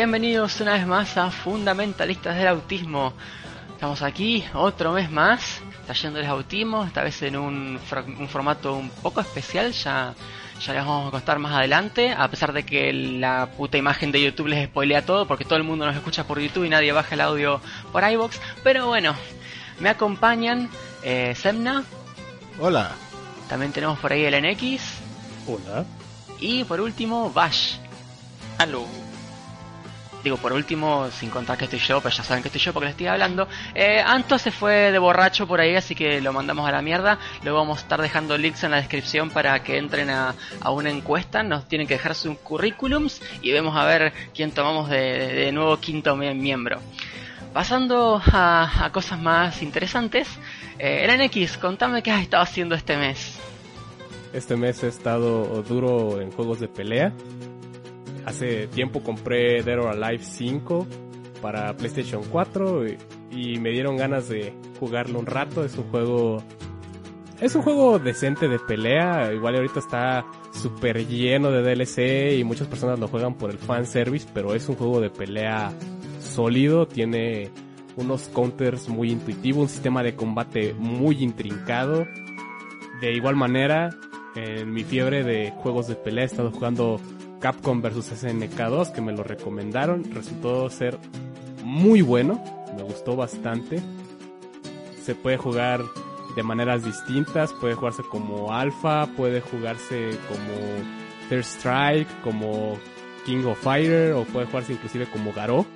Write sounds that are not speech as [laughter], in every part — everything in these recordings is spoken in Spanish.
Bienvenidos una vez más a Fundamentalistas del Autismo. Estamos aquí otro mes más, trayéndoles autismo, esta vez en un, formato un poco especial, ya, ya les vamos a contar más adelante, a pesar de que la puta imagen de YouTube les spoilea todo, porque todo el mundo nos escucha por YouTube y nadie baja el audio por iBox. Pero bueno, me acompañan eh, Semna. Hola. También tenemos por ahí el NX. Hola. Y por último, Bash. Hello. Digo, por último, sin contar que estoy yo, pero ya saben que estoy yo porque les estoy hablando. Eh, Anto se fue de borracho por ahí, así que lo mandamos a la mierda. Luego vamos a estar dejando links en la descripción para que entren a, una encuesta. Nos tienen que dejar sus currículums y vemos a ver quién tomamos de, nuevo quinto miembro. Pasando a, cosas más interesantes, eh, NX, contame qué has estado haciendo este mes. Este mes he estado duro en juegos de pelea hace tiempo compré Dead or Alive 5 para PlayStation 4 y, me dieron ganas de jugarlo un rato. Es un juego es un juego decente de pelea. Igual ahorita está súper lleno de DLC y muchas personas lo juegan por el fanservice, pero es un juego de pelea sólido. Tiene unos counters muy intuitivos, un sistema de combate muy intrincado. De igual manera, en mi fiebre de juegos de pelea he estado jugando Capcom vs SNK2 que me lo recomendaron. Resultó ser muy bueno, me gustó bastante. Se puede jugar de maneras distintas, puede jugarse como Alpha, puede jugarse como Third Strike, como King of Fighter o puede jugarse inclusive como Garo,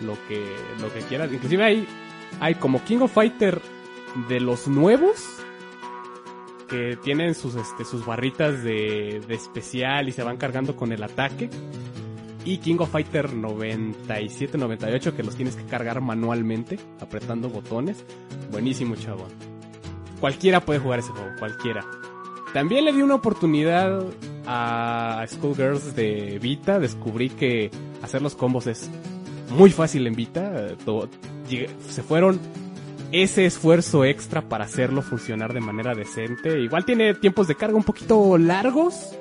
lo que lo que quieras. Inclusive hay hay como King of Fighter de los nuevos que tienen sus, este, sus barritas de, de especial y se van cargando con el ataque. Y King of Fighter 97-98 que los tienes que cargar manualmente, apretando botones. Buenísimo, chabón. Cualquiera puede jugar ese juego, cualquiera. También le di una oportunidad a Schoolgirls de Vita. Descubrí que hacer los combos es muy fácil en Vita. Se fueron ese esfuerzo extra para hacerlo funcionar de manera decente. Igual tiene tiempos de carga un poquito largos,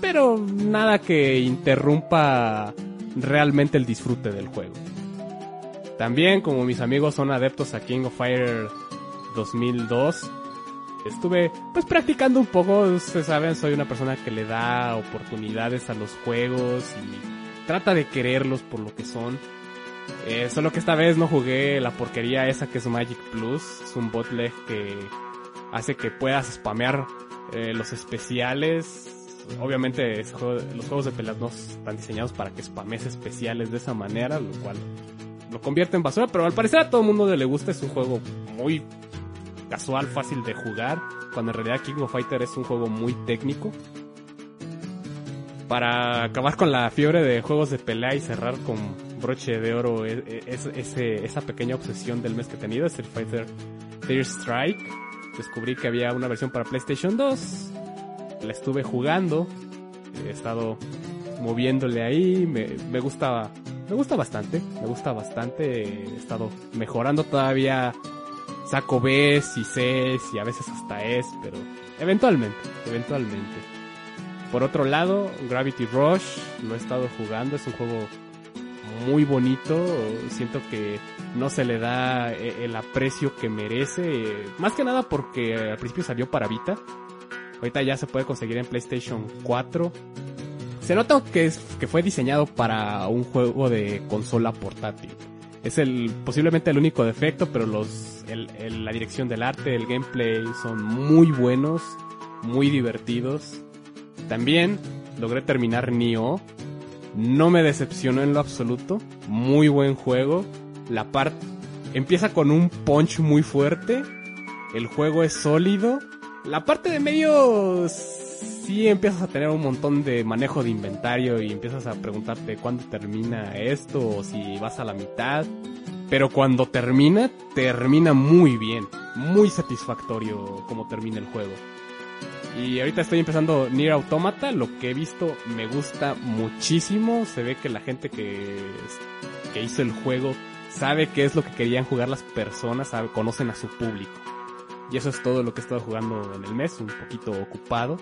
pero nada que interrumpa realmente el disfrute del juego. También, como mis amigos son adeptos a King of Fire 2002, estuve pues practicando un poco, ustedes saben, soy una persona que le da oportunidades a los juegos y trata de quererlos por lo que son. Eh, solo que esta vez no jugué la porquería esa que es Magic Plus. Es un botleg que hace que puedas spamear eh, los especiales. Obviamente los juegos de peleas no están diseñados para que spames especiales de esa manera, lo cual lo convierte en basura, pero al parecer a todo el mundo le gusta, es un juego muy casual, fácil de jugar, cuando en realidad King of Fighter es un juego muy técnico. Para acabar con la fiebre de juegos de pelea y cerrar con broche de oro e, e, es, esa pequeña obsesión del mes que he tenido, Street Fighter Third Strike. Descubrí que había una versión para PlayStation 2. La estuve jugando. He estado moviéndole ahí. Me, me gusta, me gusta bastante. Me gusta bastante. He estado mejorando todavía. Saco Bs y Cs y a veces hasta es, pero eventualmente, eventualmente. Por otro lado, Gravity Rush lo he estado jugando, es un juego muy bonito. Siento que no se le da eh, el aprecio que merece. Más que nada porque al principio salió para Vita. Ahorita ya se puede conseguir en PlayStation 4. Se nota que, es, que fue diseñado para un juego de consola portátil. Es el posiblemente el único defecto, pero los la dirección del arte, el gameplay son muy buenos, muy divertidos. También logré terminar Nioh, no me decepcionó en lo absoluto. Muy buen juego. La parte empieza con un punch muy fuerte. El juego es sólido. La parte de medio sí empiezas a tener un montón de manejo de inventario y empiezas a preguntarte cuándo termina esto o si vas a la mitad. Pero cuando termina, termina muy bien. Muy satisfactorio como termina el juego. Y ahorita estoy empezando Nier Automata, lo que he visto me gusta muchísimo, se ve que la gente que, que hizo el juego sabe qué es lo que querían jugar las personas, sabe, conocen a su público. Y eso es todo lo que he estado jugando en el mes, un poquito ocupado.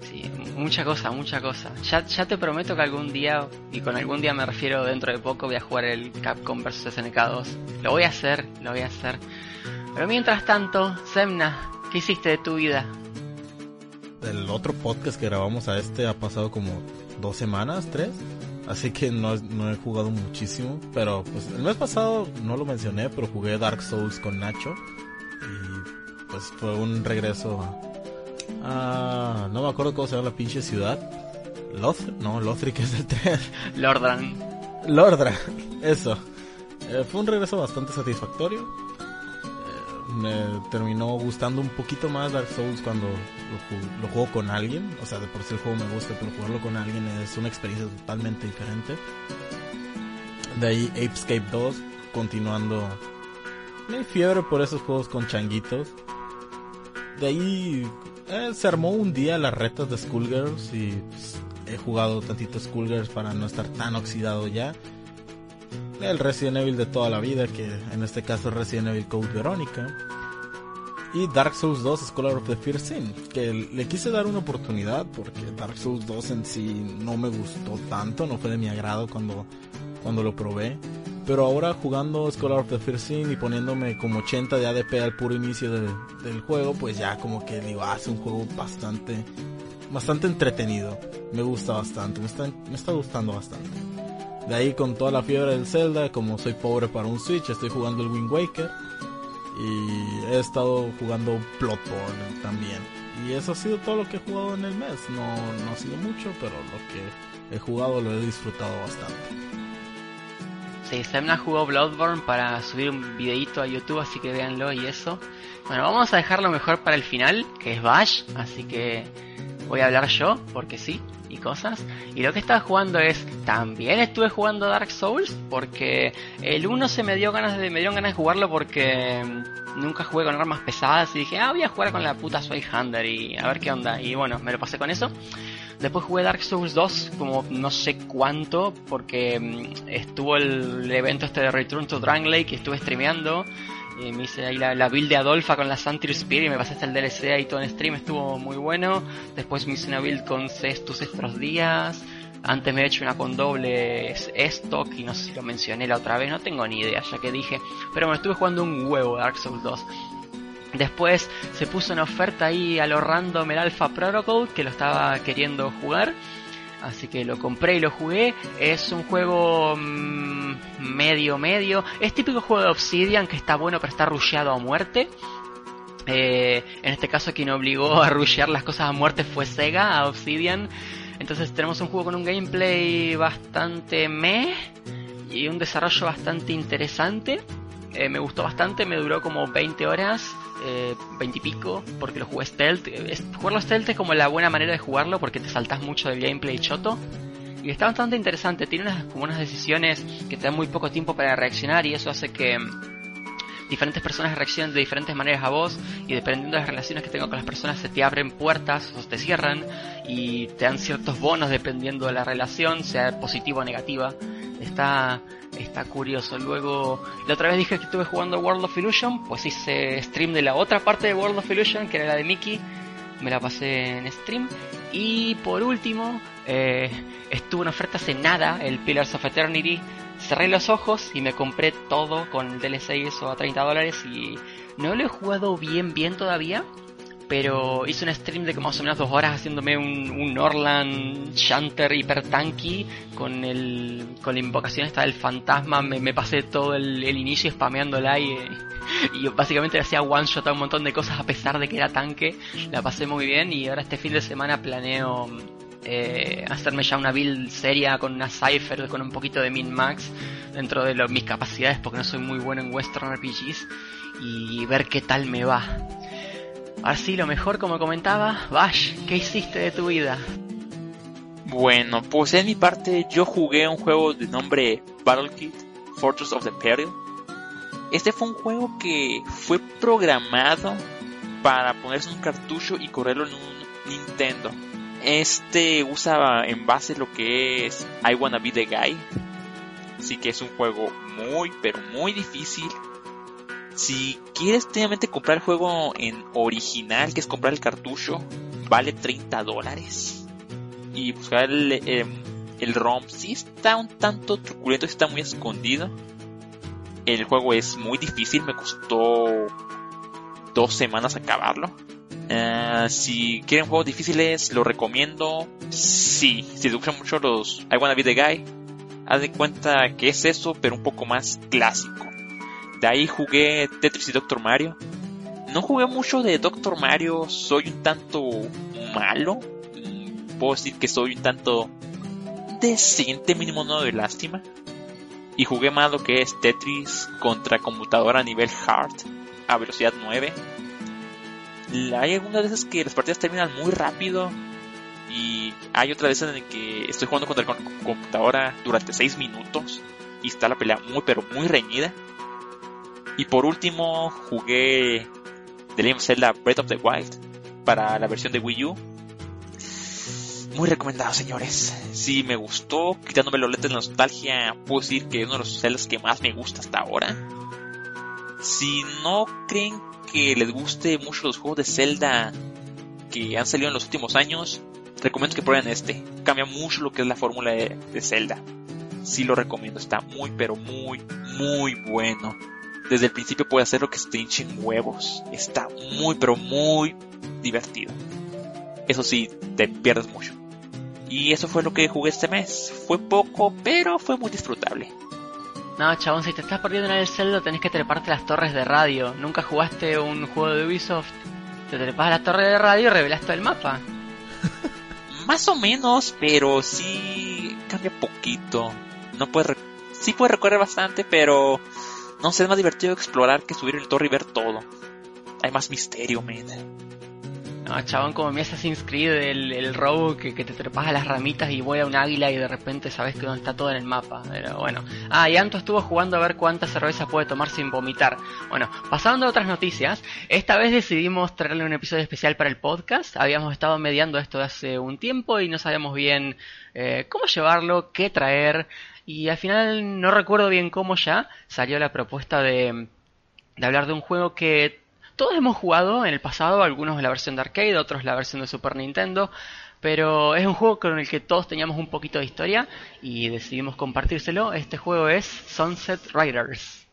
Sí, Mucha cosa, mucha cosa. Ya, ya te prometo que algún día, y con algún día me refiero dentro de poco, voy a jugar el Capcom vs SNK 2. Lo voy a hacer, lo voy a hacer. Pero mientras tanto, Semna, ¿qué hiciste de tu vida? El otro podcast que grabamos a este ha pasado como dos semanas, tres. Así que no, no he jugado muchísimo. Pero pues el mes pasado no lo mencioné, pero jugué Dark Souls con Nacho. Y pues fue un regreso a... no me acuerdo cómo se llama la pinche ciudad. Lothric, no, Lothric es el 3. Lordran. Lordra, eso. Eh, fue un regreso bastante satisfactorio. Me terminó gustando un poquito más Dark Souls cuando lo, juego con alguien. O sea, de por sí el juego me gusta, pero jugarlo con alguien es una experiencia totalmente diferente. De ahí Apescape 2, continuando mi fiebre por esos juegos con changuitos. De ahí eh, se armó un día las retas de Skullgirls y he jugado tantito Skullgirls para no estar tan oxidado ya. El Resident Evil de toda la vida, que en este caso es Resident Evil Code Verónica. Y Dark Souls 2 Scholar of the Fear Sin, que le quise dar una oportunidad porque Dark Souls 2 en sí no me gustó tanto, no fue de mi agrado cuando, cuando lo probé. Pero ahora jugando Scholar of the First Sin y poniéndome como 80 de ADP al puro inicio del juego, pues ya como que digo, hace un juego bastante, bastante entretenido. Me gusta bastante, me está, me está gustando bastante. De ahí con toda la fiebre del Zelda, como soy pobre para un Switch, estoy jugando el Wind Waker. Y he estado jugando Bloodborne también. Y eso ha sido todo lo que he jugado en el mes. No, no ha sido mucho, pero lo que he jugado lo he disfrutado bastante. Sí, Semna jugó Bloodborne para subir un videito a YouTube, así que véanlo y eso. Bueno, vamos a dejarlo mejor para el final, que es Bash, así que voy a hablar yo, porque sí, y cosas. Y lo que estaba jugando es, también estuve jugando Dark Souls, porque el 1 se me dio ganas de, me dieron ganas de jugarlo porque mm, nunca jugué con armas pesadas y dije, ah, voy a jugar con la puta Sway Hunter y a ver qué onda. Y bueno, me lo pasé con eso. Después jugué Dark Souls 2 como no sé cuánto, porque mm, estuvo el, evento este de Return to Dragon Lake y estuve streameando. Y me hice ahí la, build de Adolfa con la Santir Spear y me pasé hasta el DLC ahí todo en stream, estuvo muy bueno. Después me hice una build con Cestus estos días. Antes me he hecho una con doble stock y no sé si lo mencioné la otra vez, no tengo ni idea ya que dije. Pero me estuve jugando un huevo Dark Souls 2. Después se puso en oferta ahí a lo random el Alpha Protocol, que lo estaba queriendo jugar. Así que lo compré y lo jugué. Es un juego mmm, medio medio. Es típico juego de Obsidian que está bueno pero está rusheado a muerte. Eh, en este caso quien obligó a rushear las cosas a muerte fue Sega, a Obsidian. Entonces tenemos un juego con un gameplay bastante meh y un desarrollo bastante interesante. Eh, me gustó bastante, me duró como 20 horas eh, 20 y pico, porque lo jugué stealth. jugarlo stealth es como la buena manera de jugarlo porque te saltas mucho del gameplay choto. Y está bastante interesante, tiene unas, como unas decisiones que te dan muy poco tiempo para reaccionar y eso hace que diferentes personas reaccionen de diferentes maneras a vos y dependiendo de las relaciones que tengo con las personas se te abren puertas o te cierran y te dan ciertos bonos dependiendo de la relación, sea positiva o negativa. Está, está curioso. Luego, la otra vez dije que estuve jugando World of Illusion, pues hice stream de la otra parte de World of Illusion, que era la de Mickey. Me la pasé en stream. Y por último, eh, estuvo en oferta hace nada el Pillars of Eternity. Cerré los ojos y me compré todo con el DLC eso a 30 dólares y no lo he jugado bien bien todavía pero hice un stream de como más o menos dos horas haciéndome un, un Orland Shanter hiper tanky con el con la invocación esta del fantasma. Me, me pasé todo el, el inicio spameándola y, y básicamente hacía one shot a un montón de cosas a pesar de que era tanque. La pasé muy bien y ahora este fin de semana planeo eh, hacerme ya una build seria con una cipher con un poquito de min max dentro de mis capacidades porque no soy muy bueno en western RPGs y ver qué tal me va Así lo mejor como comentaba, Bash, ¿qué hiciste de tu vida? Bueno, pues en mi parte yo jugué un juego de nombre Battle Kit Fortress of the Peril. Este fue un juego que fue programado para ponerse un cartucho y correrlo en un Nintendo. Este usa en base lo que es I Wanna Be the Guy. Así que es un juego muy, pero muy difícil si quieres técnicamente comprar el juego en original, que es comprar el cartucho, vale 30 dólares. y buscar el, eh, el ROM. Sí está un tanto truculento, está muy escondido. El juego es muy difícil, me costó dos semanas acabarlo. Eh, si quieren juegos difíciles, lo recomiendo. Sí, si les gustan mucho los I Wanna Be the Guy, haz de cuenta que es eso, pero un poco más clásico. De ahí jugué Tetris y Doctor Mario. No jugué mucho de Doctor Mario, soy un tanto malo. Puedo decir que soy un tanto decente, mínimo no de lástima. Y jugué más lo que es Tetris contra computadora a nivel hard, a velocidad 9. Hay algunas veces que las partidas terminan muy rápido. Y hay otras veces en que estoy jugando contra la computadora durante 6 minutos. Y está la pelea muy pero muy reñida. Y por último jugué The Legend of Zelda Breath of the Wild para la versión de Wii U. Muy recomendado, señores. Sí, me gustó. Quitándome los lentes de nostalgia, puedo decir que es uno de los Zeldas que más me gusta hasta ahora. Si no creen que les guste mucho los juegos de Zelda que han salido en los últimos años, recomiendo que prueben este. Cambia mucho lo que es la fórmula de, Zelda. Sí lo recomiendo, está muy pero muy, muy bueno. Desde el principio puede hacer lo que se te hinchen huevos. Está muy pero muy divertido. Eso sí, te pierdes mucho. Y eso fue lo que jugué este mes. Fue poco, pero fue muy disfrutable. No, chabón, si te estás perdiendo en el Zelda tenés que treparte las torres de radio. ¿Nunca jugaste un juego de Ubisoft? Te trepas a la torre de radio y revelas todo el mapa. [laughs] Más o menos, pero sí cambia poquito. No puedes... Sí puedes recorrer bastante, pero... No sé, es más divertido explorar que subir el torre y ver todo. Hay más misterio, man. No, chabón, como mi Assassin's Creed, el, el robo que, que, te trepas a las ramitas y voy a un águila y de repente sabes que dónde está todo en el mapa. Pero bueno. Ah, y Anto estuvo jugando a ver cuántas cervezas puede tomar sin vomitar. Bueno, pasando a otras noticias, esta vez decidimos traerle un episodio especial para el podcast. Habíamos estado mediando esto hace un tiempo y no sabíamos bien eh, cómo llevarlo, qué traer. Y al final no recuerdo bien cómo ya salió la propuesta de, de hablar de un juego que todos hemos jugado en el pasado, algunos la versión de arcade, otros la versión de Super Nintendo, pero es un juego con el que todos teníamos un poquito de historia y decidimos compartírselo. Este juego es Sunset Riders.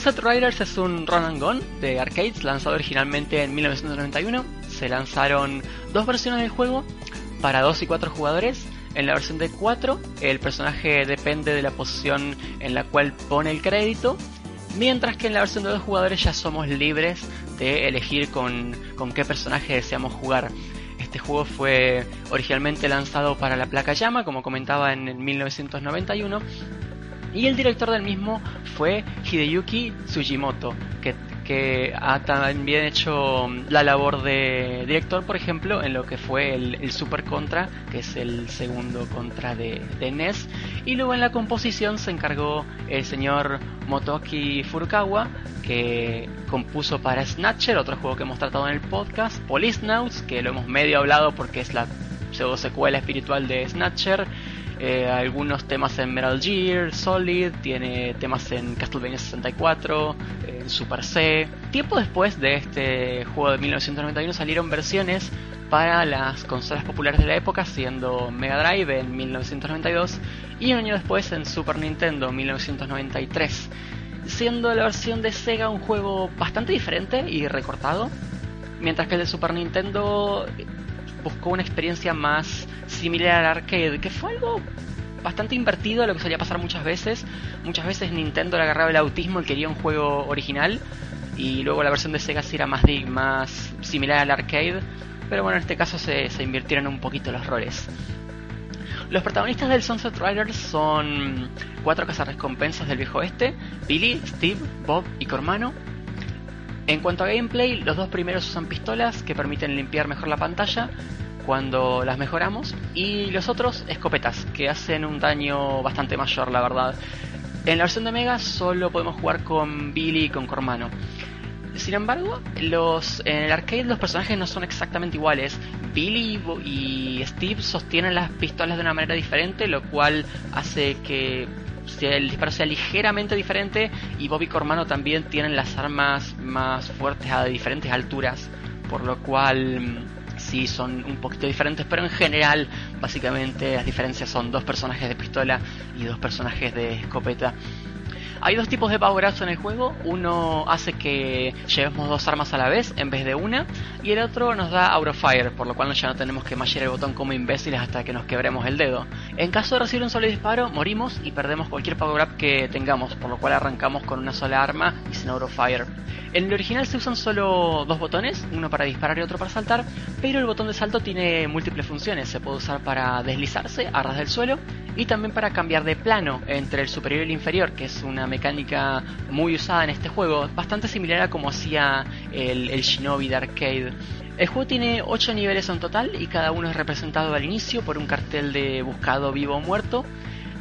Sunset Riders es un run and gun de arcades lanzado originalmente en 1991. Se lanzaron dos versiones del juego para 2 y 4 jugadores. En la versión de 4 el personaje depende de la posición en la cual pone el crédito, mientras que en la versión de 2 jugadores ya somos libres de elegir con, con qué personaje deseamos jugar. Este juego fue originalmente lanzado para la placa llama, como comentaba en el 1991, y el director del mismo fue Hideyuki Tsujimoto, que, que ha también hecho la labor de director, por ejemplo, en lo que fue el, Super Contra, que es el segundo Contra de, de, NES. Y luego en la composición se encargó el señor Motoki Furukawa, que compuso para Snatcher, otro juego que hemos tratado en el podcast, Policenauts, que lo hemos medio hablado porque es la pseudo secuela espiritual de Snatcher. Eh, algunos temas en Metal Gear Solid, tiene temas en Castlevania 64, en Super C. Tiempo después de este juego de 1991 salieron versiones para las consolas populares de la época, siendo Mega Drive en 1992 y un año después en Super Nintendo 1993, siendo la versión de Sega un juego bastante diferente y recortado, mientras que el de Super Nintendo buscó una experiencia más similar al arcade, que fue algo bastante invertido a lo que solía pasar muchas veces. Muchas veces Nintendo le agarraba el autismo y quería un juego original, y luego la versión de Sega sí era más, más similar al arcade, pero bueno, en este caso se, se invirtieron un poquito los roles. Los protagonistas del Sunset Riders son cuatro cazarrecompensas del viejo oeste, Billy, Steve, Bob y Cormano, en cuanto a gameplay, los dos primeros usan pistolas que permiten limpiar mejor la pantalla. cuando las mejoramos. Y los otros, escopetas, que hacen un daño bastante mayor, la verdad. En la versión de Mega solo podemos jugar con Billy y con Cormano. Sin embargo, en el arcade los personajes no son exactamente iguales. Billy y Steve sostienen las pistolas de una manera diferente, lo cual hace que el disparo sea ligeramente diferente y Bobby y Cormano también tienen las armas más fuertes a diferentes alturas, por lo cual mm, sí son un poquito diferentes, pero en general básicamente las diferencias son dos personajes de pistola y dos personajes de escopeta. Hay dos tipos de power-ups en el juego. Uno hace que llevemos dos armas a la vez en vez de una. Y el otro nos da Fire, por lo cual ya no tenemos que mallar el botón como imbéciles hasta que nos quebremos el dedo. En caso de recibir un solo disparo, morimos y perdemos cualquier power-up que tengamos, por lo cual arrancamos con una sola arma y sin Fire. En el original se usan solo dos botones, uno para disparar y otro para saltar, pero el botón de salto tiene múltiples funciones. Se puede usar para deslizarse a ras del suelo y también para cambiar de plano entre el superior y el inferior, que es una mecánica muy usada en este juego, bastante similar a como hacía el, el Shinobi de arcade. El juego tiene 8 niveles en total y cada uno es representado al inicio por un cartel de buscado vivo o muerto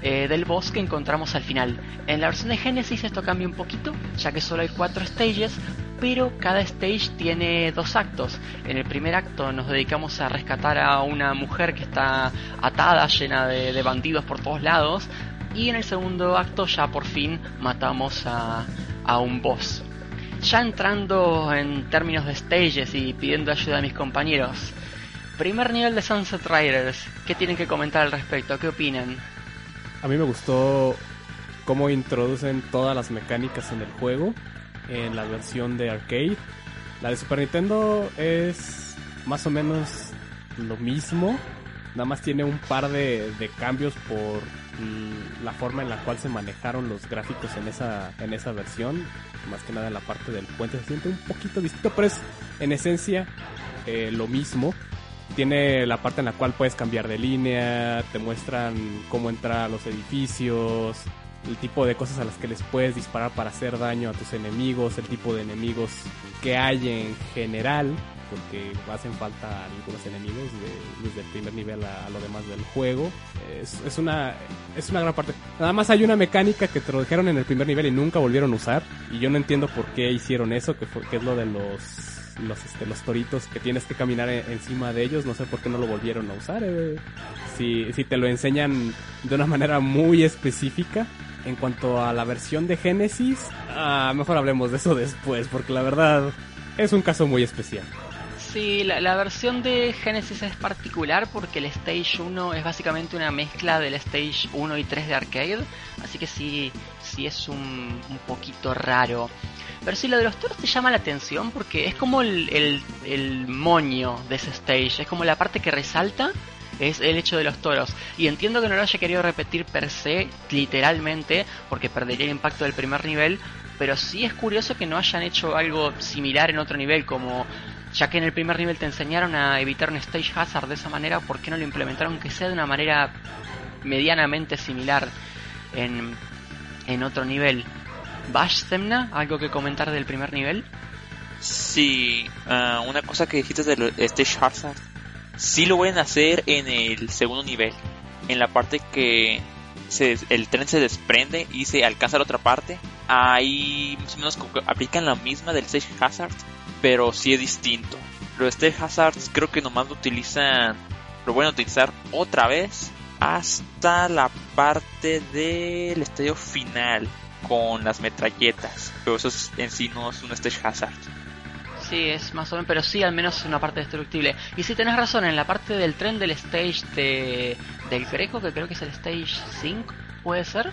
eh, del boss que encontramos al final. En la versión de Genesis esto cambia un poquito, ya que solo hay 4 stages, pero cada stage tiene dos actos. En el primer acto nos dedicamos a rescatar a una mujer que está atada, llena de bandidos por todos lados, y en el segundo acto ya por fin matamos a, a un boss. Ya entrando en términos de stages y pidiendo ayuda a mis compañeros. Primer nivel de Sunset Riders, ¿qué tienen que comentar al respecto? ¿Qué opinan? A mí me gustó cómo introducen todas las mecánicas en el juego en la versión de arcade. La de Super Nintendo es más o menos lo mismo, nada más tiene un par de, de cambios por la forma en la cual se manejaron los gráficos en esa, en esa versión, más que nada en la parte del puente, se siente un poquito distinto, pero es en esencia eh, lo mismo. Tiene la parte en la cual puedes cambiar de línea, te muestran cómo entrar a los edificios, el tipo de cosas a las que les puedes disparar para hacer daño a tus enemigos, el tipo de enemigos que hay en general porque hacen falta algunos enemigos desde el primer nivel a, lo demás del juego. Es, una, es una gran parte. Nada más hay una mecánica que te lo dijeron en el primer nivel y nunca volvieron a usar. Y yo no entiendo por qué hicieron eso, que, que es lo de los los, este, los toritos que tienes que caminar encima de ellos, no sé por qué no lo volvieron a usar. Eh. Si, si te lo enseñan de una manera muy específica. En cuanto a la versión de Genesis, ah, mejor hablemos de eso después, porque la verdad es un caso muy especial. Sí, la, versión de Genesis es particular porque el Stage 1 es básicamente una mezcla del Stage 1 y 3 de arcade, así que sí, sí es un, un poquito raro. Pero sí, lo de los toros te llama la atención porque es como el, el, el moño de ese stage, es como la parte que resalta es el hecho de los toros. Y entiendo que no lo haya querido repetir per se, literalmente, porque perdería el impacto del primer nivel, pero sí es curioso que no hayan hecho algo similar en otro nivel, como ya que en el primer nivel te enseñaron a evitar un stage hazard de esa manera, ¿por qué no lo implementaron que sea de una manera medianamente similar en, en otro nivel? Bash Semna, ¿algo que comentar del primer nivel? Sí, ah, una cosa que dijiste del stage hazard, sí lo pueden hacer en el segundo nivel, en la parte que el tren se desprende y se alcanza a la otra parte, ahí más o menos aplican la misma del stage hazard, pero sí es distinto. Los Stage Hazards creo que nomás lo utilizan, lo pueden utilizar otra vez hasta la parte del estadio final con las metralletas. Pero eso en sí no es un Stage Hazard. Sí, es más o menos, pero sí al menos es una parte destructible. Y si tenés razón, en la parte del tren del stage de, del Greco, que creo que es el stage 5, puede ser.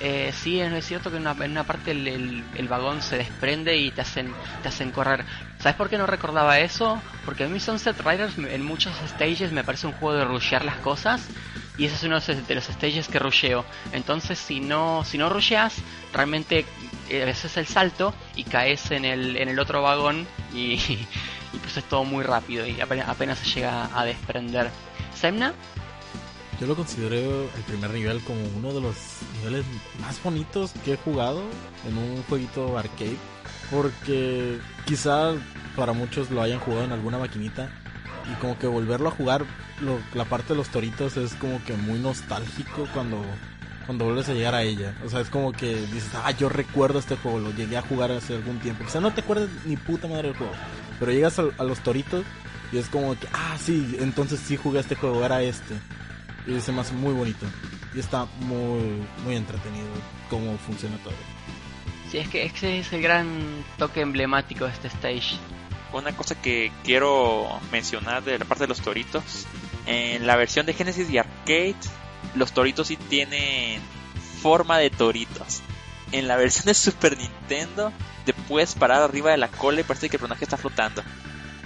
Eh, sí, es cierto que en una, parte el, el, vagón se desprende y te hacen, te hacen correr. ¿Sabes por qué no recordaba eso? Porque a mí Sunset Riders en muchos stages me parece un juego de rushear las cosas y ese es uno de los stages que rusheo. Entonces si no, si no rusheas, realmente eh, haces el salto y caes en el, en el otro vagón y, [laughs] y pues es todo muy rápido y apenas, se llega a desprender. ¿Semna? Yo lo considero el primer nivel como uno de los niveles más bonitos que he jugado en un jueguito arcade. Porque quizá para muchos lo hayan jugado en alguna maquinita y como que volverlo a jugar, lo- la parte de los toritos es como que muy nostálgico cuando, cuando vuelves a llegar a ella. O sea, es como que dices, ah, yo recuerdo este juego, lo llegué a jugar hace algún tiempo. O sea, no te acuerdas ni puta madre del juego, pero llegas a, a los toritos y es como que, ah, sí, entonces sí jugué este juego, era este. Y se me hace muy bonito. Y está muy, muy entretenido cómo funciona todo. Sí, es que ese es el gran toque emblemático de este stage. Una cosa que quiero mencionar de la parte de los toritos. En la versión de Genesis y Arcade, los toritos sí tienen forma de toritos. En la versión de Super Nintendo, te puedes parar arriba de la cola y parece que el personaje está flotando.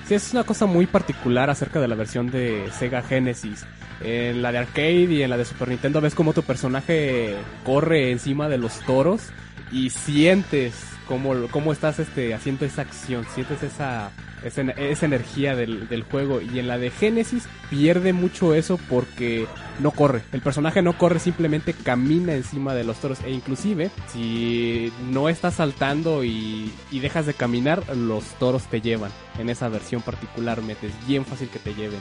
Sí, es una cosa muy particular acerca de la versión de Sega Genesis. En la de arcade y en la de Super Nintendo ves como tu personaje corre encima de los toros y sientes cómo, cómo estás este, haciendo esa acción, sientes esa, esa, esa energía del, del juego. Y en la de Genesis pierde mucho eso porque no corre. El personaje no corre, simplemente camina encima de los toros. E inclusive, si no estás saltando y, y dejas de caminar, los toros te llevan. En esa versión particularmente, es bien fácil que te lleven.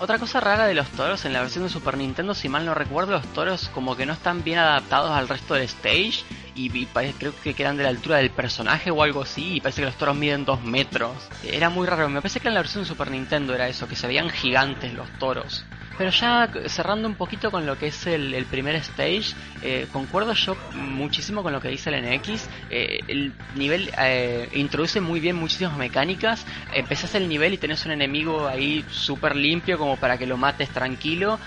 Otra cosa rara de los toros en la versión de Super Nintendo, si mal no recuerdo, los toros como que no están bien adaptados al resto del stage y, y parece- creo que quedan de la altura del personaje o algo así y parece que los toros miden 2 metros. Era muy raro, me parece que en la versión de Super Nintendo era eso, que se veían gigantes los toros. Pero ya cerrando un poquito con lo que es el, primer stage, eh, concuerdo yo muchísimo con lo que dice el NX. Eh, el nivel eh, introduce muy bien muchísimas mecánicas. Empezás el nivel y tenés un enemigo ahí súper limpio como para que lo mates tranquilo.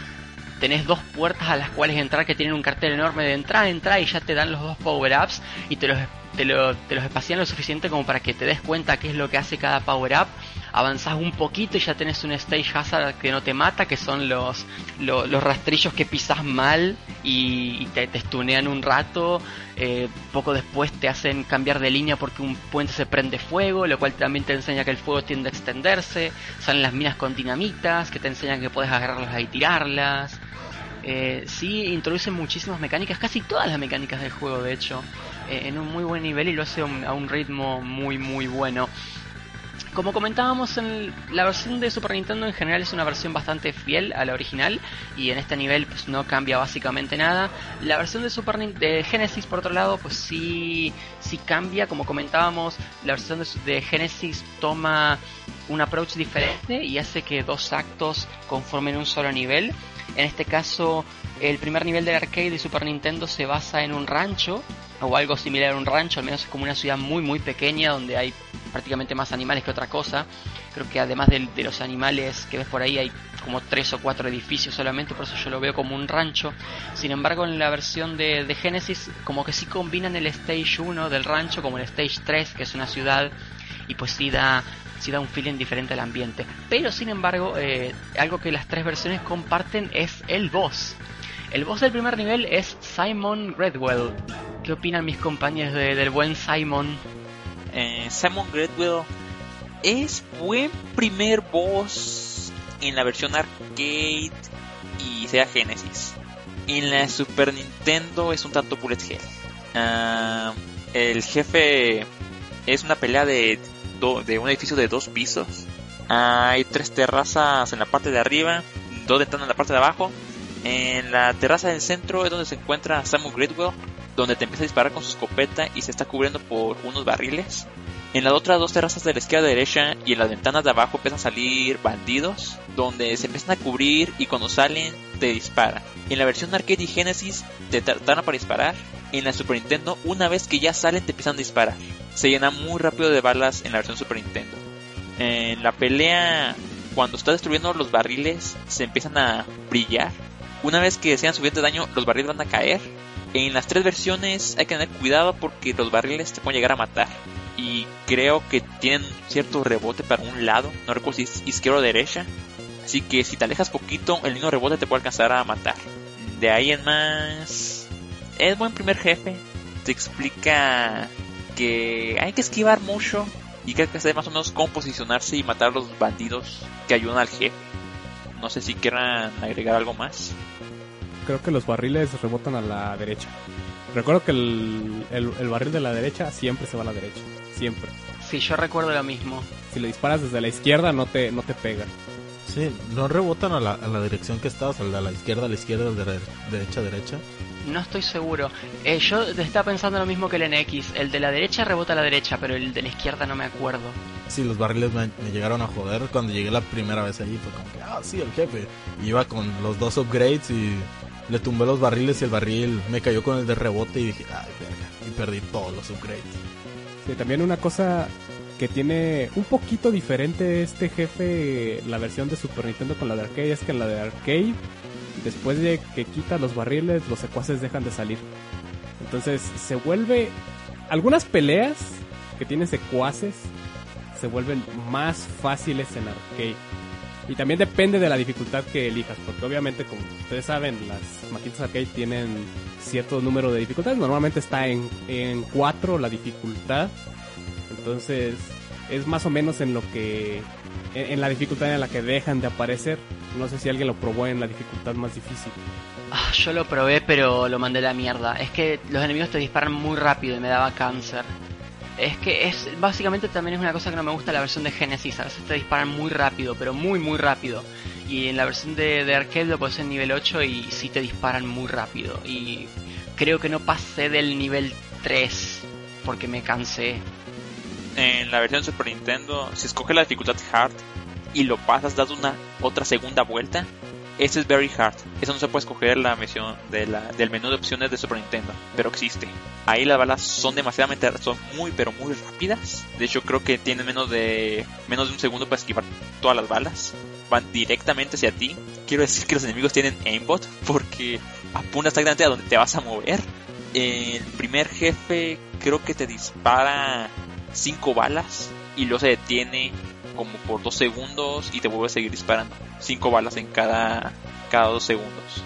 Tenés dos puertas a las cuales entrar que tienen un cartel enorme de entrada, entrada y ya te dan los dos power-ups y te los, te, lo- te los espacian lo suficiente como para que te des cuenta qué es lo que hace cada power-up. Avanzás un poquito y ya tenés un stage hazard que no te mata, que son los, lo- los rastrillos que pisas mal y, te, te un rato. Eh, poco después te hacen cambiar de línea porque un puente se prende fuego, lo cual también te enseña que el fuego tiende a extenderse. Salen las minas con dinamitas que te enseñan que puedes agarrarlas y tirarlas. Eh, sí, introduce muchísimas mecánicas, casi todas las mecánicas del juego, de hecho, eh, en un muy buen nivel y lo hace un- a un ritmo muy, muy bueno. Como comentábamos, en la versión de Super Nintendo en general es una versión bastante fiel a la original y en este nivel pues no cambia básicamente nada. La versión de Super de Genesis por otro lado pues sí sí cambia, como comentábamos, la versión de, de Genesis toma un approach diferente y hace que dos actos conformen un solo nivel. En este caso, el primer nivel del arcade de Super Nintendo se basa en un rancho o algo similar a un rancho, al menos es como una ciudad muy muy pequeña donde hay prácticamente más animales que otra cosa. Creo que además de, los animales que ves por ahí hay como tres o cuatro edificios solamente, por eso yo lo veo como un rancho. Sin embargo, en la versión de, Genesis como que sí combinan el Stage 1 del rancho como el Stage 3, que es una ciudad, y pues sí da, sí da un feeling diferente al ambiente. Pero sin embargo, eh, algo que las tres versiones comparten es el boss. El boss del primer nivel es Simon Redwell. ¿Qué opinan mis compañeros de- del buen Simon? Eh, Simon Gradwell es buen primer boss en la versión arcade y Sega Genesis. En la Super Nintendo es un tanto bullet hell. Ah, el jefe es una pelea de, de un edificio de dos pisos. Hay tres terrazas en la parte de arriba, dos ventanas en la parte de abajo. En la terraza del centro es donde se encuentra Simon Gradwell, donde te empieza a disparar con su escopeta y se está cubriendo por unos barriles. En las otras dos terrazas de la izquierda y derecha y en las ventanas de abajo empiezan a salir bandidos, donde se empiezan a cubrir y cuando salen te disparan. En la versión arcade y Genesis te tardan para disparar. En la Super Nintendo, una vez que ya salen te empiezan a disparar. Se llena muy rápido de balas en la versión Super Nintendo. En la pelea, cuando está destruyendo los barriles, se empiezan a brillar. Una vez que sean suficiente daño, los barriles van a caer. En las tres versiones hay que tener cuidado porque los barriles te pueden llegar a matar. Y creo que tienen cierto rebote para un lado. No recuerdo si es izquierda o derecha. Así que si te alejas poquito, el mismo rebote te puede alcanzar a matar. De ahí en más... Es buen primer jefe. Te explica que hay que esquivar mucho. Y que hay que saber más o menos cómo posicionarse y matar a los bandidos que ayudan al jefe. No sé si quieran agregar algo más. Creo que los barriles rebotan a la derecha. Recuerdo que el, el- el barril de la derecha siempre se va a la derecha. Siempre. Sí, yo recuerdo lo mismo. Si le disparas desde la izquierda no te, no te pega. Sí, no rebotan a la, a la dirección que estabas, a la, a la izquierda, a la izquierda, a la dere- derecha, derecha. No estoy seguro. Eh, yo estaba pensando lo mismo que el NX. El de la derecha rebota a la derecha, pero el de la izquierda no me acuerdo. Sí, los barriles me, me llegaron a joder cuando llegué la primera vez ahí. Fue como que, ah, sí, el jefe. Iba con los dos upgrades y le tumbé los barriles y el barril me cayó con el de rebote y dije, ay, verga. Y perdí todos los upgrades. Sí, también una cosa que tiene un poquito diferente este jefe, la versión de Super Nintendo con la de arcade, es que en la de arcade, después de que quita los barriles, los secuaces dejan de salir. Entonces se vuelve... Algunas peleas que tienen secuaces se vuelven más fáciles en arcade. Y también depende de la dificultad que elijas, porque obviamente como ustedes saben, las maquinitas arcade tienen cierto número de dificultades. Normalmente está en, en 4 la dificultad. Entonces es más o menos en lo que... En, la dificultad en la que dejan de aparecer. No sé si alguien lo probó en la dificultad más difícil. Ah, yo lo probé, pero lo mandé a la mierda. Es que los enemigos te disparan muy rápido y me daba cáncer. Es que es básicamente también es una cosa que no me gusta la versión de Genesis. A veces te disparan muy rápido, pero muy muy rápido. Y en la versión de, de arcade lo puedes en nivel 8 y sí te disparan muy rápido. Y creo que no pasé del nivel 3 porque me cansé. En la versión Super Nintendo, si escoges la dificultad hard y lo pasas, das una otra segunda vuelta, ese es very hard. Eso no se puede escoger la misión del menú de opciones de Super Nintendo, pero existe. Ahí las balas son demasiadamente, son muy pero muy rápidas. De hecho creo que tienen menos de menos de un segundo para esquivar todas las balas. Van directamente hacia ti. Quiero decir que los enemigos tienen aimbot porque apunta exactamente a donde te vas a mover. El primer jefe creo que te dispara cinco balas y luego se detiene como por dos segundos y te vuelve a seguir disparando. Cinco balas en cada, cada dos segundos.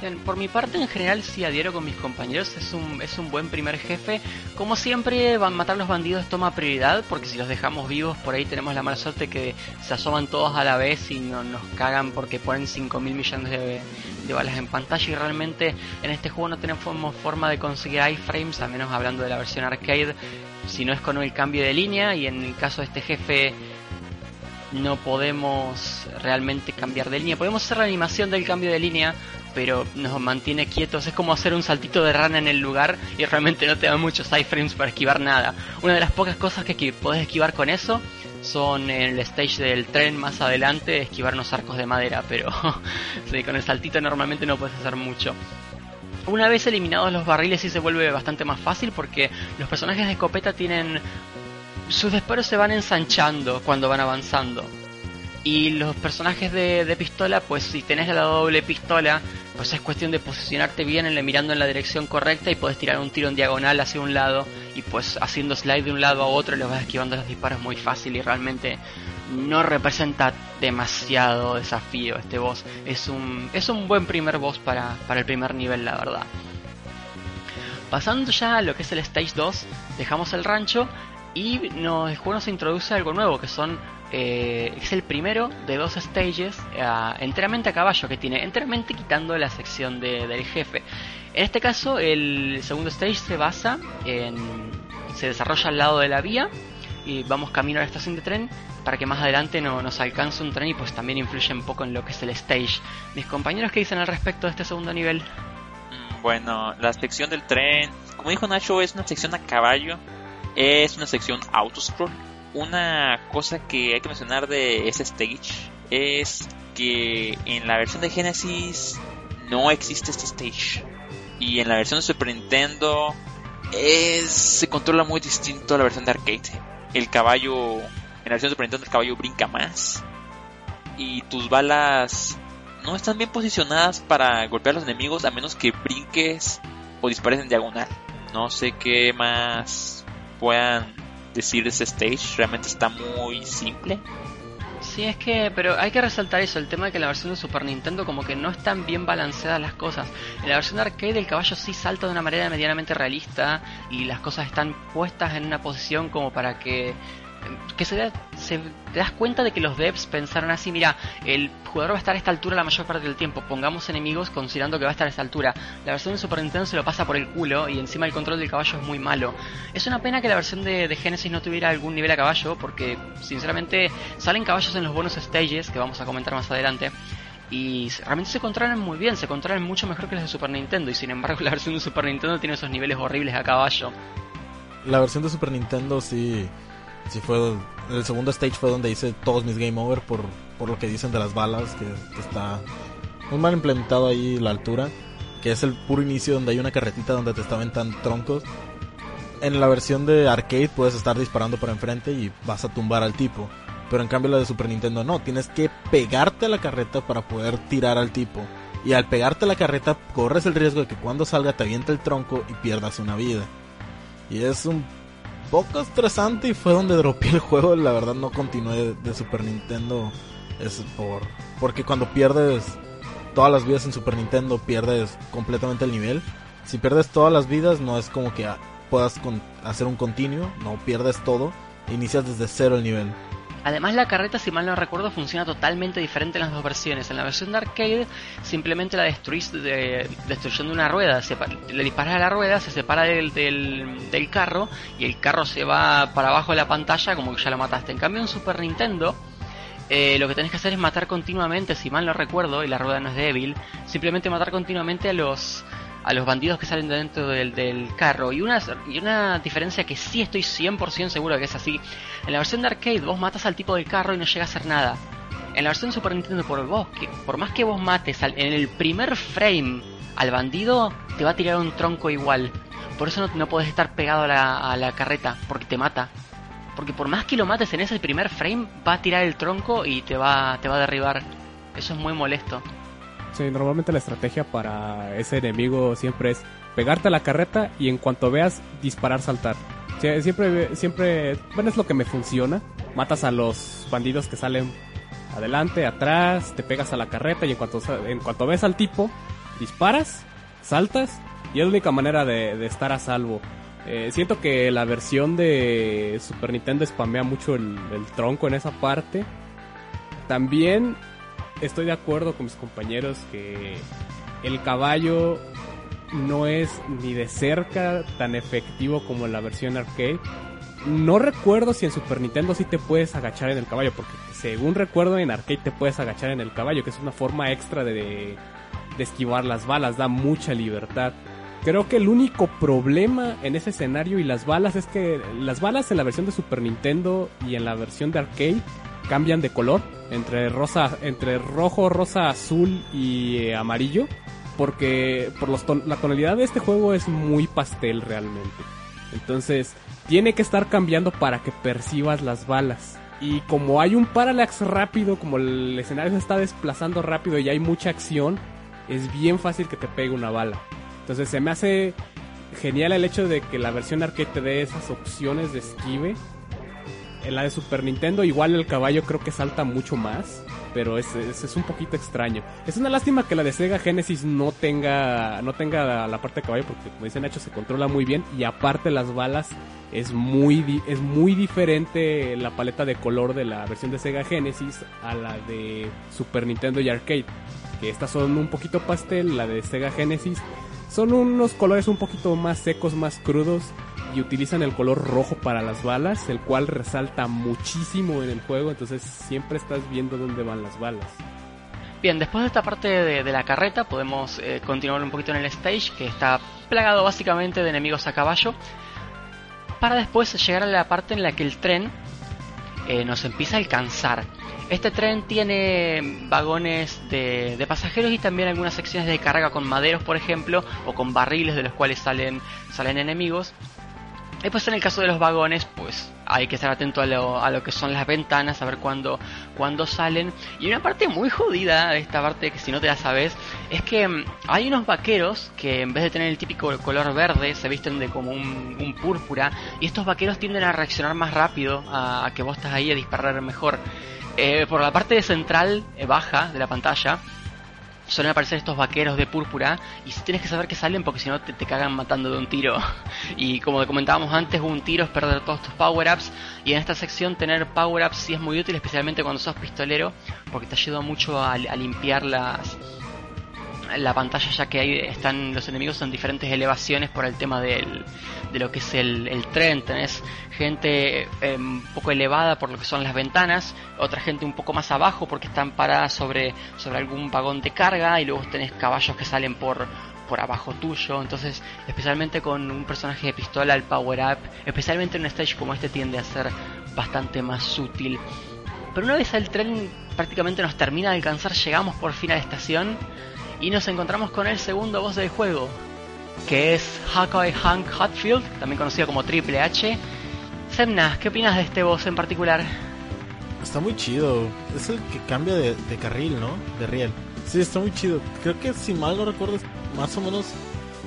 Bien, por mi parte, en general, sí adhiero con mis compañeros. Es un, es un buen primer jefe. Como siempre, van matar a los bandidos toma prioridad, porque si los dejamos vivos, por ahí tenemos la mala suerte que se asoman todos a la vez y no, nos cagan porque ponen 5 mil millones de, de balas en pantalla. Y realmente en este juego no tenemos forma de conseguir iframes, al menos hablando de la versión arcade, si no es con el cambio de línea. Y en el caso de este jefe, no podemos realmente cambiar de línea. Podemos hacer la animación del cambio de línea, pero nos mantiene quietos. Es como hacer un saltito de rana en el lugar y realmente no te da muchos iframes para esquivar nada. Una de las pocas cosas que podés esquivar con eso son en el stage del tren más adelante esquivar unos arcos de madera, pero [laughs] con el saltito normalmente no puedes hacer mucho. Una vez eliminados los barriles sí se vuelve bastante más fácil porque los personajes de escopeta tienen sus disparos se van ensanchando cuando van avanzando. Y los personajes de, pistola, pues si tenés la doble pistola, pues es cuestión de posicionarte bien en mirando en la dirección correcta y puedes tirar un tiro en diagonal hacia un lado y pues haciendo slide de un lado a otro le vas esquivando los disparos muy fácil y realmente no representa demasiado desafío este boss. Es un, es un buen primer boss para, para el primer nivel, la verdad. Pasando ya a lo que es el Stage 2, dejamos el rancho y nos, el juego nos introduce algo nuevo, que son eh, es el primero de dos stages eh, enteramente a caballo que tiene, enteramente quitando la sección de- del jefe. En este caso, el segundo stage se basa en. se desarrolla al lado de la vía y vamos camino a la estación de tren para que más adelante no, nos alcance un tren y pues también influye un poco en lo que es el stage. Mis compañeros, ¿qué dicen al respecto de este segundo nivel? Mm, Bueno, la sección del tren, como dijo Nacho, es una sección a caballo, es una sección autoscroll. Una cosa que hay que mencionar de ese stage es que en la versión de Genesis no existe este stage. Y en la versión de Super Nintendo es, se controla muy distinto a la versión de arcade. El caballo, en la versión de Super Nintendo el caballo brinca más. Y tus balas no están bien posicionadas para golpear a los enemigos a menos que brinques o dispares en diagonal. No sé qué más puedan decir de ese stage. Realmente está muy simple. Sí, es que, pero hay que resaltar eso, el tema de que la versión de Super Nintendo como que no están bien balanceadas las cosas. En la versión de arcade el caballo sí salta de una manera medianamente realista y las cosas están puestas en una posición como para que que se vea se, te das cuenta de que los devs pensaron así, mira, el jugador va a estar a esta altura la mayor parte del tiempo, pongamos enemigos considerando que va a estar a esta altura. La versión de Super Nintendo se lo pasa por el culo y encima el control del caballo es muy malo. Es una pena que la versión de, de Genesis no tuviera algún nivel a caballo, porque sinceramente salen caballos en los bonus stages, que vamos a comentar más adelante, y realmente se controlan muy bien, se controlan mucho mejor que los de Super Nintendo y sin embargo [laughs] la versión de Super Nintendo tiene esos niveles horribles a caballo. La versión de Super Nintendo sí, sí fue, el segundo stage fue donde hice todos mis game over por, por lo que dicen de las balas, que, está muy mal implementado ahí la altura, que es el puro inicio donde hay una carretita donde te estaban troncos. En la versión de arcade puedes estar disparando por enfrente y vas a tumbar al tipo. Pero en cambio la de Super Nintendo no, tienes que pegarte a la carreta para poder tirar al tipo. Y al pegarte a la carreta corres el riesgo de que cuando salga te aviente el tronco y pierdas una vida. Y es un poco estresante y fue donde dropeé el juego. La verdad no continué de Super Nintendo. Es por porque cuando pierdes todas las vidas en Super Nintendo pierdes completamente el nivel. Si pierdes todas las vidas no es como que puedas hacer un continuo, no pierdes todo. Inicias desde cero el nivel. Además la carreta, si mal no recuerdo, funciona totalmente diferente en las dos versiones. En la versión de arcade simplemente la destruís de, destruyendo una rueda. le disparas a la rueda, se separa del, del, carro y el carro se va para abajo de la pantalla como que ya lo mataste. En cambio en Super Nintendo... Eh, lo que tenés que hacer es matar continuamente, si mal no recuerdo, y la rueda no es débil, simplemente matar continuamente a los a los bandidos que salen de dentro del, del carro. Y una, y una diferencia que sí estoy 100% seguro que es así. En la versión de arcade vos matas al tipo del carro y no llega a hacer nada. En la versión de Super Nintendo, por, vos, que, por más que vos mates en el primer frame al bandido, te va a tirar un tronco igual. Por eso no, no podés estar pegado a la, a la carreta, porque te mata. Porque por más que lo mates en ese primer frame, va a tirar el tronco y te va, te va a derribar. Eso es muy molesto. Normalmente la estrategia para ese enemigo siempre es pegarte a la carreta y en cuanto veas disparar, saltar. siempre, siempre, bueno, es lo que me funciona. Matas a los bandidos que salen adelante, atrás, te pegas a la carreta y en cuanto, en cuanto ves al tipo, disparas, saltas y es la única manera de, estar a salvo. Eh, siento que la versión de Super Nintendo spamea mucho el tronco en esa parte. También estoy de acuerdo con mis compañeros que el caballo no es ni de cerca tan efectivo como la versión arcade. No recuerdo si en Super Nintendo sí te puedes agachar en el caballo, porque según recuerdo en arcade te puedes agachar en el caballo, que es una forma extra de, de esquivar las balas, da mucha libertad. Creo que el único problema en ese escenario y las balas es que las balas en la versión de Super Nintendo y en la versión de arcade cambian de color entre rosa, entre rojo, rosa, azul y eh, amarillo, porque por los la tonalidad de este juego es muy pastel realmente. Entonces, tiene que estar cambiando para que percibas las balas. Y como hay un parallax rápido, como el escenario se está desplazando rápido y hay mucha acción, es bien fácil que te pegue una bala. Entonces se me hace genial el hecho de que la versión arcade te dé esas opciones de esquive en la de Super Nintendo igual el caballo creo que salta mucho más, pero es, es, un poquito extraño. Es una lástima que la de Sega Genesis no tenga no tenga la parte de caballo porque como dicen Nacho se controla muy bien y aparte las balas es muy es muy diferente la paleta de color de la versión de Sega Genesis a la de Super Nintendo y Arcade, que estas son un poquito pastel, la de Sega Genesis son unos colores un poquito más secos, más crudos y utilizan el color rojo para las balas, el cual resalta muchísimo en el juego, entonces siempre estás viendo dónde van las balas. Bien, después de esta parte de, la carreta podemos eh, continuar un poquito en el stage, que está plagado básicamente de enemigos a caballo, para después llegar a la parte en la que el tren eh, nos empieza a alcanzar. Este tren tiene vagones de, pasajeros y también algunas secciones de carga con maderos, por ejemplo, o con barriles de los cuales salen, salen enemigos. Pues en el caso de los vagones, pues hay que estar atento a lo, a lo que son las ventanas, a ver cuándo, cuándo salen. Y una parte muy jodida de esta parte, que si no te la sabes, es que mm, hay unos vaqueros que en vez de tener el típico color verde, se visten de como un, púrpura. Y estos vaqueros tienden a reaccionar más rápido a, que vos estás ahí a disparar mejor. Eh, por la parte central eh, baja de la pantalla, suelen aparecer estos vaqueros de púrpura y tienes que saber que salen porque si no te, te cagan matando de un tiro. [laughs] Y como comentábamos antes, un tiro es perder todos tus power-ups y en esta sección tener power-ups sí es muy útil, especialmente cuando sos pistolero porque te ayuda mucho a, a limpiar las, la pantalla ya que ahí están los enemigos en diferentes elevaciones por el tema del, de lo que es el, tren. Tenés gente eh, un poco elevada por lo que son las ventanas, otra gente un poco más abajo porque están paradas sobre, sobre algún vagón de carga y luego tenés caballos que salen por, por abajo tuyo. Entonces, especialmente con un personaje de pistola, el power up, especialmente en un stage como este, tiende a ser bastante más útil. Pero una vez el tren prácticamente nos termina de alcanzar, llegamos por fin a la estación y nos encontramos con el segundo boss del juego, que es Hawkeye Hank Hatfield, también conocido como Triple H. Semna, ¿qué opinas de este boss en particular? Está muy chido. Es el que cambia de, de carril, ¿no? De riel. Sí, está muy chido. Creo que si mal no recuerdo, más o menos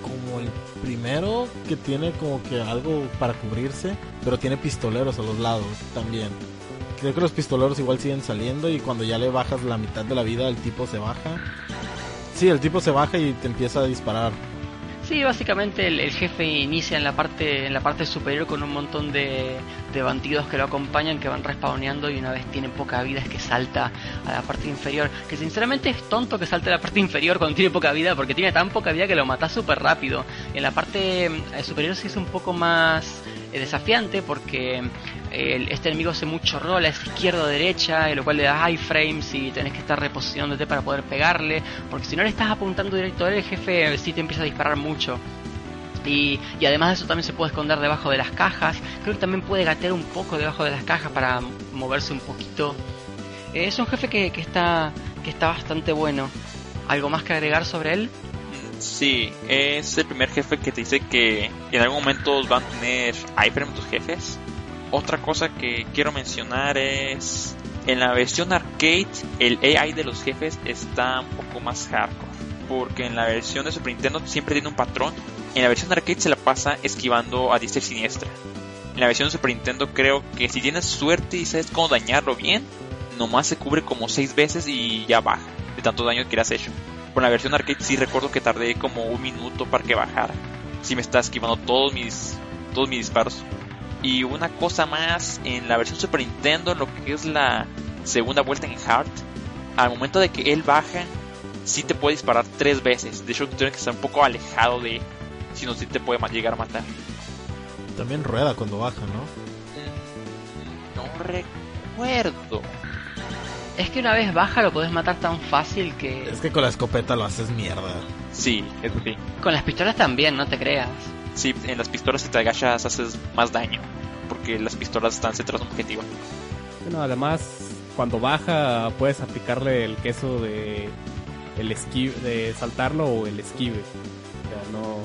como el primero que tiene como que algo para cubrirse, pero tiene pistoleros a los lados también. Creo que los pistoleros igual siguen saliendo y cuando ya le bajas la mitad de la vida el tipo se baja. Sí, el tipo se baja y te empieza a disparar. Sí, básicamente el, jefe inicia en la parte en la parte superior con un montón de, de bandidos que lo acompañan que van respawneando y una vez tiene poca vida es que salta a la parte inferior. Que sinceramente es tonto que salte a la parte inferior cuando tiene poca vida porque tiene tan poca vida que lo mata súper rápido. En la parte eh, superior sí es un poco más eh, desafiante porque este enemigo hace mucho rol, es izquierda o derecha, lo cual le da iframes y tenés que estar reposicionándote para poder pegarle, porque si no le estás apuntando directo a él, el jefe sí te empieza a disparar mucho. Y, y, además de eso también se puede esconder debajo de las cajas. Creo que también puede gatear un poco debajo de las cajas para moverse un poquito. Eh, es un jefe que, está, que está bastante bueno. ¿Algo más que agregar sobre él? Sí, es el primer jefe que te dice que en algún momento van a tener iframes tus jefes. Otra cosa que quiero mencionar es en la versión arcade el AI de los jefes está un poco más hardcore porque en la versión de Super Nintendo siempre tiene un patrón. En la versión arcade se la pasa esquivando a diestra y siniestra. En la versión de Super Nintendo creo que si tienes suerte y sabes cómo dañarlo bien, nomás se cubre como 6 veces y ya baja de tanto daño que le has hecho. Con la versión arcade sí recuerdo que tardé como un minuto para que bajara. Sí me está esquivando todos mis, todos mis disparos. Y una cosa más, en la versión Super Nintendo, lo que es la segunda vuelta en Hard, al momento de que él baja, sí te puede disparar tres veces. De hecho, tienes que estar un poco alejado de si no, sí te puede llegar a matar. También rueda cuando baja, ¿no? No recuerdo. Es que una vez baja lo podés matar tan fácil que... Es que con la escopeta lo haces mierda. Sí, eso sí. Con las pistolas también, no te creas. Sí, en las pistolas si te agachas haces más daño. Porque las pistolas están centradas en un objetivo. Bueno, además, cuando baja puedes aplicarle el queso de el esquive, de saltarlo o el esquive. O sea, no.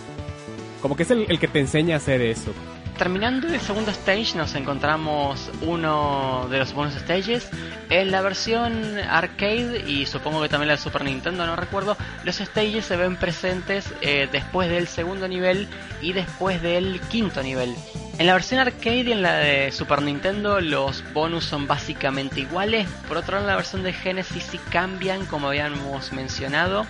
Como que es el, el, que te enseña a hacer eso. Terminando el segundo stage nos encontramos uno de los bonus stages. En la versión arcade y supongo que también la Super Nintendo, no recuerdo, los stages se ven presentes eh, después del segundo nivel y después del quinto nivel. En la versión arcade y en la de Super Nintendo los bonus son básicamente iguales. Por otro lado, en la versión de Genesis sí cambian, como habíamos mencionado.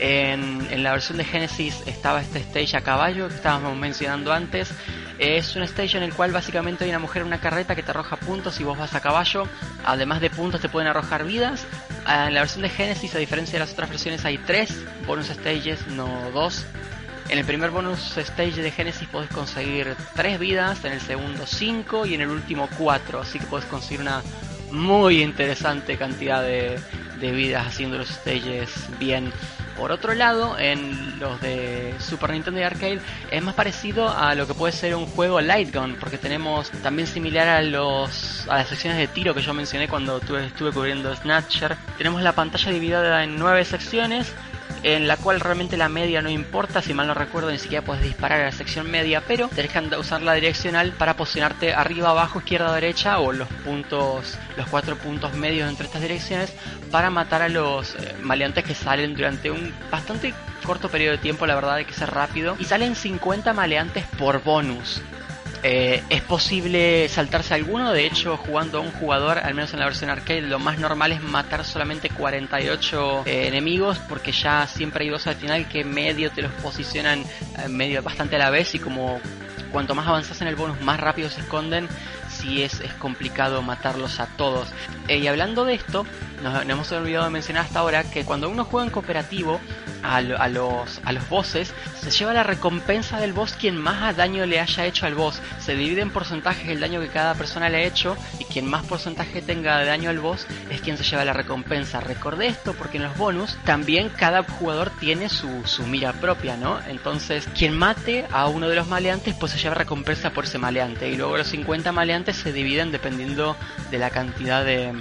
En, en, la versión de Genesis estaba este stage a caballo que estábamos mencionando antes. Es un stage en el cual básicamente hay una mujer en una carreta que te arroja puntos y vos vas a caballo. Además de puntos te pueden arrojar vidas. En la versión de Genesis, a diferencia de las otras versiones, hay tres bonus stages, no dos. En el primer bonus stage de Genesis podés conseguir 3 vidas, en el segundo 5 y en el último 4, así que podés conseguir una muy interesante cantidad de vidas haciendo los stages bien. Por otro lado, en los de Super Nintendo y Arcade es más parecido a lo que puede ser un juego Light Gun, porque tenemos también similar a los a las secciones de tiro que yo mencioné cuando tuve, estuve cubriendo Snatcher. Tenemos la pantalla dividida en nueve secciones en la cual realmente la media no importa, si mal no recuerdo ni siquiera puedes disparar a la sección media, pero tenés que usar la direccional para posicionarte arriba, abajo, izquierda, derecha o los puntos, los cuatro puntos medios entre estas direcciones para matar a los eh, maleantes que salen durante un bastante corto periodo de tiempo, la verdad hay que ser rápido, y salen 50 maleantes por bonus. Eh, es posible saltarse alguno, de hecho jugando a un jugador, al menos en la versión arcade, lo más normal es matar solamente 48 eh, enemigos porque ya siempre hay dos al final que medio te los posicionan eh, medio bastante a la vez y como cuanto más avanzas en el bonus más rápido se esconden si es, es complicado matarlos a todos. y hablando de esto, nos, hemos olvidado de mencionar hasta ahora que cuando uno juega en cooperativo a, los, a los bosses, se lleva la recompensa del boss quien más daño le haya hecho al boss. Se divide en porcentajes el daño que cada persona le ha hecho y quien más porcentaje tenga de daño al boss es quien se lleva la recompensa. Recordé esto porque en los bonus también cada jugador tiene su, su mira propia, ¿no? Entonces, quien mate a uno de los maleantes pues se lleva recompensa por ese maleante y luego los 50 maleantes se dividen dependiendo de la cantidad de,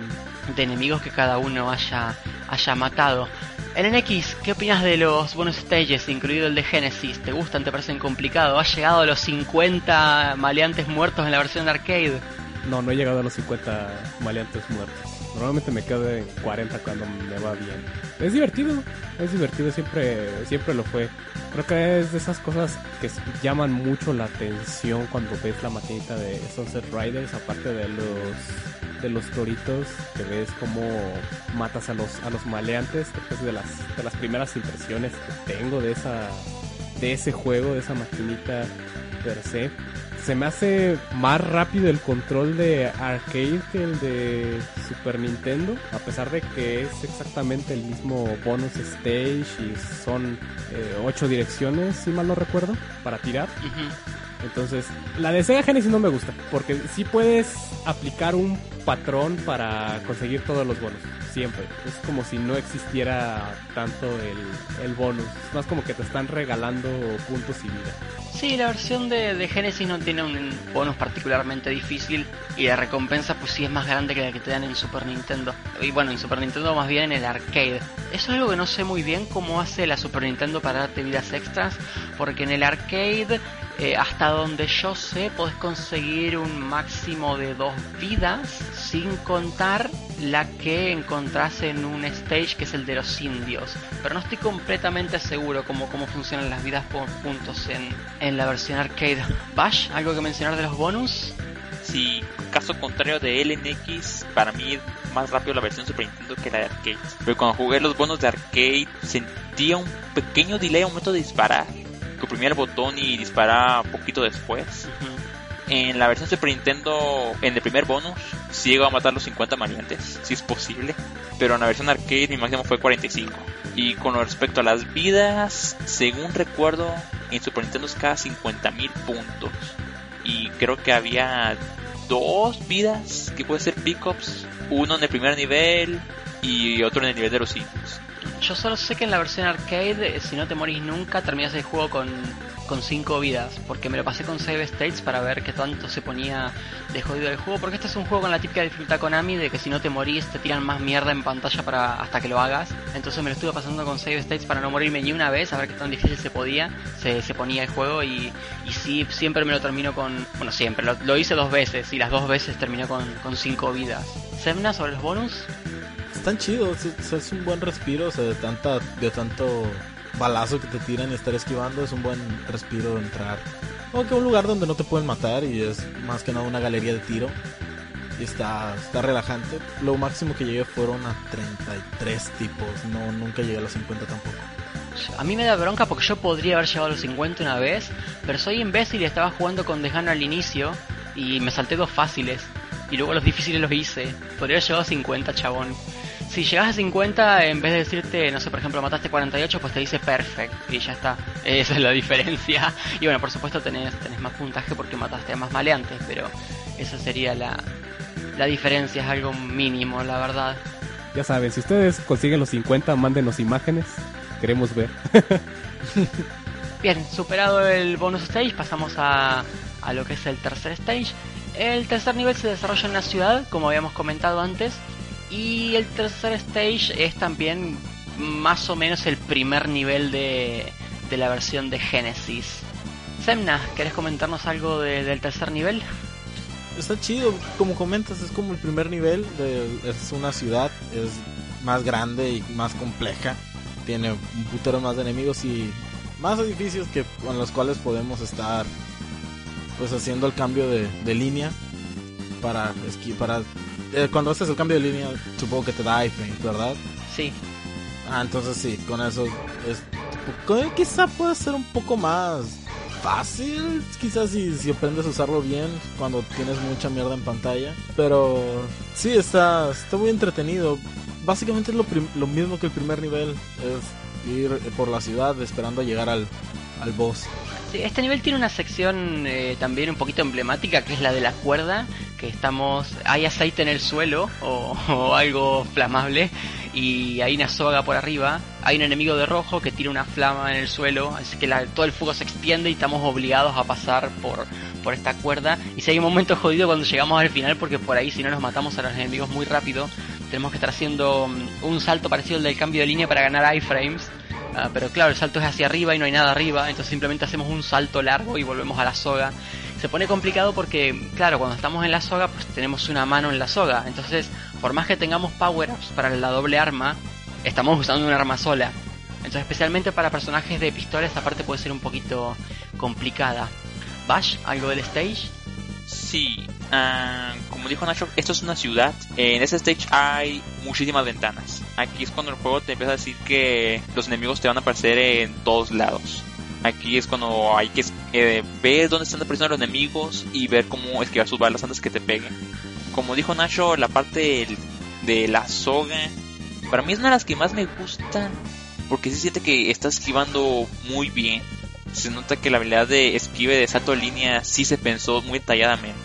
enemigos que cada uno haya, haya matado. En NX, ¿qué opinas de los bonus stages, incluido el de Genesis? ¿Te gustan? ¿Te parecen complicados? ¿Has llegado a los 50 maleantes muertos en la versión de arcade? No, no he llegado a los 50 maleantes muertos. Normalmente me quedo en 40 cuando me va bien. Es divertido, es divertido, siempre, siempre lo fue. Creo que es de esas cosas que llaman mucho la atención cuando ves la maquinita de Sunset Riders, aparte de los de los toritos que ves cómo matas a los a los maleantes después de las de las primeras impresiones que tengo de esa de ese juego de esa maquinita per se se me hace más rápido el control de arcade que el de Super Nintendo, a pesar de que es exactamente el mismo bonus stage y son eh, ocho direcciones, si mal no recuerdo, para tirar. Entonces, la de Sega Genesis no me gusta, porque sí puedes aplicar un patrón para conseguir todos los bonos, siempre. Es como si no existiera tanto el, el bonus, es más como que te están regalando puntos y vida. Sí, la versión de, de Genesis no tiene un bonus particularmente difícil y la recompensa pues sí es más grande que la que te dan en Super Nintendo. Y bueno, en Super Nintendo más bien en el arcade. Eso es algo que no sé muy bien cómo hace la Super Nintendo para darte vidas extras, porque en el arcade eh, hasta donde yo sé, podés conseguir un máximo de dos vidas, sin contar la que encontrás en un stage que es el de los indios. Pero no estoy completamente seguro cómo, cómo funcionan las vidas por puntos en, en la versión arcade. Bash, ¿algo que mencionar de los bonus? Sí, caso contrario de LNX, para mí más rápido la versión Super Nintendo que la de arcade. Pero cuando jugué los bonos de arcade, sentía un pequeño delay al momento de disparar oprimía el botón y disparaba poquito después. En la versión Super Nintendo, en el primer bonus, sí llegó a matar los 50 variantes, si es posible. Pero en la versión arcade mi máximo fue 45. Y con respecto a las vidas, según recuerdo, en Super Nintendo es cada 50.000 puntos. Y creo que había dos vidas que pueden ser pickups. Uno en el primer nivel y otro en el nivel de los indios. Yo solo sé que en la versión arcade, eh, si no te morís nunca, terminas el juego con, con 5 vidas. Porque me lo pasé con save states para ver qué tanto se ponía de jodido el juego. Porque este es un juego con la típica dificultad Konami de que si no te morís te tiran más mierda en pantalla para hasta que lo hagas. Entonces me lo estuve pasando con save states para no morirme ni una vez, a ver qué tan difícil se podía, se, se ponía el juego. Y, y sí, siempre me lo termino con. Bueno, siempre, lo, hice dos veces y las dos veces terminé con 5 vidas. Semna sobre los bonus están chidos, es, un buen respiro, o sea, de tanta, de tanto balazo que te tiran y estar esquivando, es un buen respiro entrar. Aunque un lugar donde no te pueden matar y es más que nada una galería de tiro. Y está, está relajante. Lo máximo que llegué fueron a 33 tipos, no, nunca llegué a los 50 tampoco. A mí me da bronca porque yo podría haber llegado a los 50 una vez, pero soy imbécil y estaba jugando con Dejano al inicio y me salté dos fáciles. Y luego los difíciles los hice. Podría haber llegado a 50, chabón si llegas a 50, en vez de decirte, no sé, por ejemplo, mataste 48, pues te dice perfect y ya está. [laughs] Esa es la diferencia. Y bueno, por supuesto tenés, tenés más puntaje porque mataste a más maleantes, pero esa sería la, la diferencia, es algo mínimo, la verdad. Ya saben, si ustedes consiguen los 50, mándenos imágenes. Queremos ver. [laughs] Bien, superado el bonus stage, pasamos a, a lo que es el tercer stage. El tercer nivel se desarrolla en una ciudad, como habíamos comentado antes, y el tercer stage es también más o menos el primer nivel de, de la versión de Genesis. Semna, ¿querés comentarnos algo del tercer nivel? Está chido, como comentas, es como el primer nivel, de, es una ciudad, es más grande y más compleja, tiene un putero más de enemigos y más edificios que con los cuales podemos estar pues haciendo el cambio de, de línea para esqui para eh, cuando haces el cambio de línea supongo que te da iframes, ¿verdad? Sí. Ah, entonces sí, con eso es quizá puede ser un poco más fácil, quizás si, si aprendes a usarlo bien cuando tienes mucha mierda en pantalla, pero sí está está muy entretenido. Básicamente es lo, lo mismo que el primer nivel, es ir por la ciudad esperando a llegar al, al boss. Sí, este nivel tiene una sección eh, también un poquito emblemática que es la de la cuerda, que estamos, hay aceite en el suelo o, [laughs] algo flamable y hay una soga por arriba, hay un enemigo de rojo que tira una flama en el suelo, así que todo el fuego se extiende y estamos obligados a pasar por, por esta cuerda y si hay un momento jodido cuando llegamos al final porque por ahí si no nos matamos a los enemigos muy rápido, tenemos que estar haciendo mm, un salto parecido al del cambio de línea para ganar iframes. Ah, pero claro, el salto es hacia arriba y no hay nada arriba, entonces simplemente hacemos un salto largo y volvemos a la soga. Se pone complicado porque, claro, cuando estamos en la soga, pues tenemos una mano en la soga. Entonces, por más que tengamos power-ups para la doble arma, estamos usando un arma sola. Entonces, especialmente para personajes de pistola, esta parte puede ser un poquito complicada. Bash, algo del stage. Sí, ah, como dijo Nacho, esto es una ciudad. En ese stage hay muchísimas ventanas. Aquí es cuando el juego te empieza a decir que los enemigos te van a aparecer en todos lados. Aquí es cuando hay que eh, ver dónde están apareciendo los enemigos y ver cómo esquivar sus balas antes que te peguen. Como dijo Nacho, la parte de la soga, para mí es una de las que más me gustan porque se siente que está esquivando muy bien se nota que la habilidad de esquive de salto de línea sí se pensó muy detalladamente.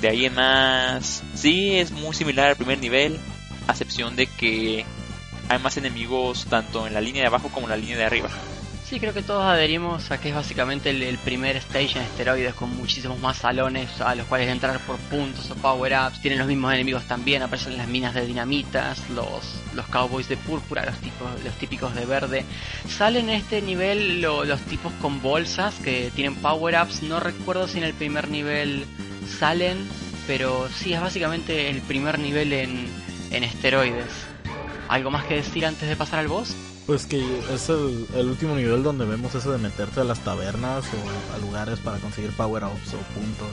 De ahí en más, sí es muy similar al primer nivel, a excepción de que hay más enemigos tanto en la línea de abajo como en la línea de arriba. Sí, creo que todos adherimos a que es básicamente el, primer stage en esteroides con muchísimos más salones a los cuales entrar por puntos o power-ups. Tienen los mismos enemigos también, aparecen las minas de dinamitas, los, los cowboys de púrpura, los, tipos, los típicos de verde. Salen en este nivel lo- los tipos con bolsas que tienen power-ups. No recuerdo si en el primer nivel salen, pero sí, es básicamente el primer nivel en, en esteroides. ¿Algo más que decir antes de pasar al boss? Pues que es el, el último nivel donde vemos eso de meterte a las tabernas o a lugares para conseguir power-ups o puntos.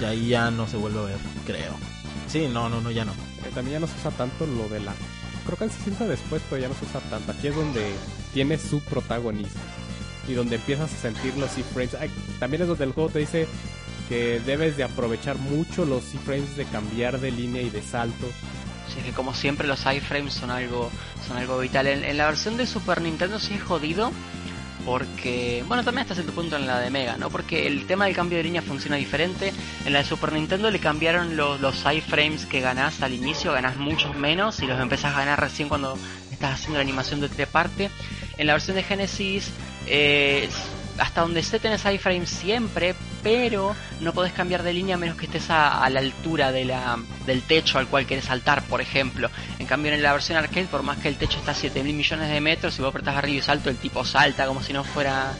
Y ahí ya no se vuelve a ver, creo. Sí, no, no, no, ya no. Eh, también ya no se usa tanto lo de la... Creo que se usa después, pero ya no se usa tanto. Aquí es donde tiene su protagonista. Y donde empiezas a sentir los iframes. Ay, también es donde el juego te dice que debes de aprovechar mucho los iframes de cambiar de línea y de salto. Sí, que como siempre los iframes son algo, son algo vital. En, la versión de Super Nintendo sí es jodido. Porque, bueno, también hasta cierto punto en la de Mega, ¿no? Porque el tema del cambio de línea funciona diferente. En la de Super Nintendo le cambiaron los, los iframes que ganás al inicio, ganás muchos menos y los empezás a ganar recién cuando estás haciendo la animación de treparte. En la versión de Genesis, eh, hasta donde esté tenés iframes siempre, pero no podés cambiar de línea a menos que estés a, a la altura de la, del techo al cual querés saltar, por ejemplo. En cambio, en la versión arcade, por más que el techo está a 7 mil millones de metros, si vos apretás arriba y salto, el tipo salta como si no fuera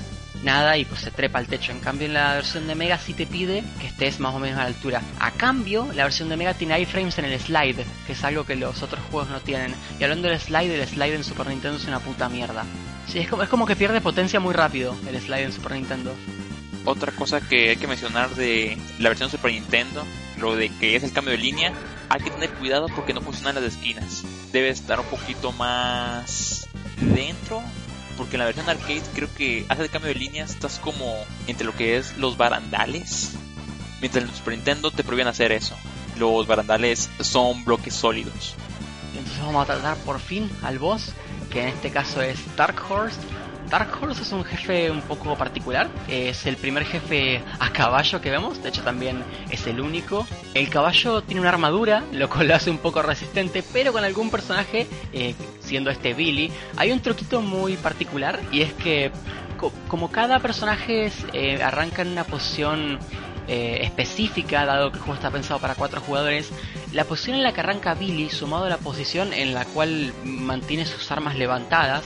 nada y pues se trepa al techo. En cambio, en la versión de Mega sí te pide que estés más o menos a la altura. A cambio, la versión de Mega tiene iframes en el slide, que es algo que los otros juegos no tienen. Y hablando del slide, el slide en Super Nintendo es una puta mierda. Sí, es como, es como que pierde potencia muy rápido el slide en Super Nintendo. Otra cosa que hay que mencionar de la versión Super Nintendo, lo de que es el cambio de línea, hay que tener cuidado porque no funcionan las esquinas. Debe estar un poquito más dentro, porque en la versión arcade creo que hace el cambio de línea, estás como entre lo que es los barandales, mientras en Super Nintendo te prohíben hacer eso. Los barandales son bloques sólidos. Entonces vamos a tratar por fin al boss, que en este caso es Dark Horse. Dark Horse es un jefe un poco particular, es el primer jefe a caballo que vemos, de hecho también es el único. El caballo tiene una armadura, lo cual lo hace un poco resistente, pero con algún personaje, eh, siendo este Billy, hay un truquito muy particular y es que co- como cada personaje eh, arranca en una posición eh, específica, dado que el juego está pensado para cuatro jugadores, la posición en la que arranca Billy, sumado a la posición en la cual mantiene sus armas levantadas,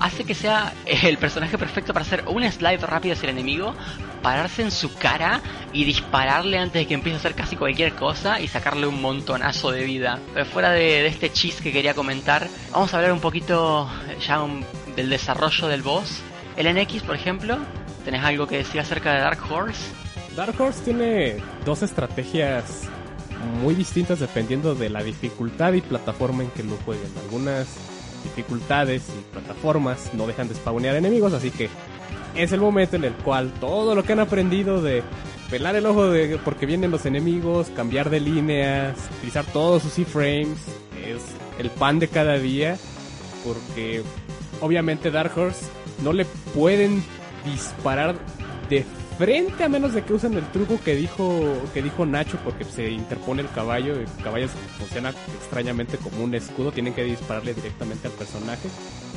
hace que sea el personaje perfecto para hacer un slide rápido hacia el enemigo, pararse en su cara y dispararle antes de que empiece a hacer casi cualquier cosa y sacarle un montonazo de vida. Pero fuera de, este chis que quería comentar, vamos a hablar un poquito ya del desarrollo del boss. El NX, por ejemplo, ¿tenés algo que decir acerca de Dark Horse? Dark Horse tiene dos estrategias muy distintas dependiendo de la dificultad y plataforma en que lo jueguen. Algunas dificultades y plataformas no dejan de spawnear enemigos, así que es el momento en el cual todo lo que han aprendido de pelar el ojo de porque vienen los enemigos, cambiar de líneas, utilizar todos sus iframes, es el pan de cada día, porque obviamente Dark Horse no le pueden disparar de frente a menos de que usen el truco que dijo que dijo Nacho porque se interpone el caballo el caballo funciona extrañamente como un escudo tienen que dispararle directamente al personaje.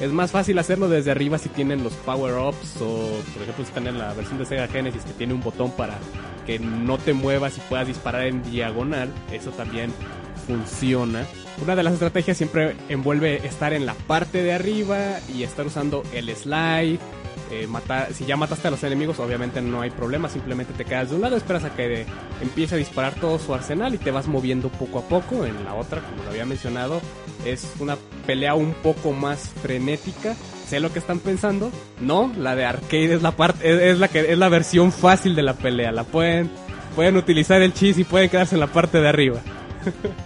Es más fácil hacerlo desde arriba si tienen los power ups o por ejemplo si están en la versión de Sega Genesis que tiene un botón para que no te muevas y puedas disparar en diagonal eso también funciona. Una de las estrategias siempre envuelve estar en la parte de arriba y estar usando el slide eh, si ya mataste a los enemigos, obviamente no hay problema, simplemente te quedas de un lado, esperas a que empiece a disparar todo su arsenal y te vas moviendo poco a poco. En la otra, como lo había mencionado, es una pelea un poco más frenética. Sé lo que están pensando. No, la de arcade es la parte, es, la que es la versión fácil de la pelea. La pueden, pueden utilizar el chis y pueden quedarse en la parte de arriba. [laughs]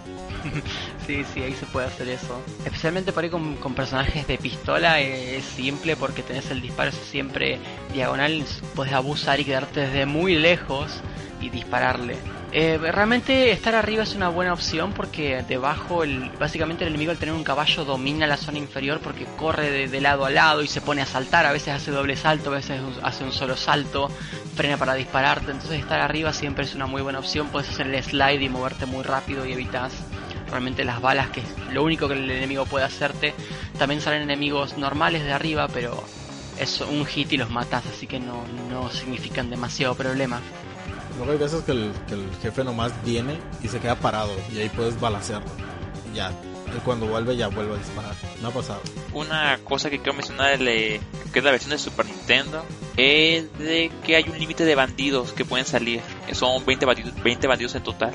Sí, sí, ahí se puede hacer eso. Especialmente por ahí con, personajes de pistola es simple porque tenés el disparo siempre diagonal, puedes abusar y quedarte desde muy lejos y dispararle. Eh, realmente estar arriba es una buena opción porque debajo, el, básicamente el enemigo al tener un caballo domina la zona inferior porque corre de, de, lado a lado y se pone a saltar, a veces hace doble salto, a veces hace un solo salto, frena para dispararte, entonces estar arriba siempre es una muy buena opción, puedes hacer el slide y moverte muy rápido y evitas realmente las balas, que es lo único que el enemigo puede hacerte. También salen enemigos normales de arriba, pero es un hit y los matas, así que no, no significan demasiado problema. Luego hay veces que el, que el jefe nomás viene y se queda parado y ahí puedes balacearlo. Y ya, y cuando vuelve ya vuelve a disparar. No ha pasado. Una cosa que quiero mencionar que es la versión de Super Nintendo es de que hay un límite de bandidos que pueden salir. Son 20 bandidos, 20 bandidos en total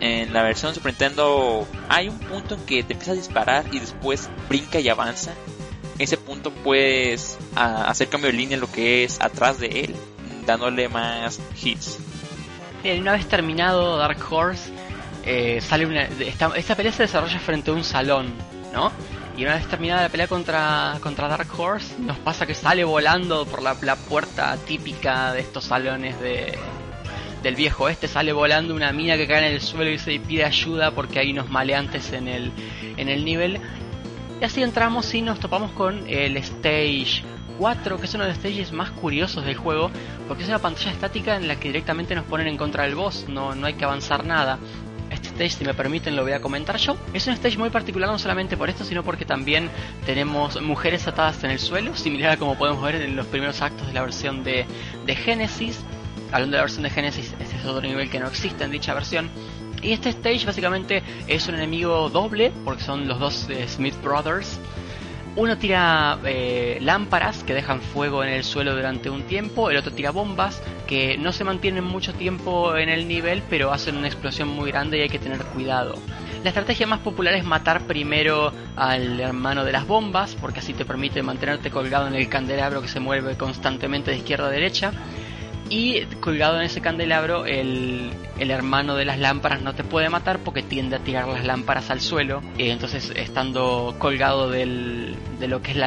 en la versión Super Nintendo hay un punto en que te empieza a disparar y después brinca y avanza. Ese punto puedes hacer cambio de línea en lo que es atrás de él, dándole más hits. Bien, una vez terminado Dark Horse, eh, sale una, esta, pelea se desarrolla frente a un salón, ¿no? Y una vez terminada la pelea contra, contra Dark Horse, nos pasa que sale volando por la, la puerta típica de estos salones de, del viejo este sale volando una mina que cae en el suelo y se pide ayuda porque hay unos maleantes en el, en el nivel. Y así entramos y nos topamos con el stage 4, que es uno de los stages más curiosos del juego, porque es una pantalla estática en la que directamente nos ponen en contra del boss, no, no hay que avanzar nada. Este stage, si me permiten, lo voy a comentar yo. Es un stage muy particular no solamente por esto, sino porque también tenemos mujeres atadas en el suelo, similar a como podemos ver en los primeros actos de la versión de, de Genesis hablando de la versión de Genesis, este es otro nivel que no existe en dicha versión. Y este stage básicamente es un enemigo doble, porque son los dos Smith Brothers. Uno tira eh, lámparas que dejan fuego en el suelo durante un tiempo, el otro tira bombas que no se mantienen mucho tiempo en el nivel, pero hacen una explosión muy grande y hay que tener cuidado. La estrategia más popular es matar primero al hermano de las bombas, porque así te permite mantenerte colgado en el candelabro que se mueve constantemente de izquierda a derecha y colgado en ese candelabro, el, el, hermano de las lámparas no te puede matar porque tiende a tirar las lámparas al suelo. Y entonces, estando colgado del, de lo que es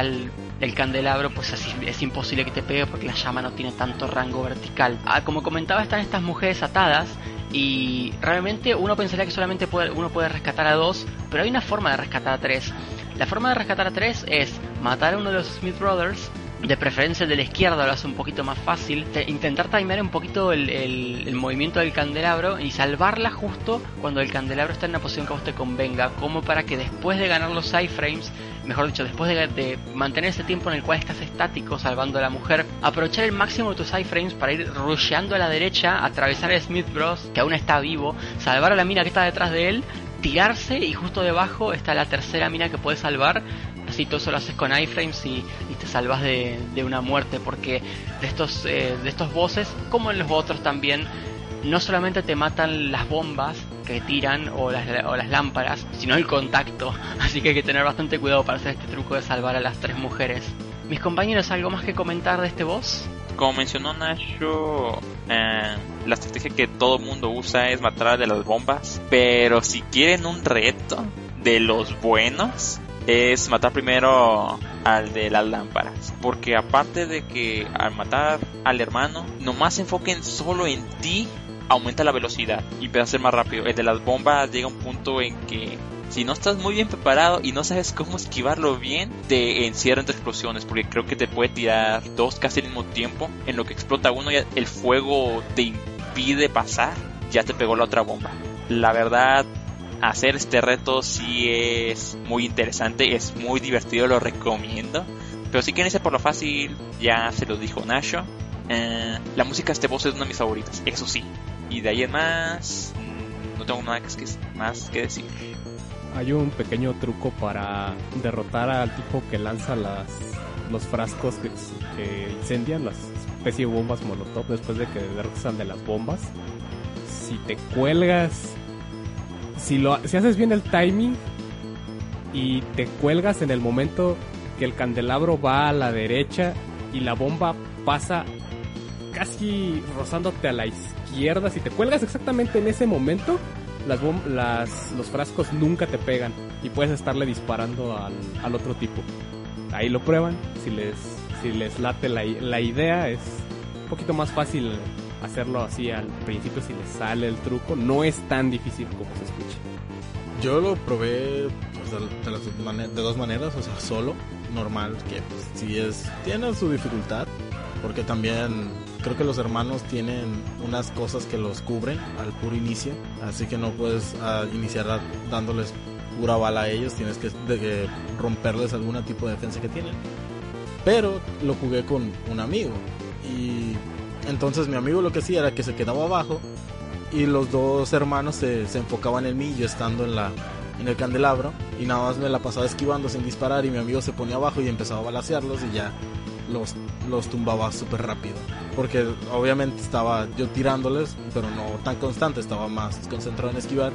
el candelabro, pues así es imposible que te pegue porque la llama no tiene tanto rango vertical. Ah, como comentaba, están estas mujeres atadas. Y realmente uno pensaría que solamente puede, uno puede rescatar a dos, pero hay una forma de rescatar a tres. La forma de rescatar a tres es matar a uno de los Smith Brothers, de preferencia el de la izquierda lo hace un poquito más fácil. intentar timear un poquito el, movimiento del candelabro y salvarla justo cuando el candelabro está en una posición que a vos convenga, como para que después de ganar los iframes, mejor dicho, después de, mantener ese tiempo en el cual estás estático salvando a la mujer, aprovechar el máximo de tus iframes para ir rusheando a la derecha, atravesar el Smith Bros, que aún está vivo, salvar a la mina que está detrás de él, tirarse y justo debajo está la tercera mina que puedes salvar así todo eso lo haces con iframes y, te salvas de, una muerte porque de estos eh, de estos bosses como en los otros también no solamente te matan las bombas que tiran o las, o las lámparas sino el contacto [laughs] así que hay que tener bastante cuidado para hacer este truco de salvar a las tres mujeres mis compañeros algo más que comentar de este boss como mencionó Nacho, eh, la estrategia que todo mundo usa es matar de las bombas. Pero si quieren un reto de los buenos, es matar primero al de las lámparas. Porque aparte de que al matar al hermano, nomás se enfoquen solo en ti, aumenta la velocidad y puede ser más rápido. El de las bombas llega a un punto en que si no estás muy bien preparado y no sabes cómo esquivarlo bien, te encierra entre explosiones, porque creo que te puede tirar dos casi al mismo tiempo. En lo que explota uno, y el fuego te impide pasar, ya te pegó la otra bomba. La verdad, hacer este reto sí es muy interesante, es muy divertido, lo recomiendo. Pero si quieren irse por lo fácil, ya se lo dijo Nacho. Eh, la música de este boss es una de mis favoritas, eso sí. Y de ahí en más, mm, no tengo nada más que decir hay un pequeño truco para derrotar al tipo que lanza las, los frascos que, incendian, las especie de bombas molotov después de que derrotas de las bombas. Si te cuelgas, si, lo, si haces bien el timing y te cuelgas en el momento que el candelabro va a la derecha y la bomba pasa casi rozándote a la izquierda, si te cuelgas exactamente en ese momento, las, las los frascos nunca te pegan y puedes estarle disparando al, al otro tipo. Ahí lo prueban, si les, si les late la, la idea es un poquito más fácil hacerlo así al principio si les sale el truco, no es tan difícil como se escucha. Yo lo probé pues, de, de, dos maneras, o sea, solo, normal, que si es, tiene su dificultad, porque también creo que los hermanos tienen unas cosas que los cubren al puro inicio, así que no puedes ah, iniciar dándoles pura bala a ellos, tienes que romperles algún tipo de defensa que tienen. Pero lo jugué con un amigo y entonces mi amigo lo que hacía era que se quedaba abajo y los dos hermanos se, se enfocaban en mí, yo estando en la en el candelabro y nada más me la pasaba esquivando sin disparar y mi amigo se ponía abajo y empezaba a balasearlos y ya los, los tumbaba súper rápido. Porque obviamente estaba yo tirándoles, pero no tan constante, estaba más concentrado en esquivar.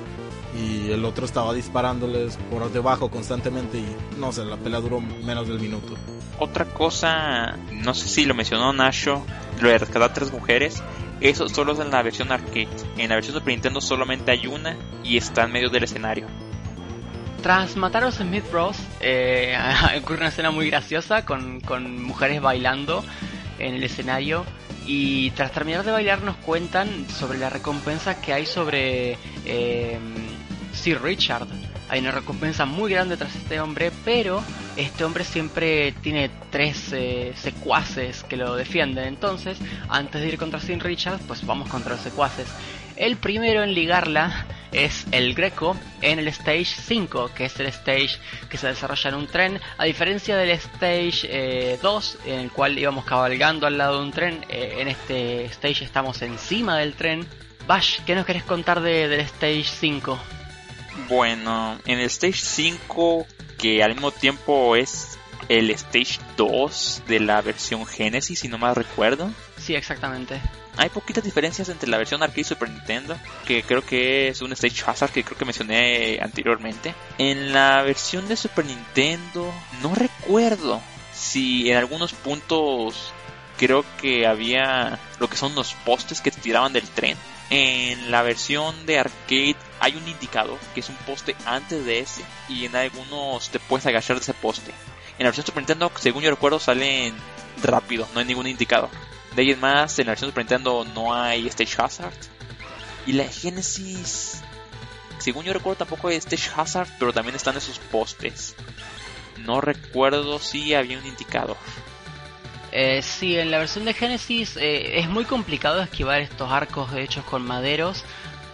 Y el otro estaba disparándoles por debajo constantemente y no sé, la pelea duró menos del minuto. Otra cosa, no sé si lo mencionó Nacho, lo de rescatar a tres mujeres. Eso solo es en la versión arcade. En la versión de Super Nintendo solamente hay una y está en medio del escenario. Tras matar a los Smith Bros, eh, [laughs] ocurre una escena muy graciosa con, con mujeres bailando en el escenario y tras terminar de bailar nos cuentan sobre la recompensa que hay sobre eh, Sir Richard. Hay una recompensa muy grande tras este hombre, pero este hombre siempre tiene tres eh, secuaces que lo defienden. Entonces, antes de ir contra Sir Richard, pues vamos contra los secuaces. El primero en ligarla es el Greco en el Stage 5, que es el stage que se desarrolla en un tren. A diferencia del Stage 2, eh, en el cual íbamos cabalgando al lado de un tren, eh, en este stage estamos encima del tren. Bash, ¿qué nos querés contar de, del Stage 5? Bueno, en el Stage 5, que al mismo tiempo es el Stage 2 de la versión Genesis, si no mal recuerdo. Sí, exactamente hay poquitas diferencias entre la versión arcade y Super Nintendo, que creo que es un Stage Hazard que creo que mencioné anteriormente. En la versión de Super Nintendo, no recuerdo si en algunos puntos creo que había lo que son los postes que te tiraban del tren. En la versión de arcade hay un indicador que es un poste antes de ese y en algunos te puedes agachar de ese poste. En la versión Super Nintendo, según yo recuerdo, salen rápido, no hay ningún indicador. De ahí en más, en la versión Super Nintendo no hay Stage Hazard. Y la Genesis, según yo recuerdo, tampoco hay Stage Hazard, pero también están esos postes. No recuerdo si había un indicador. Eh, sí, en la versión de Genesis eh, es muy complicado esquivar estos arcos hechos con maderos,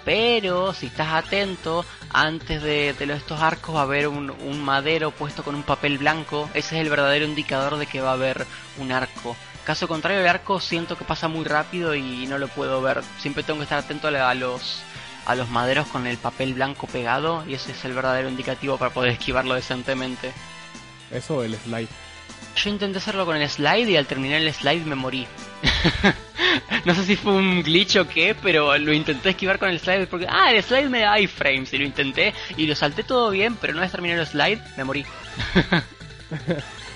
pero si estás atento, antes de, estos arcos va a haber un, un madero puesto con un papel blanco, ese es el verdadero indicador de que va a haber un arco. Caso contrario, el arco siento que pasa muy rápido y no lo puedo ver. Siempre tengo que estar atento a los a los maderos con el papel blanco pegado y ese es el verdadero indicativo para poder esquivarlo decentemente. Eso el slide. Yo intenté hacerlo con el slide y al terminar el slide me morí. [laughs] no sé si fue un glitch o qué, pero lo intenté esquivar con el slide porque, ah, el slide me da iframes y lo intenté y lo salté todo bien, pero no vez terminar el slide me morí. [laughs]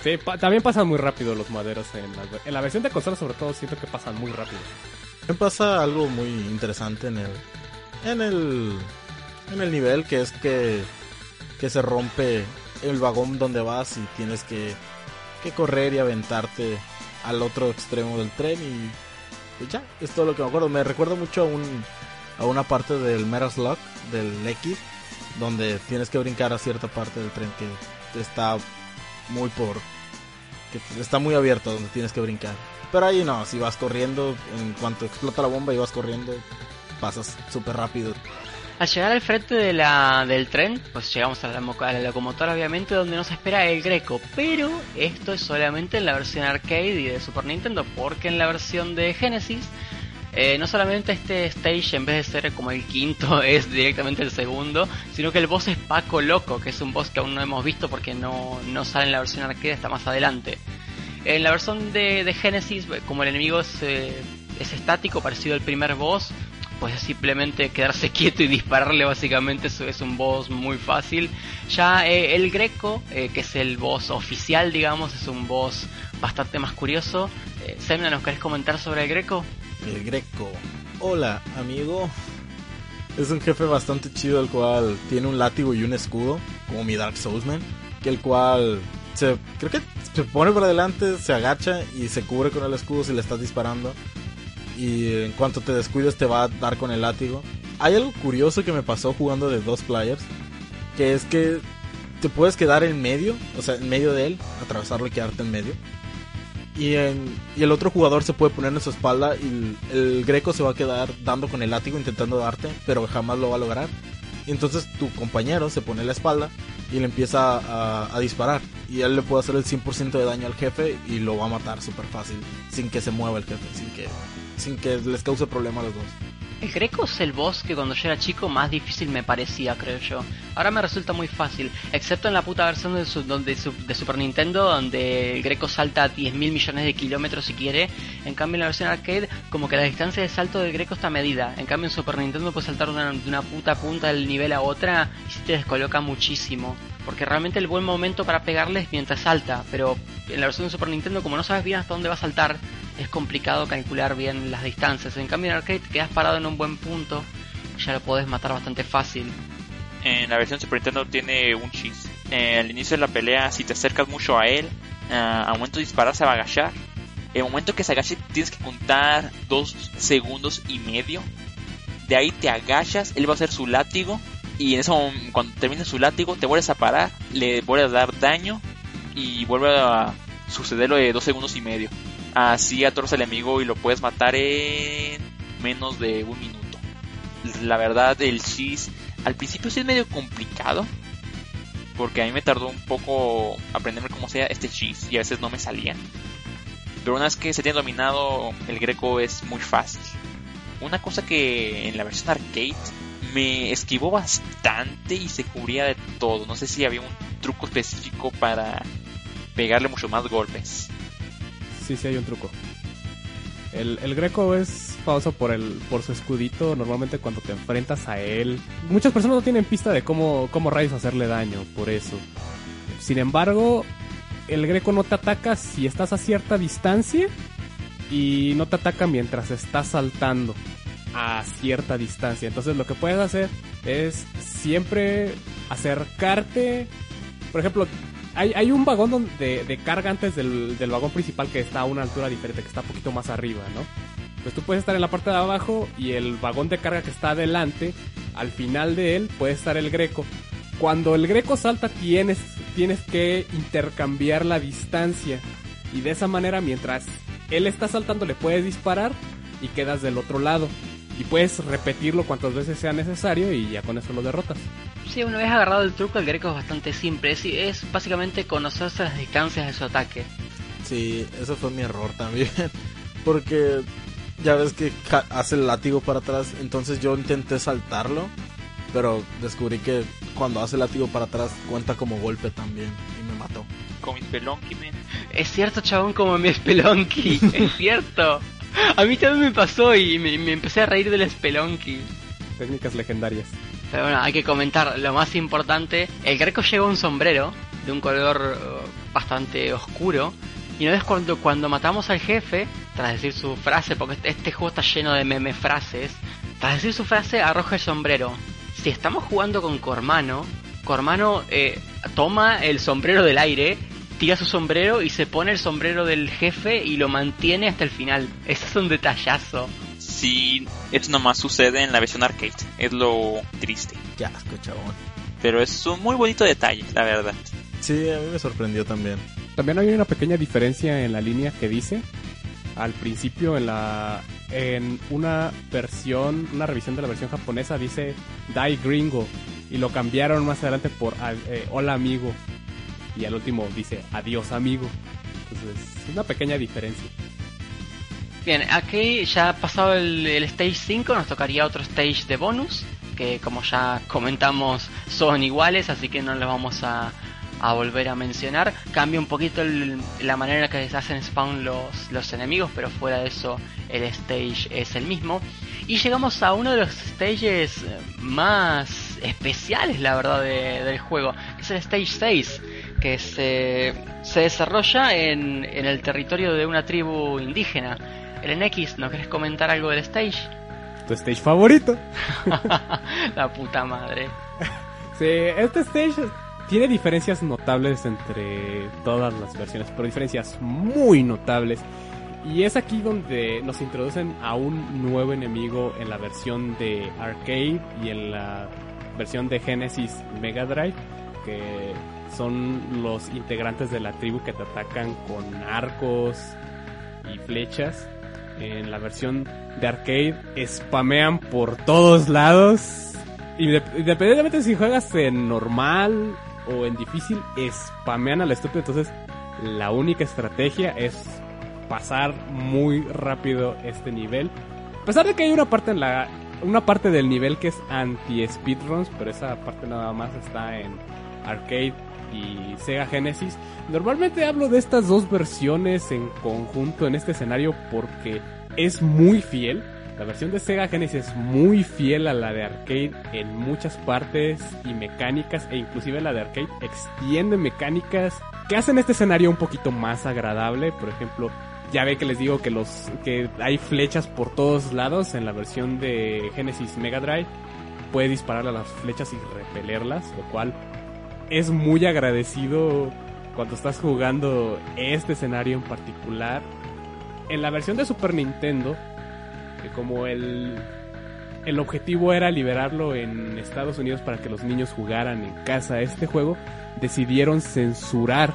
Sí, pa- también pasan muy rápido los maderos en la, en la versión de consola sobre todo siento que pasan muy rápido. Me pasa algo muy interesante en el en el en el nivel que es que que se rompe el vagón donde vas y tienes que correr y aventarte al otro extremo del tren y pues ya, es todo lo que me acuerdo. Me recuerda mucho a un a una parte del Metal Slug del X donde tienes que brincar a cierta parte del tren que está muy por que está muy abierto donde tienes que brincar. Pero ahí no, si vas corriendo, en cuanto explota la bomba y vas corriendo, pasas súper rápido. Al llegar al frente de la, del tren, pues llegamos a la, locomotora obviamente donde nos espera el Greco, pero esto es solamente en la versión arcade y de Super Nintendo, porque en la versión de Genesis, eh, no solamente este stage en vez de ser como el quinto [laughs] es directamente el segundo, sino que el boss es Paco Loco, que es un boss que aún no hemos visto porque no, no sale en la versión arcade, está más adelante. En la versión de, de Genesis, como el enemigo es, eh, es estático, parecido al primer boss, pues es simplemente quedarse [laughs] quieto y dispararle básicamente, eso es un boss muy fácil. Ya eh, el Greco, eh, que es el boss oficial, digamos, es un boss bastante más curioso. Eh, Semna, ¿nos querés comentar sobre el Greco? El Greco. Hola, amigo. Es un jefe bastante chido, el cual tiene un látigo y un escudo, como mi Dark Soulsman, que el cual se creo que se pone por adelante, se agacha y se cubre con el escudo si le estás disparando. Y en cuanto te descuides te va a dar con el látigo. Hay algo curioso que me pasó jugando de dos players, que es que te puedes quedar en medio, o sea, en medio de él, atravesarlo y quedarte en medio. Y, en- y el otro jugador se puede poner en su espalda y el, el greco se va a quedar dando con el látigo intentando darte, pero jamás lo va a lograr. Y entonces tu compañero se pone la espalda y le empieza a, a disparar. Y él le puede hacer el 100% de daño al jefe y lo va a matar súper fácil, sin que se mueva el jefe, sin que, sin que les cause problema a los dos. El Greco es el boss que cuando yo era chico más difícil me parecía, creo yo. Ahora me resulta muy fácil, excepto en la puta versión de, su- de Super Nintendo, donde el Greco salta a 10.000 millones de kilómetros si quiere. En cambio, en la versión arcade, como que la distancia de salto del Greco está medida. En cambio, en Super Nintendo puedes saltar de una, de una puta punta del nivel a otra y se te descoloca muchísimo. Porque realmente el buen momento para pegarle es mientras salta, pero en la versión de Super Nintendo, como no sabes bien hasta dónde va a saltar, es complicado calcular bien las distancias. En cambio en arcade quedas parado en un buen punto ya lo podés matar bastante fácil. En la versión Super Nintendo tiene un chis. Eh, al inicio de la pelea, si te acercas mucho a él, ah, al momento de disparar se va a agachar. En el momento que se agache tienes que contar dos segundos y medio. De ahí te agachas, él va a hacer su látigo. Y en eso, cuando termine su látigo, te vuelves a parar, le vuelves a dar daño. Y vuelve a suceder lo de dos segundos y medio. Así atorras al enemigo y lo puedes matar en menos de un minuto. La verdad, el cheese al principio sí es medio complicado. Porque a mí me tardó un poco aprenderme cómo sea este cheese y a veces no me salía. Pero una vez que se tiene dominado, el greco es muy fácil. Una cosa que en la versión arcade me esquivó bastante y se cubría de todo. No sé si había un truco específico para pegarle mucho más golpes. Sí, sí hay un truco. El, el Greco es famoso por el por su escudito. Normalmente cuando te enfrentas a él, muchas personas no tienen pista de cómo cómo rayos hacerle daño. Por eso. Sin embargo, el Greco no te ataca si estás a cierta distancia y no te ataca mientras estás saltando a cierta distancia. Entonces lo que puedes hacer es siempre acercarte. Por ejemplo, hay, un vagón de carga antes del, del vagón principal que está a una altura diferente, que está un poquito más arriba, ¿no? Pues tú puedes estar en la parte de abajo y el vagón de carga que está adelante, al final de él puede estar el greco. Cuando el greco salta tienes, tienes que intercambiar la distancia. Y de esa manera mientras él está saltando le puedes disparar y quedas del otro lado. Y puedes repetirlo cuantas veces sea necesario y ya con eso lo derrotas. Sí, una vez agarrado el truco, el Greco es bastante simple. Es, es básicamente conocerse las distancias de su ataque. Sí, eso fue mi error también. [laughs] Porque ya ves que hace el látigo para atrás. Entonces yo intenté saltarlo. Pero descubrí que cuando hace el látigo para atrás cuenta como golpe también. Y me mató. Con mis pelonqui, men. Es cierto, chabón, como mi Spelunky. [laughs] es cierto. [laughs] A mí también me pasó y me, me empecé a reír del Spelunky. Técnicas legendarias. Pero bueno, hay que comentar lo más importante. El Greco lleva un sombrero de un color eh, bastante oscuro. Y una vez cuando, cuando matamos al jefe, tras decir su frase, porque este, este juego está lleno de meme frases, tras decir su frase arroja el sombrero. Si estamos jugando con Cormano, Cormano eh, toma el sombrero del aire, tira su sombrero y se pone el sombrero del jefe y lo mantiene hasta el final. [laughs] Eso es un detallazo. Sí, eso nomás sucede en la versión arcade. Es lo triste. Ya, chabón. Pero es un muy bonito detalle, la verdad. Sí, a mí me sorprendió también. También hay una pequeña diferencia en la línea que dice al principio en la en una versión, una revisión de la versión japonesa dice Die Gringo y lo cambiaron más adelante por eh, Hola amigo y al último dice Adiós amigo. Entonces, es una pequeña diferencia. Bien, aquí ya ha pasado el, el stage 5, nos tocaría otro stage de bonus, que como ya comentamos son iguales, así que no los vamos a, a volver a mencionar. Cambia un poquito la manera en que se hacen spawn los, los enemigos, pero fuera de eso el stage es el mismo. Y llegamos a uno de los stages más especiales, la verdad, del juego, que es el stage 6, que se, se desarrolla en, en el territorio de una tribu indígena. El NX, ¿no querés comentar algo del stage? ¿Tu stage favorito? [laughs] la puta madre. Sí, este stage tiene diferencias notables entre todas las versiones, pero diferencias muy notables. Y es aquí donde nos introducen a un nuevo enemigo en la versión de arcade y en la versión de Genesis Mega Drive, que son los integrantes de la tribu que te atacan con arcos y flechas. En la versión de arcade spamean por todos lados. Independientemente si juegas en normal o en difícil, spamean al estúpido. Entonces, la única estrategia es pasar muy rápido este nivel. A pesar de que hay una parte en la una parte del nivel que es anti speedruns, pero esa parte nada más está en arcade y Sega Genesis. Normalmente hablo de estas dos versiones en conjunto en este escenario porque es muy fiel. La versión de Sega Genesis es muy fiel a la de arcade en muchas partes y mecánicas e inclusive la de arcade extiende mecánicas que hacen este escenario un poquito más agradable. Por ejemplo, ya ve que les digo que los que hay flechas por todos lados en la versión de Genesis Mega Drive. Puede disparar a las flechas y repelerlas, lo cual es muy agradecido cuando estás jugando este escenario en particular. En la versión de Super Nintendo, que como el, el objetivo era liberarlo en Estados Unidos para que los niños jugaran en casa este juego, decidieron censurar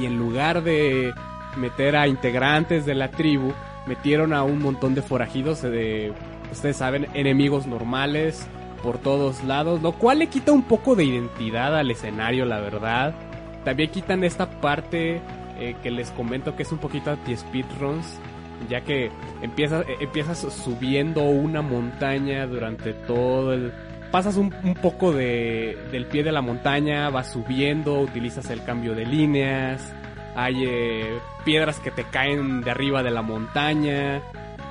y en lugar de meter a integrantes de la tribu, metieron a un montón de forajidos de, ustedes saben, enemigos normales por todos lados, lo cual le quita un poco de identidad al escenario, la verdad. También quitan esta parte eh, que les comento que es un poquito anti-speedruns, ya que empiezas, eh, empiezas subiendo una montaña durante todo el... Pasas un, poco de, del pie de la montaña, vas subiendo, utilizas el cambio de líneas, hay eh, piedras que te caen de arriba de la montaña.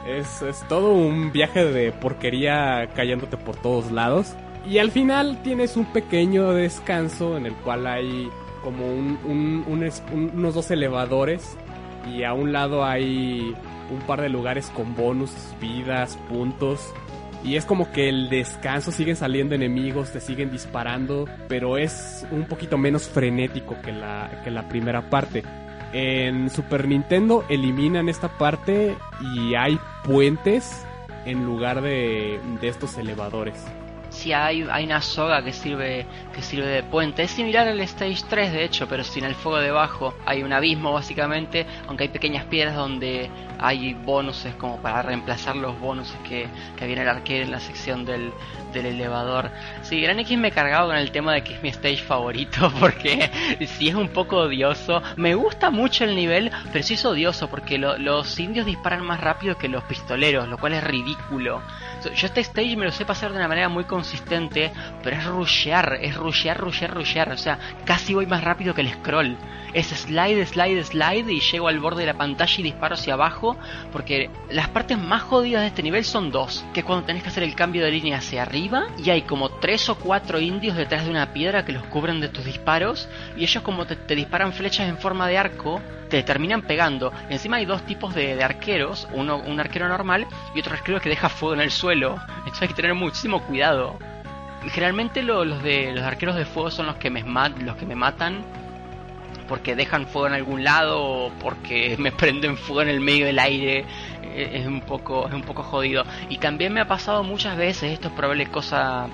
Es, es, todo un viaje de porquería cayéndote por todos lados. Y al final tienes un pequeño descanso en el cual hay como un, un, un, unos dos elevadores. Y a un lado hay un par de lugares con bonus, vidas, puntos. Y es como que el descanso siguen saliendo enemigos, te siguen disparando, pero es un poquito menos frenético que la, que la primera parte. En Super Nintendo eliminan esta parte y hay puentes en lugar de, de estos elevadores. Sí, hay, hay una soga que sirve, que sirve de puente. Es similar al Stage 3, de hecho, pero sin el fuego debajo. Hay un abismo, básicamente, aunque hay pequeñas piedras donde hay bonuses como para reemplazar los bonuses que, que viene el arcade en la sección del, del elevador. Sí, Gran X me he cargado con el tema de que es mi stage favorito, [laughs] porque sí es un poco odioso. Me gusta mucho el nivel, pero sí es odioso, porque lo, los indios disparan más rápido que los pistoleros, lo cual es ridículo. Yo este stage me lo sé pasar de una manera muy pero es rushear, es rushear, rushear, rushear. O sea, casi voy más rápido que el scroll. Es slide, slide, slide y llego al borde de la pantalla y disparo hacia abajo. Porque las partes más jodidas de este nivel son dos. Que es cuando tenés que hacer el cambio de línea hacia arriba y hay como tres o cuatro indios detrás de una piedra que los cubren de tus disparos. Y ellos como te, te disparan flechas en forma de arco, te terminan pegando. Encima hay dos tipos de, de arqueros. Uno, un arquero normal y otro arquero que deja fuego en el suelo. Entonces hay que tener muchísimo cuidado. Generalmente lo- los de los arqueros de fuego son los que me los que me matan porque dejan fuego en algún lado o porque [laughs] me prenden fuego en el medio del aire. Eh, Es un poco es un poco jodido. Y también me ha pasado muchas veces, esto es probable cosa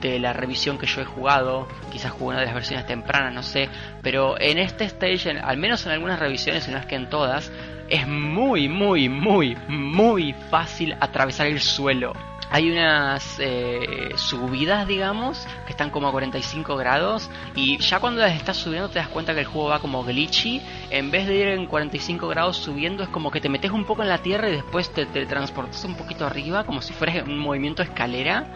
de la revisión que yo he jugado, quizás jugué una de las versiones tempranas, no sé, pero en este stage, al menos en algunas revisiones, en las que en todas, es muy, muy, muy, muy fácil atravesar el suelo. Hay unas eh, subidas, digamos, que están como a 45 grados y ya cuando las estás subiendo te das cuenta que el juego va como glitchy. En vez de ir en 45 grados subiendo es como que te metes un poco en la tierra y después te, te transportas un poquito arriba como si fueras un movimiento escalera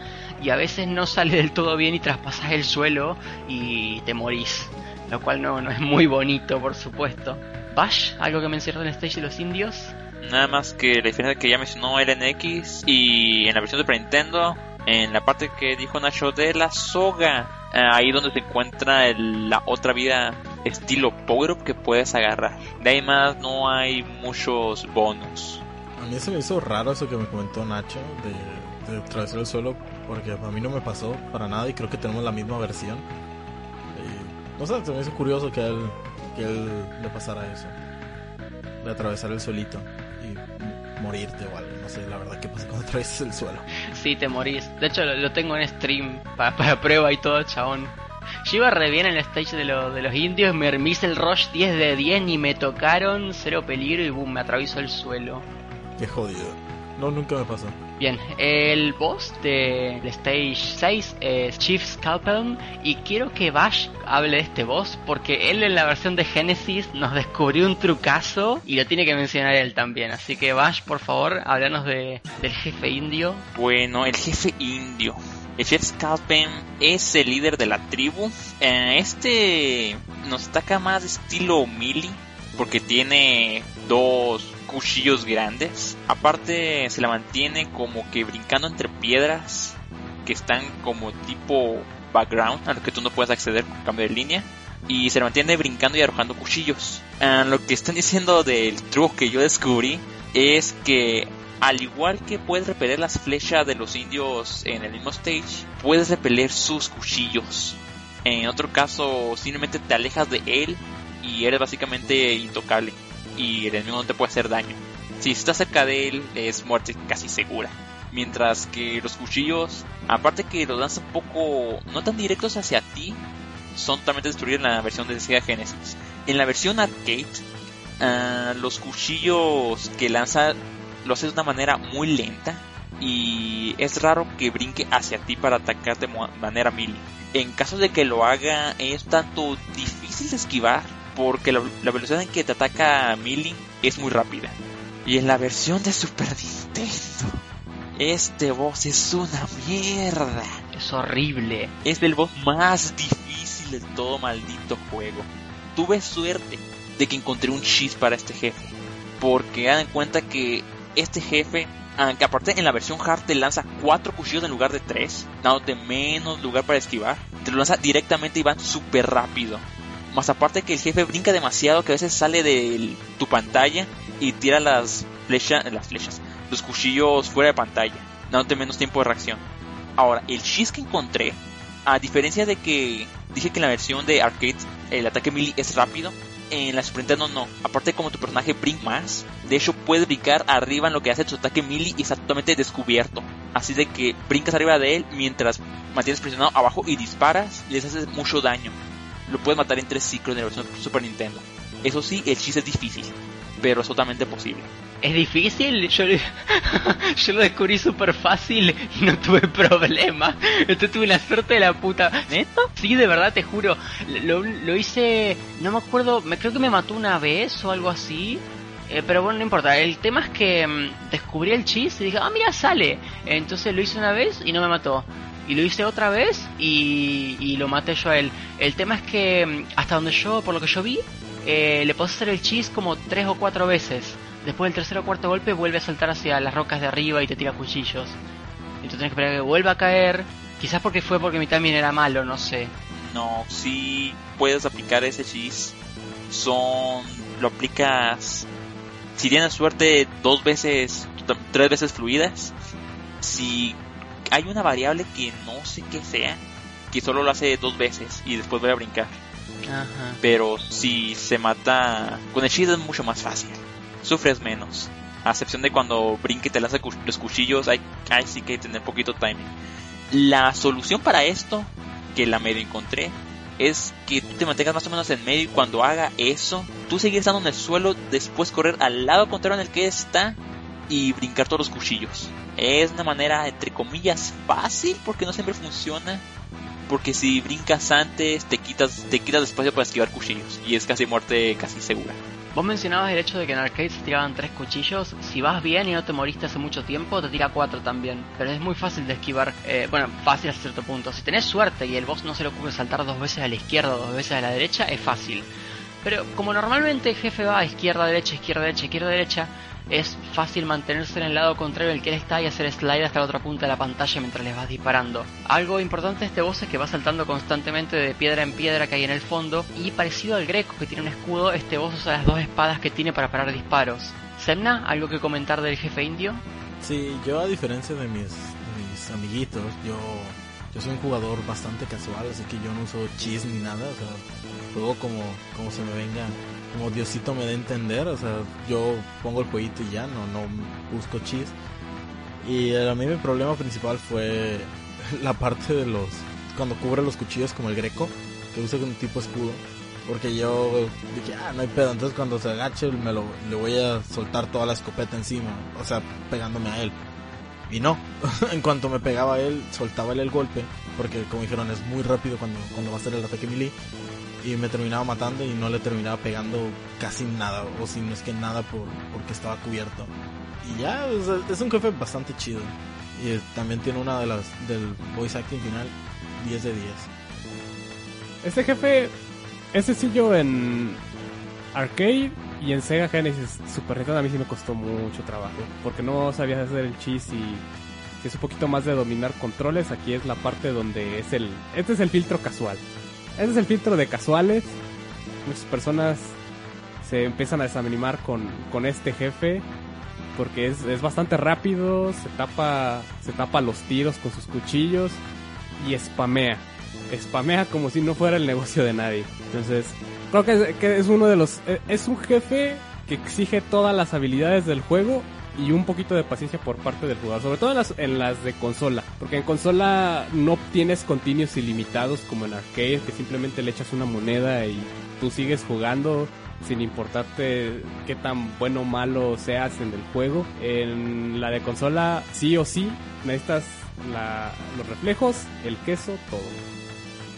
y a veces no sale del todo bien y traspasas el suelo y te morís. Lo cual no, no es muy bonito, por supuesto. Bash, algo que mencionó en el stage de los indios. Nada más que la diferencia que ya mencionó era en X y en la versión de Super Nintendo, en la parte que dijo Nacho de la soga, eh, ahí donde se encuentra el- la otra vida estilo Power que puedes agarrar. De ahí más no hay muchos bonus. A mí se me hizo raro eso que me comentó Nacho de, atravesar el suelo, porque a mí no me pasó para nada y creo que tenemos la misma versión. No sé, se me hizo curioso que él, que él le pasara eso, de atravesar el suelito morirte o algo. No sé, la verdad, qué pasa cuando atraviesas el suelo. Sí, te morís. De hecho, lo, lo tengo en stream para, [laughs] para prueba y todo, chabón. Yo iba re bien en el stage de, lo- de los indios, me, hice el rush 10 de 10, ni me tocaron, cero peligro y boom, me atravieso el suelo. Qué jodido. No, nunca me pasó. Bien, el boss del stage 6 es Chief Scalpel y quiero que Bash hable de este boss porque él en la versión de Genesis nos descubrió un trucazo y lo tiene que mencionar él también. Así que Bash, por favor, háblanos de, del jefe indio. Bueno, el jefe indio. El Chef Scalpen es el líder de la tribu. Eh, este nos ataca más de estilo melee porque tiene dos cuchillos grandes. Aparte se la mantiene como que brincando entre piedras que están como tipo background a lo que tú no puedes acceder con cambio de línea. Y se la mantiene brincando y arrojando cuchillos. Ah, lo que están diciendo del truco que yo descubrí es que al igual que puedes repeler las flechas de los indios en el mismo stage, puedes repeler sus cuchillos. En otro caso, simplemente te alejas de él y eres básicamente intocable. Y el enemigo no te puede hacer daño. Si estás cerca de él, es muerte casi segura. Mientras que los cuchillos, aparte que los lanza un poco, no tan directos hacia ti, son totalmente destruidos en la versión de Sega Genesis. En la versión arcade, ah, los cuchillos que lanza lo hace de una manera muy lenta y es raro que brinque hacia ti para atacarte de manera melee. En caso de que lo haga es tanto difícil de esquivar porque la, la velocidad en que te ataca melee es muy rápida. Y en la versión de Super Nintendo, este boss es una mierda. Es horrible. Es el boss más difícil de todo maldito juego. Tuve suerte de que encontré un cheat para este jefe. Porque hagan en cuenta que este jefe, aunque aparte en la versión hard te lanza cuatro cuchillos en lugar de tres, dándote menos lugar para esquivar, te lo lanza directamente y van súper rápido. Más aparte que el jefe brinca demasiado que a veces sale de tu pantalla y tira las flechas, las flechas, los cuchillos fuera de pantalla, dándote menos tiempo de reacción. Ahora, el cheat que encontré, a diferencia de que dije que en la versión de arcade el ataque melee es rápido, en la Super Nintendo no. Aparte como tu personaje brinca más, de hecho puedes brincar arriba en lo que hace su ataque melee y está totalmente descubierto. Así de que brincas arriba de él mientras mantienes presionado abajo y disparas les haces mucho daño. Lo puedes matar en tres ciclos en la versión Super Nintendo. Eso sí, el chiste es difícil, pero es totalmente posible. Es difícil, yo, [laughs] yo lo descubrí súper fácil y no tuve problema. Entonces tuve la suerte de la puta. ¿Neto? Sí, de verdad, te juro. Lo, lo hice, no me acuerdo, me creo que me mató una vez o algo así. Eh, pero bueno, no importa. El tema es que mm, descubrí el cheese y dije, ah, mira, sale. Entonces lo hice una vez y no me mató. Y lo hice otra vez y, y lo maté yo a él. El tema es que mm, hasta donde yo, por lo que yo vi, eh, le puedo hacer el cheese como tres o cuatro veces. Después del tercer o cuarto golpe vuelve a saltar hacia las rocas de arriba y te tira cuchillos. Entonces tienes que esperar que vuelva a caer. Quizás porque fue porque mi timing era malo, no sé. No, si puedes aplicar ese cheese. Son. Lo aplicas. Si tienes suerte, dos veces, tres veces fluidas. Si hay una variable que no sé qué sea, que solo lo hace dos veces y después voy a brincar. Ajá. Pero si se mata con el cheese es mucho más fácil. Sufres menos. A excepción de cuando brinque y te lanza los cuchillos, hay, hay sí que tener poquito timing. La solución para esto, que la medio encontré, es que tú te mantengas más o menos en medio y cuando haga eso, tú seguir estando en el suelo, después correr al lado contrario en el que está y brincar todos los cuchillos. Es una manera, entre comillas, fácil porque no siempre funciona. Porque si brincas antes, te quitas, te quitas espacio para esquivar cuchillos. Y es casi muerte casi segura. Vos mencionabas el hecho de que en arcade se tiraban tres cuchillos. Si vas bien y no te moriste hace mucho tiempo, te tira cuatro también. Pero es muy fácil de esquivar. eh, bueno, fácil hasta cierto punto. Si tenés suerte y el boss no se le ocurre saltar dos veces a la izquierda o dos veces a la derecha, es fácil. Pero como normalmente el jefe va a izquierda, derecha, izquierda, derecha, izquierda, derecha, es fácil mantenerse en el lado contrario del que él está y hacer slide hasta la otra punta de la pantalla mientras les vas disparando. Algo importante de este boss es que va saltando constantemente de piedra en piedra que hay en el fondo y parecido al greco que tiene un escudo, este boss usa las dos espadas que tiene para parar disparos. Semna, ¿algo que comentar del jefe indio? Sí, yo a diferencia de mis, de amiguitos, yo, yo soy un jugador bastante casual, así que yo no uso cheese ni nada, o sea, juego como, como se me venga, como Diosito me dé a entender, o sea, yo pongo el jueguito y ya, no, no busco cheese. Y a mí mi problema principal fue [laughs] la parte de los, cuando cubre los cuchillos como el greco, que usa un tipo escudo. Porque yo dije, ah, no hay pedo. Entonces cuando se agache me lo, le voy a soltar toda la escopeta encima. O sea, pegándome a él. Y no. [laughs] en cuanto me pegaba a él, soltaba él el golpe. Porque como dijeron, es muy rápido cuando, cuando va a hacer el ataque melee. Y me terminaba matando y no le terminaba pegando casi nada. O si no es que nada por, porque estaba cubierto. Y ya, es un jefe bastante chido. Y eh, también tiene una de las del voice acting final 10 de 10. Este jefe es sencillo en arcade y en Sega Genesis Super Nintendo a mí sí me costó mucho trabajo porque no sabías hacer el cheese y es un poquito más de dominar controles aquí es la parte donde es el este es el filtro casual este es el filtro de casuales muchas personas se empiezan a desanimar con, con este jefe porque es, es bastante rápido se tapa se tapa los tiros con sus cuchillos y spamea spamea como si no fuera el negocio de nadie. Entonces, creo que es, que es uno de los... eh, Es un jefe que exige todas las habilidades del juego y un poquito de paciencia por parte del jugador, sobre todo en las, en las de consola, porque en consola no obtienes continuos ilimitados como en arcade, que simplemente le echas una moneda y tú sigues jugando sin importarte qué tan bueno o malo seas en el juego. En la de consola, sí o sí, necesitas la- los reflejos, el queso, todo.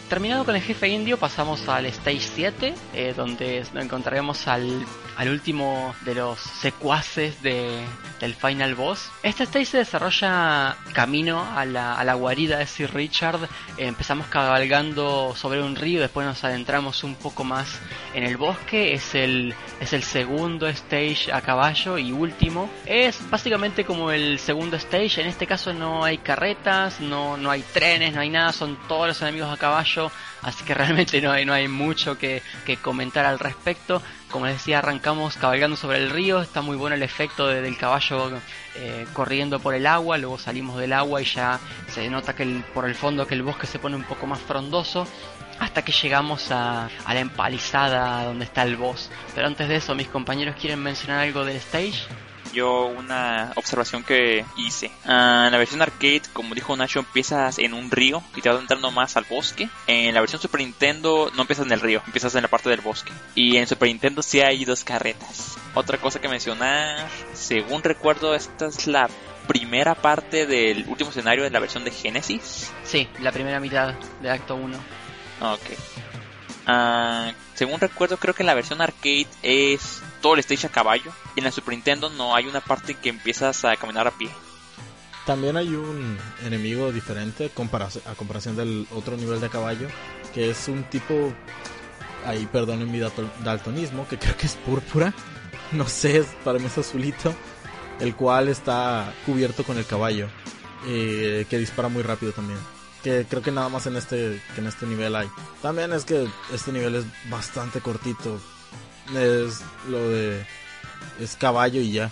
Terminado con el jefe indio, pasamos al Stage 7, eh, donde nos encontraremos al, al último de los secuaces de, del Final Boss. Este stage se desarrolla camino a la, a la guarida de Sir Richard. Empezamos cabalgando sobre un río, después nos adentramos un poco más en el bosque. Es el, es el segundo stage a caballo y último. Es básicamente como el segundo stage. En este caso no hay carretas, no, no hay trenes, no hay nada. Son todos los enemigos a caballo. Así que realmente no hay, no hay mucho que, que comentar al respecto. Como les decía, arrancamos cabalgando sobre el río. Está muy bueno el efecto de- del caballo eh, corriendo por el agua. Luego salimos del agua y ya se nota que por el fondo que el bosque se pone un poco más frondoso hasta que llegamos a, a la empalizada donde está el boss. Pero antes de eso, mis compañeros quieren mencionar algo del stage. Yo una observación que hice. Ah, en la versión arcade, como dijo Nacho, empiezas en un río y te vas entrando más al bosque. En la versión Super Nintendo no empiezas en el río, empiezas en la parte del bosque. Y en Super Nintendo sí hay dos carretas. Otra cosa que mencionar, según recuerdo, esta es la primera parte del último escenario de la versión de Genesis. Sí, la primera mitad de acto 1. Ok. Ah, según recuerdo, creo que la versión arcade es todo el stage a caballo. Y en la Super Nintendo no hay una parte que empiezas a caminar a pie. También hay un enemigo diferente a comparación del otro nivel de caballo, que es un tipo, ahí perdonen mi daltonismo, que creo que es púrpura, [laughs] no sé, para mí es azulito, el cual está cubierto con el caballo, eh, que dispara muy rápido también. Que creo que nada más en este, en este nivel hay. También es que este nivel es bastante cortito. Es lo de... Es caballo y ya.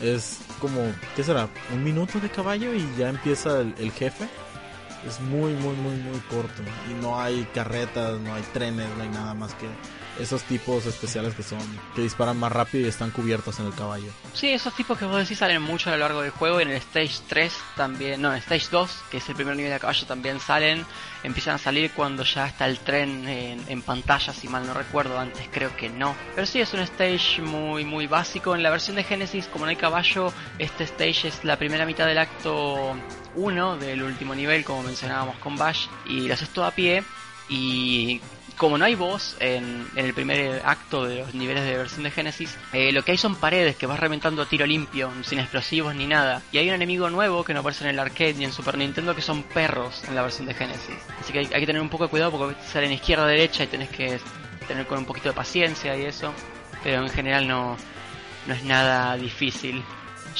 Es como, ¿qué será? Un minuto de caballo y ya empieza el, jefe. Es muy, muy, muy, muy corto. Y no hay carretas, no hay trenes, no hay nada más que esos tipos especiales que son, que disparan más rápido y están cubiertos en el caballo. Sí, esos tipos que vos decís salen mucho a lo largo del juego. En el Stage 3 también, no, en Stage 2, que es el primer nivel de caballo, también salen. Empiezan a salir cuando ya está el tren en, en pantalla, si mal no recuerdo. Antes creo que no. Pero sí, es un stage muy, muy básico. En la versión de Genesis, como no hay caballo, este stage es la primera mitad del acto 1 del último nivel, como mencionábamos con Bash. Y lo haces todo a pie. Y como no hay voz en, el primer acto de los niveles de versión de Genesis, eh, lo que hay son paredes que vas reventando a tiro limpio, sin explosivos ni nada. Y hay un enemigo nuevo que no aparece en el arcade ni en Super Nintendo que son perros en la versión de Genesis. Así que hay, que tener un poco de cuidado porque salen izquierda derecha y tenés que tener con un poquito de paciencia y eso. Pero en general no, no es nada difícil.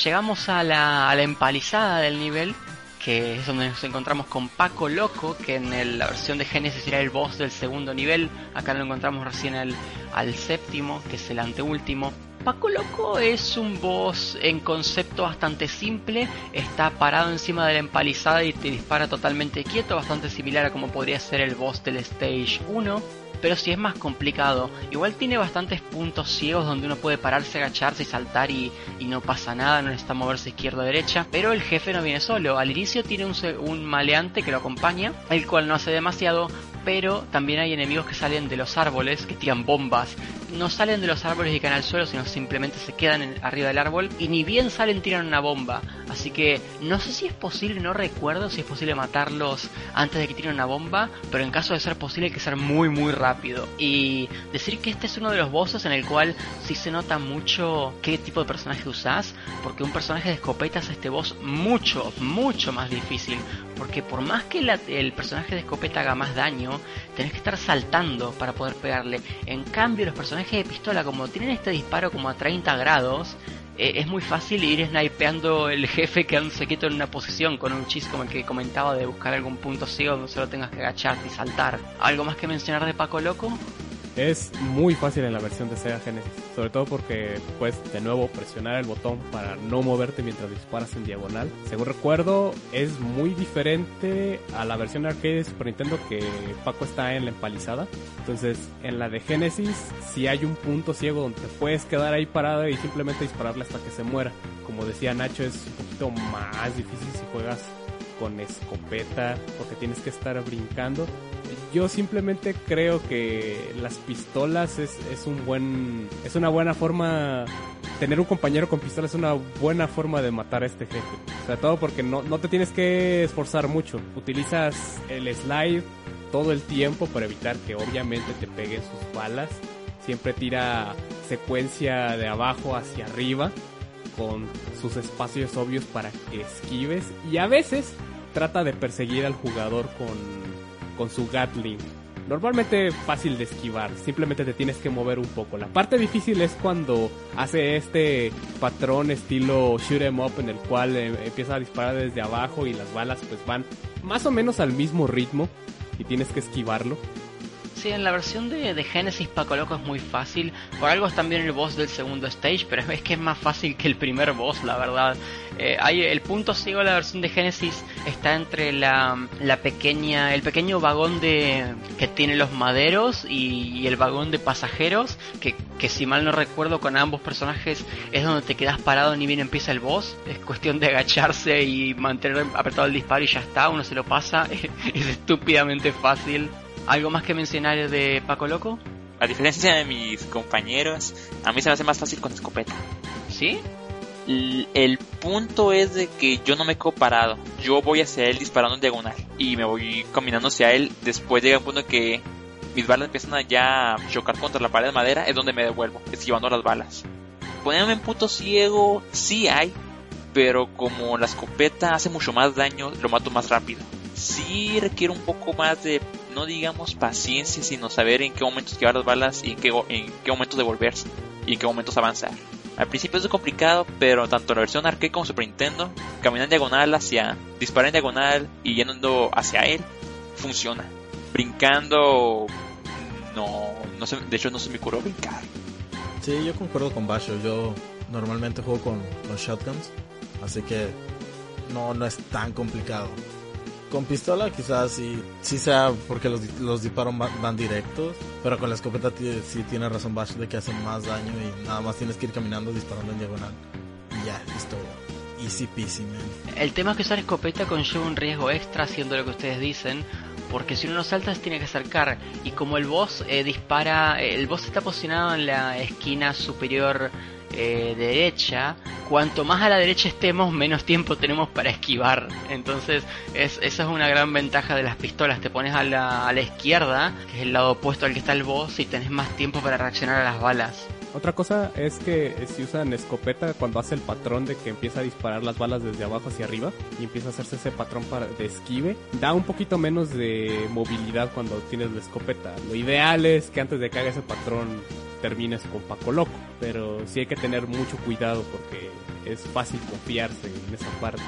Llegamos a la, a la empalizada del nivel que es donde nos encontramos con Paco Loco, que en la versión de Genesis era el boss del segundo nivel, acá lo encontramos recién al séptimo, que es el anteúltimo. Paco Loco es un boss en concepto bastante simple, está parado encima de la empalizada y te dispara totalmente quieto, bastante similar a como podría ser el boss del Stage 1 pero si es más complicado. Igual tiene bastantes puntos ciegos donde uno puede pararse, agacharse y saltar y, no pasa nada, no necesita moverse izquierda o derecha. Pero el jefe no viene solo. Al inicio tiene un, un maleante que lo acompaña, el cual no hace demasiado, pero también hay enemigos que salen de los árboles, que tiran bombas. No salen de los árboles y caen al suelo, sino simplemente se quedan arriba del árbol. Y ni bien salen, tiran una bomba. Así que no sé si es posible, no recuerdo si es posible matarlos antes de que tiren una bomba. Pero en caso de ser posible, hay que ser muy, muy rápido. Y decir que este es uno de los bosses en el cual sí se nota mucho qué tipo de personaje usás. Porque un personaje de escopeta es este boss mucho, mucho más difícil. Porque por más que el personaje de escopeta haga más daño, tenés que estar saltando para poder pegarle. En cambio, los personajes de pistola, como tienen este disparo como a 30 grados, eh, es muy fácil ir snipeando el jefe quedándose quieto en una posición con un chis como el que comentaba de buscar algún punto ciego donde solo tengas que agacharte y saltar. ¿Algo más que mencionar de Paco Loco? Es muy fácil en la versión de Sega Genesis, sobre todo porque puedes de nuevo presionar el botón para no moverte mientras disparas en diagonal. Según recuerdo, es muy diferente a la versión arcade de Super Nintendo que Paco está en la empalizada. Entonces, en la de Genesis, si hay un punto ciego donde puedes quedar ahí parado y simplemente dispararle hasta que se muera. Como decía Nacho, es un poquito más difícil si juegas con escopeta porque tienes que estar brincando. Yo simplemente creo que las pistolas es, es un buen es una buena forma tener un compañero con pistola es una buena forma de matar a este jefe. Sobre todo porque no, no te tienes que esforzar mucho. Utilizas el slide todo el tiempo para evitar que obviamente te peguen sus balas. Siempre tira secuencia de abajo hacia arriba con sus espacios obvios para que esquives y a veces trata de perseguir al jugador con, con su Gatling. Normalmente fácil de esquivar, simplemente te tienes que mover un poco. La parte difícil es cuando hace este patrón estilo shoot em up en el cual eh, empieza a disparar desde abajo y las balas pues van más o menos al mismo ritmo y tienes que esquivarlo. Sí, en la versión de, de Genesis Paco Loco es muy fácil. Por algo es también el boss del segundo stage, pero es que es más fácil que el primer boss, la verdad. Eh, hay, el punto ciego de la versión de Genesis está entre la, la pequeña, el pequeño vagón de que tiene los maderos y, el vagón de pasajeros, que, que, si mal no recuerdo con ambos personajes es donde te quedas parado ni bien empieza el boss. Es cuestión de agacharse y mantener apretado el disparo y ya está, uno se lo pasa. [laughs] es estúpidamente fácil. ¿Algo más que mencionar de Paco Loco? A diferencia de mis compañeros, a mí se me hace más fácil con escopeta. ¿Sí? El, punto es de que yo no me quedo parado. Yo voy hacia él disparando en diagonal. Y me voy caminando hacia él. Después llega un punto que mis balas empiezan a ya chocar contra la pared de madera, es donde me devuelvo, esquivando las balas. Ponerme en punto ciego, sí hay, pero como la escopeta hace mucho más daño, lo mato más rápido. Sí requiere un poco más de, no digamos paciencia, sino saber en qué momentos esquivar las balas y en qué, en qué momentos devolverse y en qué momentos avanzar. Al principio es complicado, pero tanto la versión arcade como Super Nintendo, caminar en diagonal hacia, disparar en diagonal y yendo hacia él, funciona. Brincando, no, no de hecho no se me ocurrió brincar. Sí, yo concuerdo con Basho. Yo normalmente juego con, con shotguns, así que no, no es tan complicado. Con pistola quizás sí, sí sea porque los, los disparos van, directos, pero con la escopeta sí tiene razón Bash de que hacen más daño y nada más tienes que ir caminando disparando en diagonal. Y ya, listo. Easy peasy, man. El tema es que usar escopeta conlleva un riesgo extra haciendo lo que ustedes dicen, porque si uno no salta se tiene que acercar y como el boss eh, dispara, el boss está posicionado en la esquina superior eh, derecha, cuanto más a la derecha estemos, menos tiempo tenemos para esquivar. Entonces, es, esa es una gran ventaja de las pistolas. Te pones a la, a la izquierda, que es el lado opuesto al que está el boss, y tenés más tiempo para reaccionar a las balas. Otra cosa es que si usan escopeta cuando hace el patrón de que empieza a disparar las balas desde abajo hacia arriba y empieza a hacerse ese patrón para, de esquive, da un poquito menos de movilidad cuando tienes la escopeta. Lo ideal es que antes de que haga ese patrón termines con Paco Loco, pero sí hay que tener mucho cuidado porque es fácil confiarse en esa parte.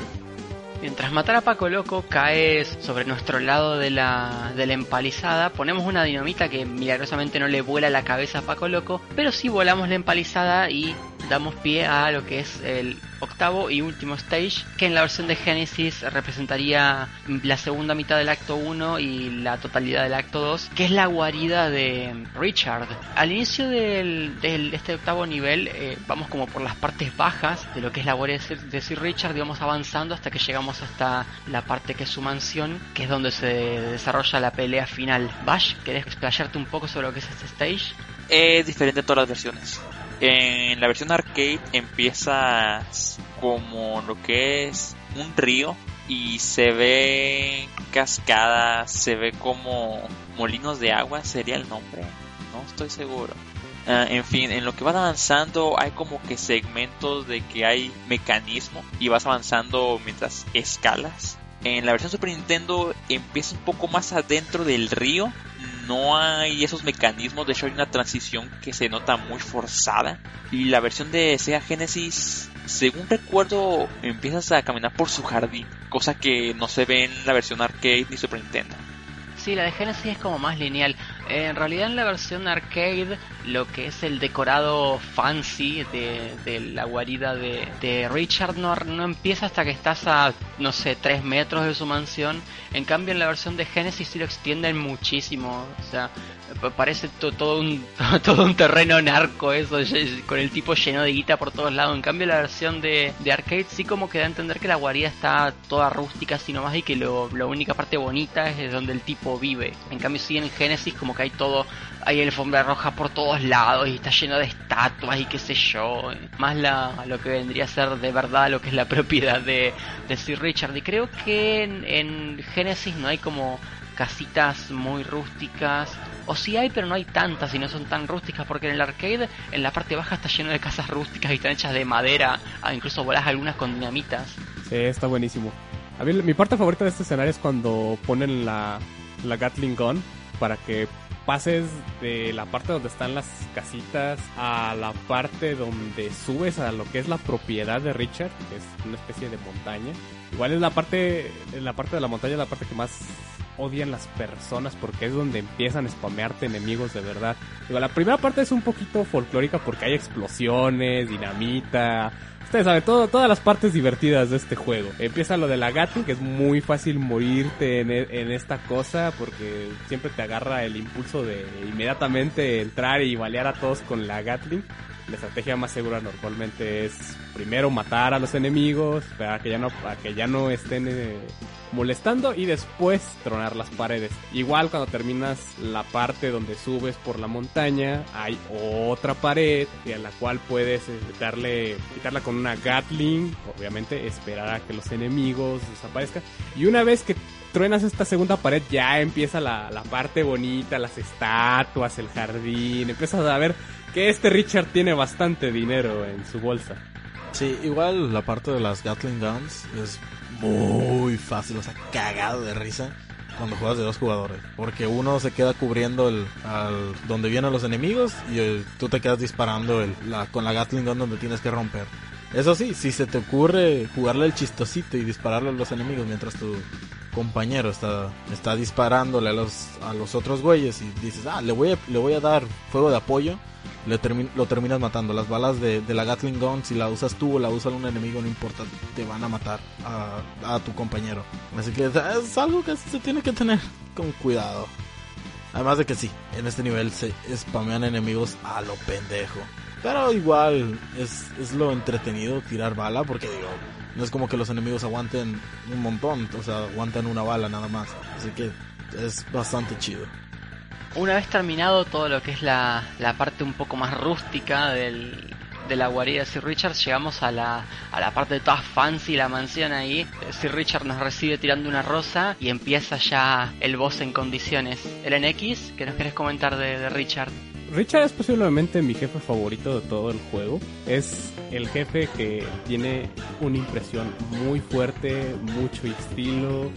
Mientras matar a Paco Loco caes sobre nuestro lado de la, de la empalizada, ponemos una dinamita que milagrosamente no le vuela la cabeza a Paco Loco, pero sí volamos la empalizada y damos pie a lo que es el octavo y último stage, que en la versión de Genesis representaría la segunda mitad del acto 1 y la totalidad del acto 2, que es la guarida de Richard. Al inicio del, del- este octavo nivel eh, vamos como por las partes bajas de lo que es la guarida de Sir, de Richard y vamos avanzando hasta que llegamos hasta la parte que es su mansión, que es donde se desarrolla la pelea final. Bash, ¿querés explayarte un poco sobre lo que es este stage? Es diferente en todas las versiones. En la versión arcade empiezas como lo que es un río y se ve cascadas, se ve como molinos de agua, sería el nombre, no estoy seguro. Ah, en fin, en lo que vas avanzando hay como que segmentos de que hay mecanismo y vas avanzando mientras escalas. En la versión Super Nintendo empieza un poco más adentro del río. No hay esos mecanismos, de hecho hay una transición que se nota muy forzada. Y la versión de Sega Genesis, según recuerdo, empiezas a caminar por su jardín, cosa que no se ve en la versión arcade ni Super Nintendo. Sí, la de Genesis es como más lineal. En realidad en la versión arcade, lo que es el decorado fancy de, la guarida de, Richard no, no empieza hasta que estás a, no sé, 3 metros de su mansión. En cambio en la versión de Genesis sí lo extienden muchísimo. O sea, parece to- todo, un, [laughs] todo un terreno narco eso, con el tipo lleno de guita por todos lados. En cambio la versión de, de arcade sí como que da a entender que la guarida está toda rústica así nomás y que lo, la única parte bonita es donde el tipo vive. En cambio sí en Genesis como que hay todo, hay alfombra roja por todos lados y está lleno de estatuas y qué sé yo. Más la, lo que vendría a ser de verdad lo que es la [laughs] propiedad de, de Sir Richard. Y creo que en, en Genesis no hay como casitas muy rústicas. O sí hay, pero no hay tantas y no son tan rústicas porque en el arcade, en la parte baja está lleno de casas rústicas y están hechas de madera. Ah, incluso volás algunas con dinamitas. Sí, está buenísimo. Mi parte favorita de este escenario es cuando ponen la, la Gatling Gun para que pases de la parte donde están las casitas a la parte donde subes a lo que es la propiedad de Richard, que es una especie de montaña. Igual es la parte, la parte de la montaña la parte que más odian las personas porque es donde empiezan a spamearte enemigos de verdad. Digo, la primera parte es un poquito folclórica porque hay explosiones, dinamita, Ustedes saben, todas las partes divertidas de este juego. Empieza lo de la Gatling, que es muy fácil morirte e- en esta cosa porque siempre te agarra el impulso de inmediatamente entrar y balear a todos con la Gatling. La estrategia más segura normalmente es primero matar a los enemigos, esperar a que ya no, a que ya no estén eh, molestando y después tronar las paredes. Igual cuando terminas la parte donde subes por la montaña, hay otra pared y a la cual puedes eh, darle, quitarla con una Gatling, obviamente esperar a que los enemigos desaparezcan. Y una vez que truenas esta segunda pared, ya empieza la, la parte bonita, las estatuas, el jardín. Empiezas a ver que este Richard tiene bastante dinero en su bolsa. Sí, igual la parte de las Gatling Guns es muy fácil, o sea, cagado de risa cuando juegas de dos jugadores. Porque uno se queda cubriendo el, al, donde vienen los enemigos y el- tú te quedas disparando el, la, con la Gatling Gun donde tienes que romper. Eso sí, si se te ocurre jugarle el chistosito y dispararle a los enemigos mientras tu compañero está, está disparándole a los, a los otros güeyes y dices, ah, le voy a, le voy a dar fuego de apoyo, le termi- lo terminas matando. Las balas de, de la Gatling Gun, si la usas tú o la usa un enemigo, no importa, te van a matar a, a tu compañero. Así que es, es algo que se tiene que tener con cuidado. Además de que sí, en este nivel se spamean enemigos a lo pendejo. Pero igual es, es lo entretenido tirar bala porque digo, no es como que los enemigos aguanten un montón, o sea, aguantan una bala nada más. Así que es bastante chido. Una vez terminado todo lo que es la, la parte un poco más rústica del, de la guarida de Sir Richard, llegamos a la, a la parte de toda fancy, la mansión ahí. Sir Richard nos recibe tirando una rosa y empieza ya el boss en condiciones. El NX, ¿qué nos querés comentar de, de Richard? Richard es posiblemente mi jefe favorito de todo el juego. Es el jefe que tiene una impresión muy fuerte, mucho estilo.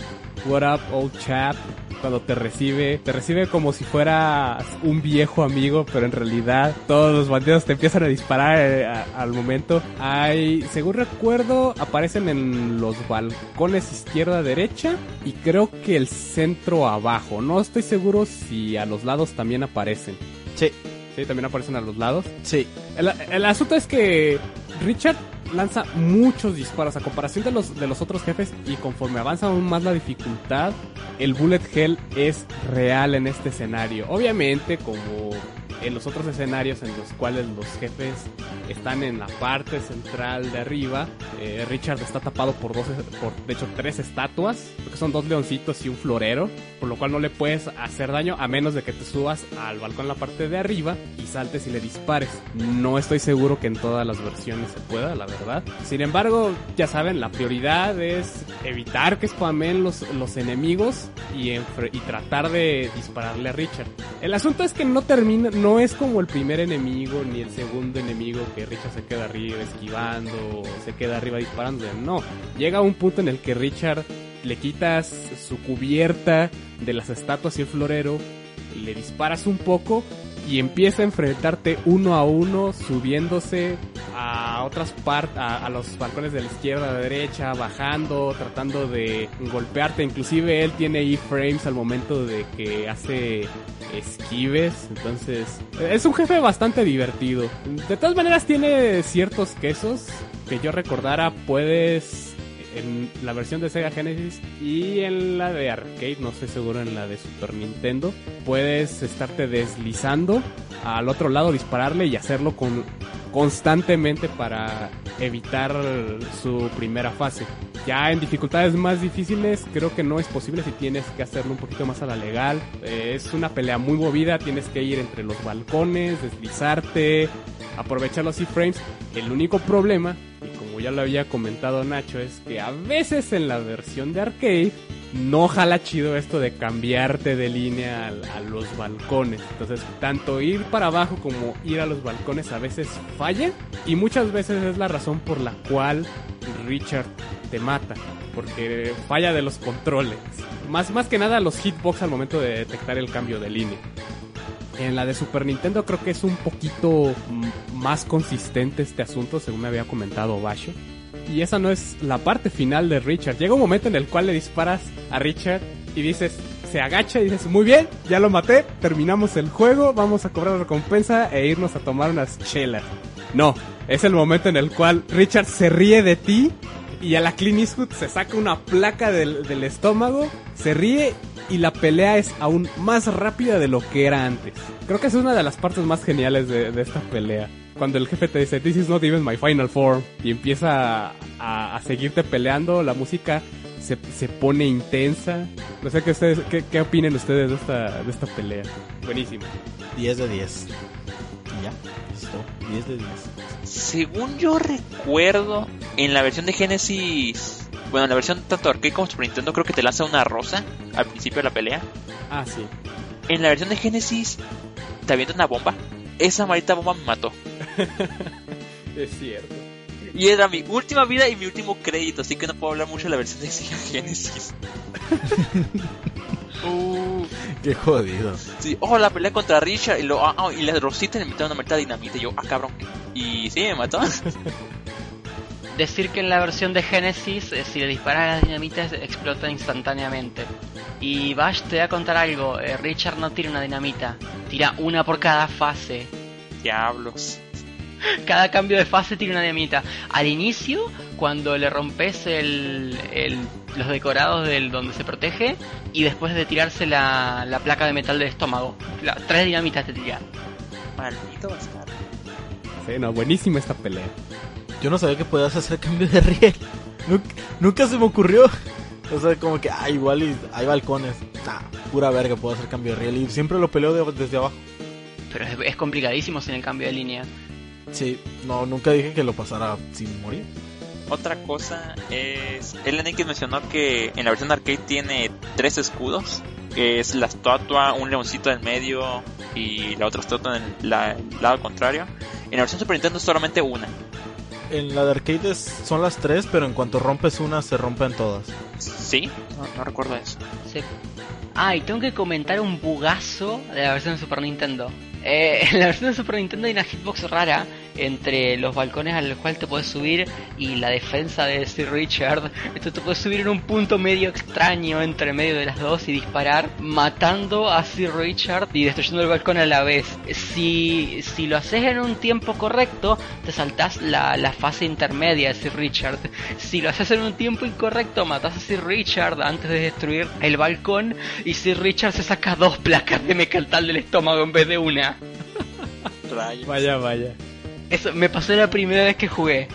What up, old chap? Cuando te recibe, te recibe como si fueras un viejo amigo, pero en realidad todos los bandidos te empiezan a disparar eh, al momento. Hay, según recuerdo, aparecen en los balcones izquierda-derecha y creo que el centro abajo. No estoy seguro si a los lados también aparecen. Sí, Sí, también aparecen a los lados. sí, El, el asunto es que Richard lanza muchos disparos a comparación de los, de los otros jefes y conforme avanza aún más la dificultad, el bullet hell es real en este escenario. Obviamente, como en los otros escenarios en los cuales los jefes están en la parte central de arriba, eh, Richard está tapado por dos, por de hecho tres estatuas, porque son dos leoncitos y un florero, por lo cual no le puedes hacer daño a menos de que te subas al balcón la parte de arriba y saltes y le dispares. No estoy seguro que en todas las versiones se pueda, la verdad. Sin embargo, ya saben, la prioridad es evitar que spamen los, los enemigos y, y tratar de dispararle a Richard. El asunto es que no termina, no es como el primer enemigo ni el segundo enemigo que Richard se queda arriba esquivando se queda arriba disparando. No, llega un punto en el que Richard le quitas su cubierta de las estatuas y el florero, le disparas un poco y empieza a enfrentarte uno a uno, subiéndose a otras partes, a, a los balcones de la izquierda, a la derecha, bajando, tratando de golpearte. Inclusive él tiene iframes al momento de que hace esquives. Entonces, es un jefe bastante divertido. De todas maneras, tiene ciertos quesos que yo recordara, puedes en la versión de Sega Genesis y en la de arcade, no estoy seguro en la de Super Nintendo, puedes estarte deslizando al otro lado, dispararle y hacerlo con constantemente para evitar su primera fase. Ya en dificultades más difíciles creo que no es posible si tienes que hacerlo un poquito más a la legal. Eh, es una pelea muy movida, tienes que ir entre los balcones, deslizarte, aprovechar los iframes. El único problema, como ya lo había comentado Nacho, es que a veces en la versión de arcade no jala chido esto de cambiarte de línea a, los balcones. Entonces, tanto ir para abajo como ir a los balcones a veces falla. Y muchas veces es la razón por la cual Richard te mata. Porque falla de los controles. Más, más que nada los hitbox al momento de detectar el cambio de línea. En la de Super Nintendo creo que es un poquito más consistente este asunto, según me había comentado Basho. Y esa no es la parte final de Richard. Llega un momento en el cual le disparas a Richard y dices, se agacha y dices, muy bien, ya lo maté, terminamos el juego, vamos a cobrar recompensa e irnos a tomar unas chelas. No, es el momento en el cual Richard se ríe de ti y a la Clint Eastwood se saca una placa del, del estómago, se ríe y la pelea es aún más rápida de lo que era antes. Creo que es una de las partes más geniales de, de esta pelea. Cuando el jefe te dice, This is not even my final form, y empieza a, a seguirte peleando, la música se, se pone intensa. No sé qué, ustedes, qué, qué opinen ustedes de esta, de esta pelea. Buenísimo. 10 de 10. Y ya, listo, 10 de 10. Según yo recuerdo, en la versión de Genesis Bueno, en la versión tanto arcade como Super Nintendo creo que te lanza una rosa al principio de la pelea. Ah, sí. En la versión de Genesis te avienta una bomba. Esa maldita bomba me mató. [laughs] Es cierto. Y era mi última vida y mi último crédito, así que no puedo hablar mucho de la versión de [laughs] Genesis. [laughs] Uh, Qué jodido. sí, oh, la pelea contra Richard y, lo, ah, y la Rosita le metieron una maldita dinamita y yo, ah, cabrón. Y sí, me mató. Decir que en la versión de Genesis, eh, si le disparas las dinamitas, explota instantáneamente. Y Bash te va a contar algo: eh, Richard no tira una dinamita, tira una por cada fase. Diablos. [laughs] Cada cambio de fase tira una dinamita. Al inicio, cuando le rompes el, el- los decorados del donde se protege, y después de tirarse la, la placa de metal del estómago. La- tres dinamitas te tira. Maldito bastardo. Sí, no, buenísima esta pelea. Yo no sabía que podías hacer cambio de riel. Nunca, nunca se me ocurrió. O sea, como que, ah, igual y hay balcones. Nah, pura verga, puedo hacer cambio de riel. Y siempre lo peleo de- desde abajo. Pero es, es complicadísimo sin el cambio de línea. Sí, no, nunca dije que lo pasara sin morir. Otra cosa es. El que mencionó que en la versión arcade tiene tres escudos: que es la estatua, un leoncito en medio y la otra estatua en el, la- el lado contrario. En la versión Super Nintendo es solamente una. En la de arcade es- son las tres, pero en cuanto rompes una, se rompen todas. ¿Sí? No, no recuerdo eso. Sí. Ah, y tengo que comentar un bugazo de la versión de Super Nintendo. Eh, en [laughs] la versión de Super Nintendo hay una hitbox rara entre los balcones a los cuales te puedes subir y la defensa de Sir Richard. Entonces te puedes subir en un punto medio extraño entre medio de las dos y disparar, matando a Sir Richard y destruyendo el balcón a la vez. Si, si lo haces en un tiempo correcto, te saltás la, la fase intermedia de Sir Richard. Si lo haces en un tiempo incorrecto, matas a Sir Richard antes de destruir el balcón y Sir Richard se saca dos placas de mecatal del estómago en vez de una. Rayos. Vaya, vaya. Eso me pasó la primera vez que jugué.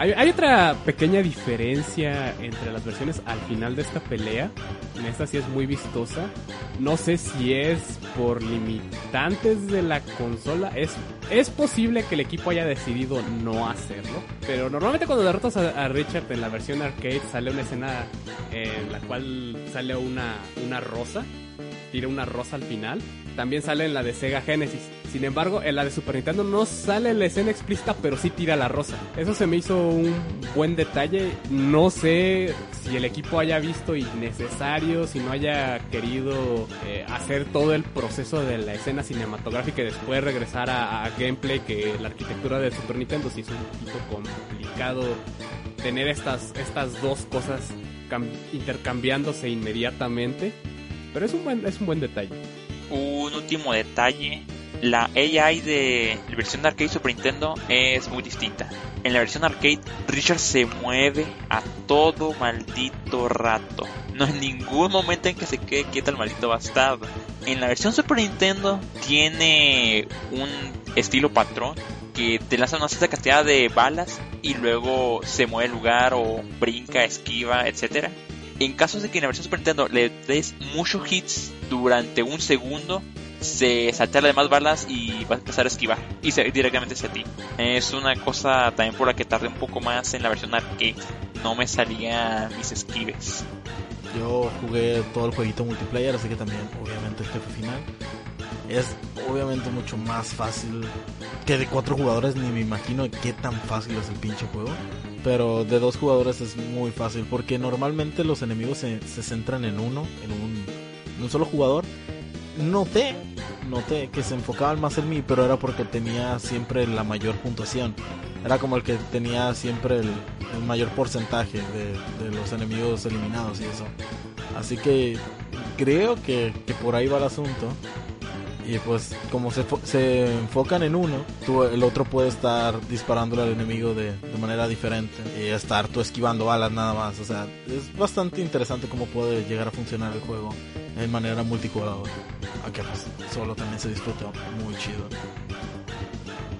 Hay, hay otra pequeña diferencia entre las versiones al final de esta pelea. En esta sí es muy vistosa. No sé si es por limitantes de la consola. Es, es posible que el equipo haya decidido no hacerlo. Pero normalmente cuando derrotas a, a Richard en la versión arcade sale una escena en la cual sale una, una rosa. Tira una rosa al final. También sale en la de Sega Genesis. Sin embargo, en la de Super Nintendo no sale la escena explícita, pero sí tira la rosa. Eso se me hizo un buen detalle. No sé si el equipo haya visto innecesario, si no haya querido eh, hacer todo el proceso de la escena cinematográfica y después regresar a, a gameplay, que la arquitectura de Super Nintendo sí es un poquito complicado tener estas, estas dos cosas cam- intercambiándose inmediatamente. Pero es un buen, es un buen detalle. Un último detalle. La AI de la versión de arcade Super Nintendo es muy distinta. En la versión arcade, Richard se mueve a todo maldito rato. No hay ningún momento en que se quede quieto el maldito bastardo. En la versión Super Nintendo tiene un estilo patrón que te lanza una cierta cantidad de balas y luego se mueve el lugar o brinca, esquiva, etcétera. En caso de que en la versión Super Nintendo le des muchos hits durante un segundo, se saltea las demás balas y vas a empezar a esquivar y se directamente hacia ti. Es una cosa también por la que tardé un poco más en la versión arcade. No me salían mis esquives. Yo jugué todo el jueguito multiplayer, así que también, obviamente, jefe final. Es obviamente mucho más fácil que de cuatro jugadores, ni me imagino qué tan fácil es el pinche juego. Pero de dos jugadores es muy fácil, porque normalmente los enemigos se, se centran en uno, en un, en un solo jugador. Noté, noté que se enfocaban más en mí, pero era porque tenía siempre la mayor puntuación. Era como el que tenía siempre el, el mayor porcentaje de, de los enemigos eliminados y eso. Así que creo que, que por ahí va el asunto. Y pues como se, se enfocan en uno, tú, el otro puede estar disparándole al enemigo de, de manera diferente. Y estar tú esquivando balas nada más. O sea, es bastante interesante cómo puede llegar a funcionar el juego en manera multijugador. Aunque pues solo también se disfruta muy chido.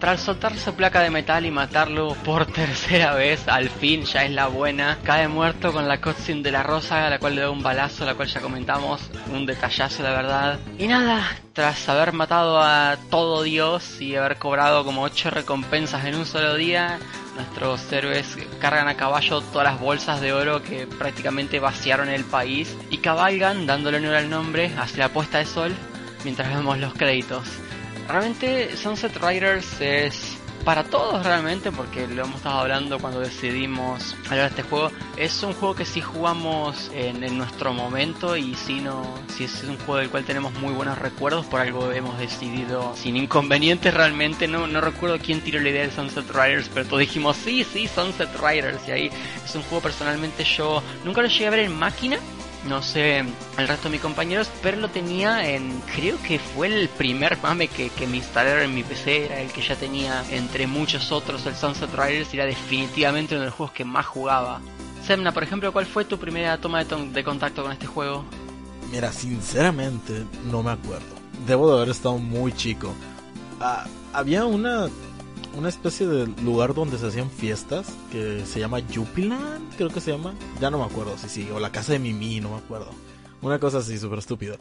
Tras soltar su placa de metal y matarlo por [laughs] tercera vez, al fin ya es la buena. Cae muerto con la cutscene de la rosa, a la cual le da un balazo, la cual ya comentamos. Un detallazo, la verdad. Y nada, tras haber matado a todo Dios y haber cobrado como 8 recompensas en un solo día, nuestros héroes cargan a caballo todas las bolsas de oro que prácticamente vaciaron el país y cabalgan, dándole honor al nombre, hacia la puesta de sol mientras vemos los créditos. Realmente Sunset Riders es para todos realmente, porque lo hemos estado hablando cuando decidimos hablar de este juego, es un juego que si jugamos en, nuestro momento y si no, si es un juego del cual tenemos muy buenos recuerdos, por algo hemos decidido sin inconvenientes realmente, no, no recuerdo quién tiró la idea de Sunset Riders, pero todos dijimos sí, sí, Sunset Riders, y ahí es un juego personalmente yo nunca lo llegué a ver en máquina, no sé el resto de mis compañeros, pero lo tenía en, creo que fue el primer mame que, que me instalaron en mi PC, era el que ya tenía entre muchos otros el Sunset Riders y era definitivamente uno de los juegos que más jugaba. Semna, por ejemplo, ¿cuál fue tu primera toma de, de contacto con este juego? Mira, sinceramente no me acuerdo. Debo de haber estado muy chico. Ah, había una una especie de lugar donde se hacían fiestas que se llama Jupiland, creo que se llama. Ya no me acuerdo si sí, o la casa de Mimi, no me acuerdo. Una cosa así, súper estúpida.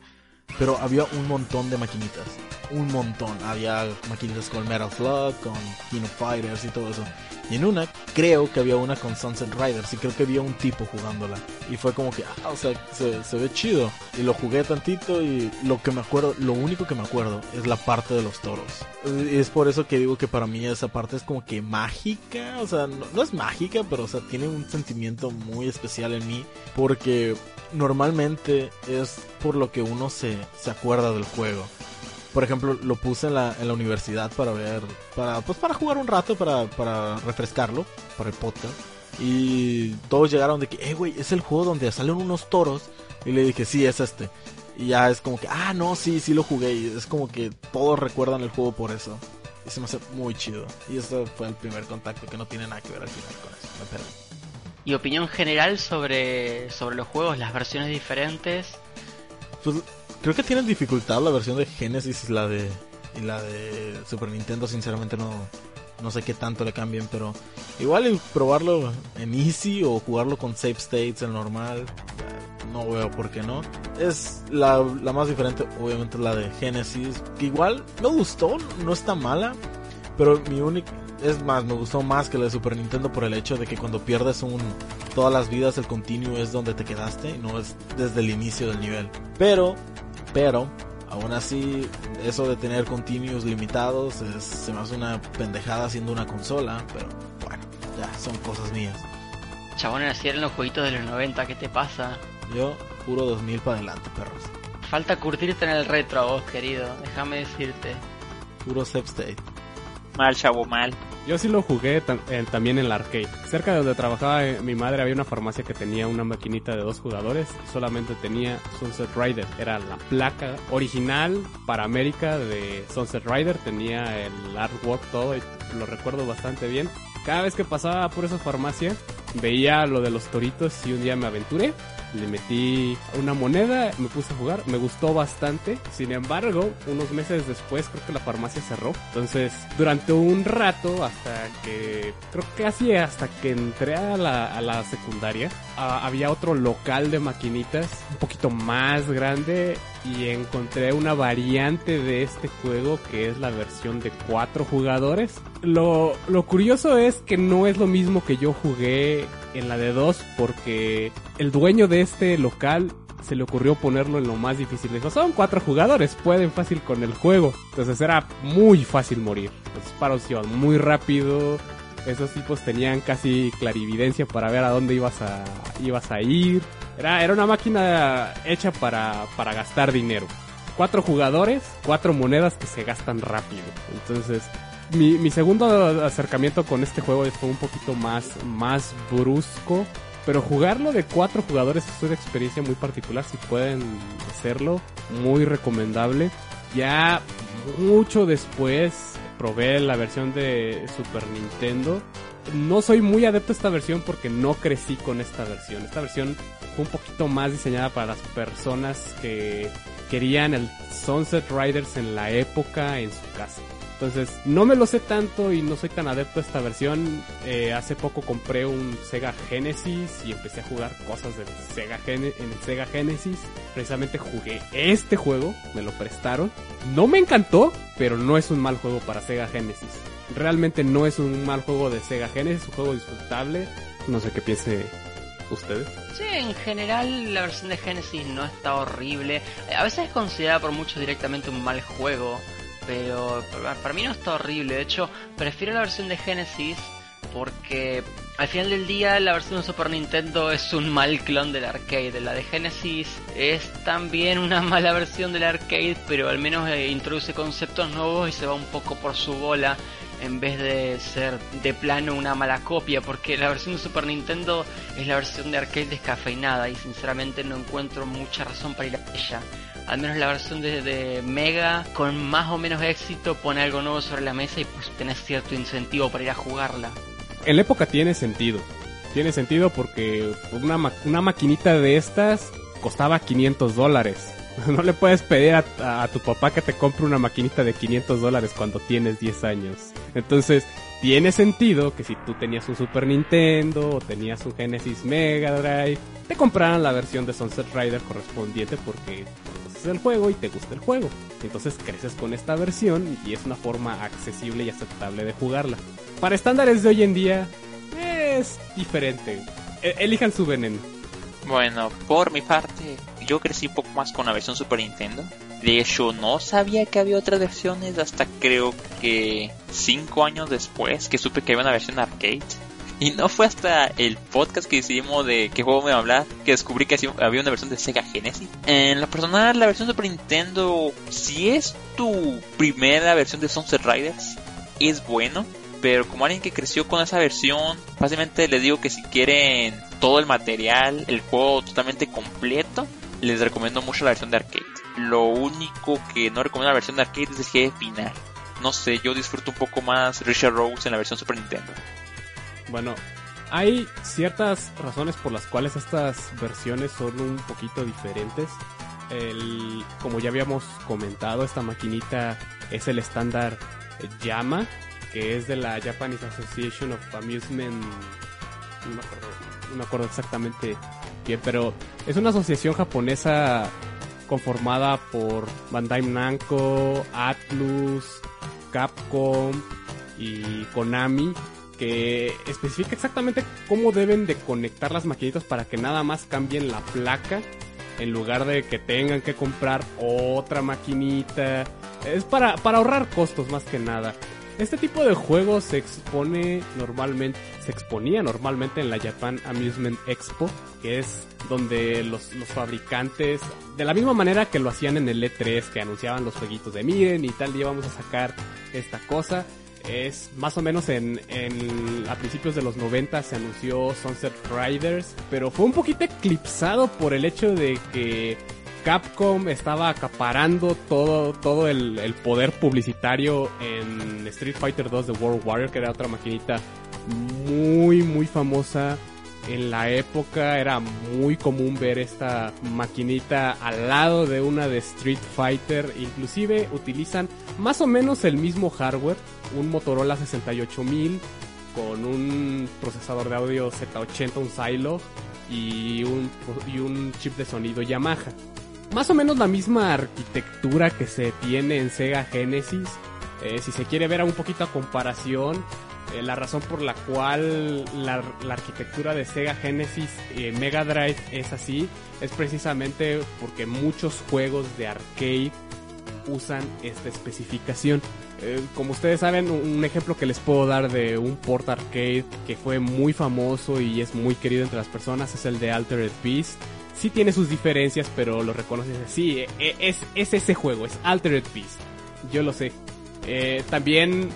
Pero había un montón de maquinitas. Un montón. Había maquinitas con Metal Slug, con King of Fighters y todo eso. Y en una, creo que había una con Sunset Riders y creo que había un tipo jugándola. Y fue como que, ah, o sea, se, se, ve chido. Y lo jugué tantito y lo que me acuerdo, lo único que me acuerdo es la parte de los toros. Y es por eso que digo que para mí esa parte es como que mágica. O sea, no, no es mágica, pero o sea, tiene un sentimiento muy especial en mí. Porque normalmente es por lo que uno se, se acuerda del juego por ejemplo, lo puse en la, en la universidad para ver, para, pues para jugar un rato, para, para refrescarlo, para el podcast. Y todos llegaron de que, eh, güey, es el juego donde salen unos toros. Y le dije, sí, es este. Y ya es como que, ah, no, sí, sí lo jugué. Y es como que todos recuerdan el juego por eso. Y se me hace muy chido. Y ese fue el primer contacto que no tiene nada que ver al final con eso. Me perdí. ¿Y opinión general sobre, sobre los juegos, las versiones diferentes? Pues Creo que tienen dificultad la versión de Genesis y la de, y la de Super Nintendo. Sinceramente no, no sé qué tanto le cambien, pero igual probarlo en Easy o jugarlo con Save States en normal, no veo por qué no. Es la, la más diferente, obviamente, la de Genesis, que igual me gustó, no está mala, pero mi única... Es más, me gustó más que la de Super Nintendo por el hecho de que cuando pierdes un todas las vidas el continuo es donde te quedaste y no es desde el inicio del nivel. Pero pero, aún así, eso de tener continuos limitados se me hace una pendejada siendo una consola, pero bueno, ya, son cosas mías. Chabones, así eran los jueguitos de los 90, ¿qué te pasa? Yo, puro 2000 para adelante, perros. Falta curtirte en el retro a vos, querido, déjame decirte. Puro Step State. Mal, chavo, mal. Yo sí lo jugué también en la arcade. Cerca de donde trabajaba eh, mi madre había una farmacia que tenía una maquinita de dos jugadores. Solamente tenía Sunset Rider. Era la placa original para América de Sunset Rider. Tenía el artwork todo y lo recuerdo bastante bien. Cada vez que pasaba por esa farmacia veía lo de los toritos y un día me aventuré le metí una moneda, me puse a jugar, me gustó bastante. Sin embargo, unos meses después creo que la farmacia cerró. Entonces, durante un rato, hasta que, creo que casi hasta que entré a la, a la secundaria, había otro local de maquinitas un poquito más grande y encontré una variante de este juego que es la versión de cuatro jugadores. Lo, lo curioso es que no es lo mismo que yo jugué en la de dos porque el dueño de este local se le ocurrió ponerlo en lo más difícil. Dijo, son cuatro jugadores, pueden fácil con el juego. Entonces era muy fácil morir. Los disparos iban muy rápido. Esos tipos tenían casi clarividencia para ver a dónde ibas a, ibas a ir. Era, era una máquina hecha para, para gastar dinero. Cuatro jugadores, cuatro monedas que se gastan rápido. Entonces, mi, mi segundo acercamiento con este juego fue un poquito más, más brusco. Pero jugarlo de cuatro jugadores es una experiencia muy particular. Si pueden hacerlo, muy recomendable. Ya mucho después probé la versión de Super Nintendo. No soy muy adepto a esta versión porque no crecí con esta versión. Esta versión fue un poquito más diseñada para las personas que querían el Sunset Riders en la época en su casa. Entonces, no me lo sé tanto y no soy tan adepto a esta versión. Eh, hace poco compré un Sega Genesis y empecé a jugar cosas del Sega en el Sega Genesis. Precisamente jugué este juego, me lo prestaron. No me encantó, pero no es un mal juego para Sega Genesis. Realmente no es un mal juego de Sega Genesis, es un juego disfrutable. No sé qué piense ustedes. Sí, en general la versión de Genesis no está horrible. A veces es considerada por muchos directamente un mal juego pero para mí no está horrible. De hecho, prefiero la versión de Genesis porque al final del día la versión de Super Nintendo es un mal clon del arcade. La de Genesis es también una [laughs] mala versión del arcade, pero al menos eh, introduce conceptos nuevos y se va un poco por su bola en vez de ser de plano una mala copia, porque la versión de Super Nintendo es la versión de arcade descafeinada y sinceramente no encuentro mucha razón para ir a ella al menos la versión de, Mega, con más o menos éxito, pone algo nuevo sobre la mesa y pues tenés cierto incentivo para ir a jugarla. En la época tiene sentido. Tiene sentido porque una, una maquinita de estas costaba 500 dólares. [laughs] No le puedes pedir a, tu papá que te compre una maquinita de 500 dólares cuando tienes 10 años. Entonces, tiene sentido que si tú tenías un Super Nintendo o tenías un Genesis Mega Drive, te compraran la versión de Sunset Rider correspondiente porque conoces el juego y te gusta el juego. Entonces creces con esta versión y es una forma accesible y aceptable de jugarla. Para estándares de hoy en día es diferente. E-, elijan su veneno. Bueno, por mi parte, yo crecí un poco más con la versión Super Nintendo. De hecho, no sabía que había otras versiones hasta creo que 5 años después que supe que había una versión arcade. Y no fue hasta el podcast que hicimos de qué juego me iba a hablar que descubrí que había una versión de Sega Genesis. En lo personal, la versión Super Nintendo, si es tu primera versión de Sunset Riders, es bueno. Pero como alguien que creció con esa versión, fácilmente les digo que si quieren todo el material, el juego totalmente completo, les recomiendo mucho la versión de arcade. Lo único que no recomiendo la versión de arcade es el jefe final. No sé, yo disfruto un poco más Richard Rose en la versión Super Nintendo. Bueno, hay ciertas razones por las cuales estas versiones son un poquito diferentes. El, como ya habíamos comentado, esta maquinita es el estándar Yama, que es de la Japanese Association of Amusement. No me acuerdo, no me acuerdo exactamente pero es una asociación japonesa conformada por Bandai Namco, Atlus, Capcom y Konami que especifica exactamente cómo deben de conectar las maquinitas para que nada más cambien la placa en lugar de que tengan que comprar otra maquinita. Es para, para ahorrar costos más que nada. Este tipo de juegos se expone normalmente, se exponía normalmente en la Japan Amusement Expo, que es donde los, los fabricantes, de la misma manera que lo hacían en el E3, que anunciaban los jueguitos de miren y tal día vamos a sacar esta cosa, es más o menos en, en, a principios de los 90 se anunció Sunset Riders, pero fue un poquito eclipsado por el hecho de que Capcom estaba acaparando todo, todo el, poder publicitario en Street Fighter 2 de World Warrior, que era otra maquinita muy, muy famosa en la época era muy común ver esta maquinita al lado de una de Street Fighter. Inclusive utilizan más o menos el mismo hardware, un Motorola 68000 con un procesador de audio Z80, un Silo y un, y un chip de sonido Yamaha. Más o menos la misma arquitectura que se tiene en Sega Genesis. Eh, si se quiere ver a un poquito a comparación, eh, la razón por la cual la, arquitectura de Sega Genesis y Mega Drive es así es precisamente porque muchos juegos de arcade usan esta especificación. Eh, como ustedes saben, un ejemplo que les puedo dar de un port arcade que fue muy famoso y es muy querido entre las personas es el de Altered Beast. Sí tiene sus diferencias, pero lo reconoces así. E, es, es ese juego, es Altered Beast. Yo lo sé. Eh, también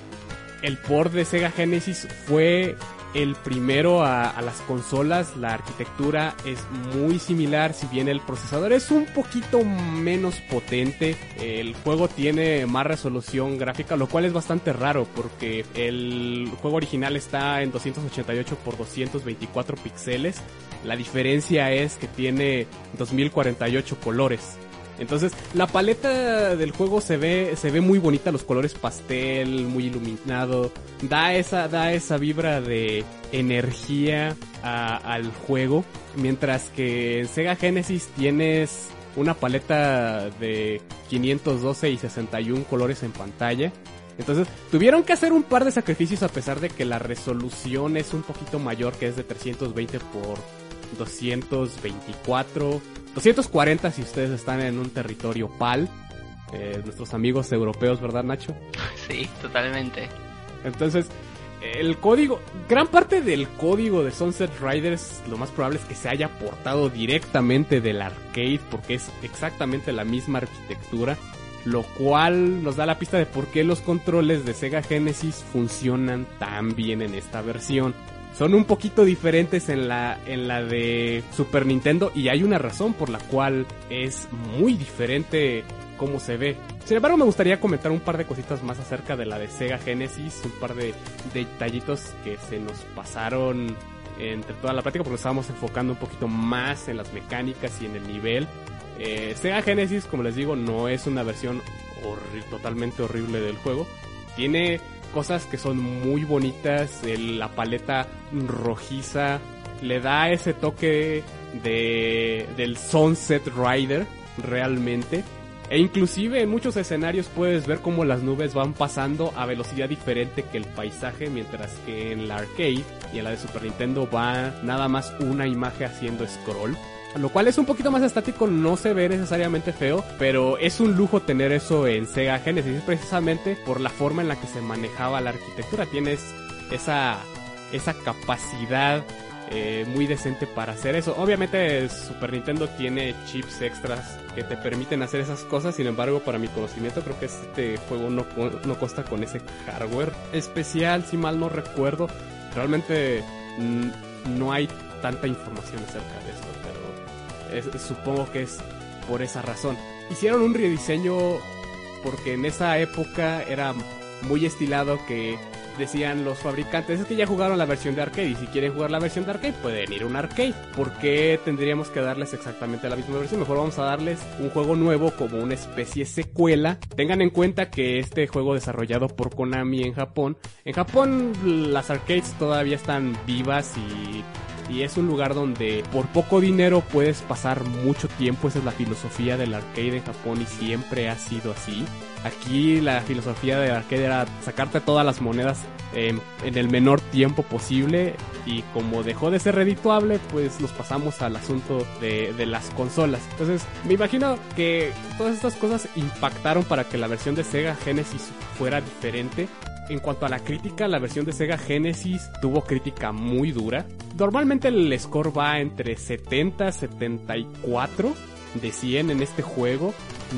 el port de Sega Genesis fue el primero a, las consolas. La arquitectura es muy similar, si bien el procesador es un poquito menos potente. El juego tiene más resolución gráfica, lo cual es bastante raro porque el juego original está en 288 x 224 píxeles. La diferencia es que tiene 2048 colores. Entonces, la paleta del juego se ve, se ve muy bonita, los colores pastel, muy iluminado. Da esa, da esa vibra de energía a- al juego. Mientras que en Sega Genesis tienes una paleta de 512 y 61 colores en pantalla. Entonces, tuvieron que hacer un par de sacrificios a pesar de que la resolución es un poquito mayor, que es de 320 por 224, 240 si ustedes están en un territorio PAL. eh, nuestros amigos europeos, ¿verdad, Nacho? [laughs] Sí, totalmente. Entonces, el código, gran parte del código de Sunset Riders, lo más probable es que se haya portado directamente del arcade, porque es exactamente la misma arquitectura, lo cual nos da la pista de por qué los controles de Sega Genesis funcionan tan bien en esta versión. Son un poquito diferentes en la, en la de Super Nintendo y hay una razón por la cual es muy diferente cómo se ve. Sin embargo, me gustaría comentar un par de cositas más acerca de la de Sega Genesis, un par de detallitos que se nos pasaron entre toda la plática porque estábamos enfocando un poquito más en las mecánicas y en el nivel. Eh, Sega Genesis, como les digo, no es una versión horri- totalmente horrible del juego. Tiene cosas que son muy bonitas, la paleta rojiza le da ese toque de del Sunset Rider realmente. E inclusive en muchos escenarios puedes ver cómo las nubes van pasando a velocidad diferente que el paisaje, mientras que en la arcade y en la de Super Nintendo va nada más una imagen haciendo scroll. Lo cual es un poquito más estático, no se ve necesariamente feo, pero es un lujo tener eso en Sega Genesis, precisamente por la forma en la que se manejaba la arquitectura. Tienes esa, esa capacidad eh, muy decente para hacer eso. Obviamente Super Nintendo tiene chips extras que te permiten hacer esas cosas, sin embargo para mi conocimiento creo que este juego no, no consta con ese hardware especial, si mal no recuerdo. Realmente mm, no hay tanta información acerca de pero supongo que es por esa razón. Hicieron un rediseño porque en esa época era muy estilado que decían los fabricantes es que ya jugaron la versión de arcade y si quieren jugar la versión de arcade pueden ir a un arcade. ¿Por qué tendríamos que darles exactamente la misma versión? Mejor vamos a darles un juego nuevo como una especie secuela. Tengan en cuenta que este juego desarrollado por Konami en Japón, en Japón las arcades todavía están vivas y y es un lugar donde por poco dinero puedes pasar mucho tiempo. Esa es la filosofía del arcade en Japón y siempre ha sido así. Aquí la filosofía del arcade era sacarte todas las monedas en, en el menor tiempo posible y como dejó de ser redituable, pues nos pasamos al asunto de, de las consolas. Entonces, me imagino que todas estas cosas impactaron para que la versión de Sega Genesis fuera diferente. En cuanto a la crítica, la versión de Sega Genesis tuvo crítica muy dura. Normalmente el score va entre 70 74 de 100 en este juego.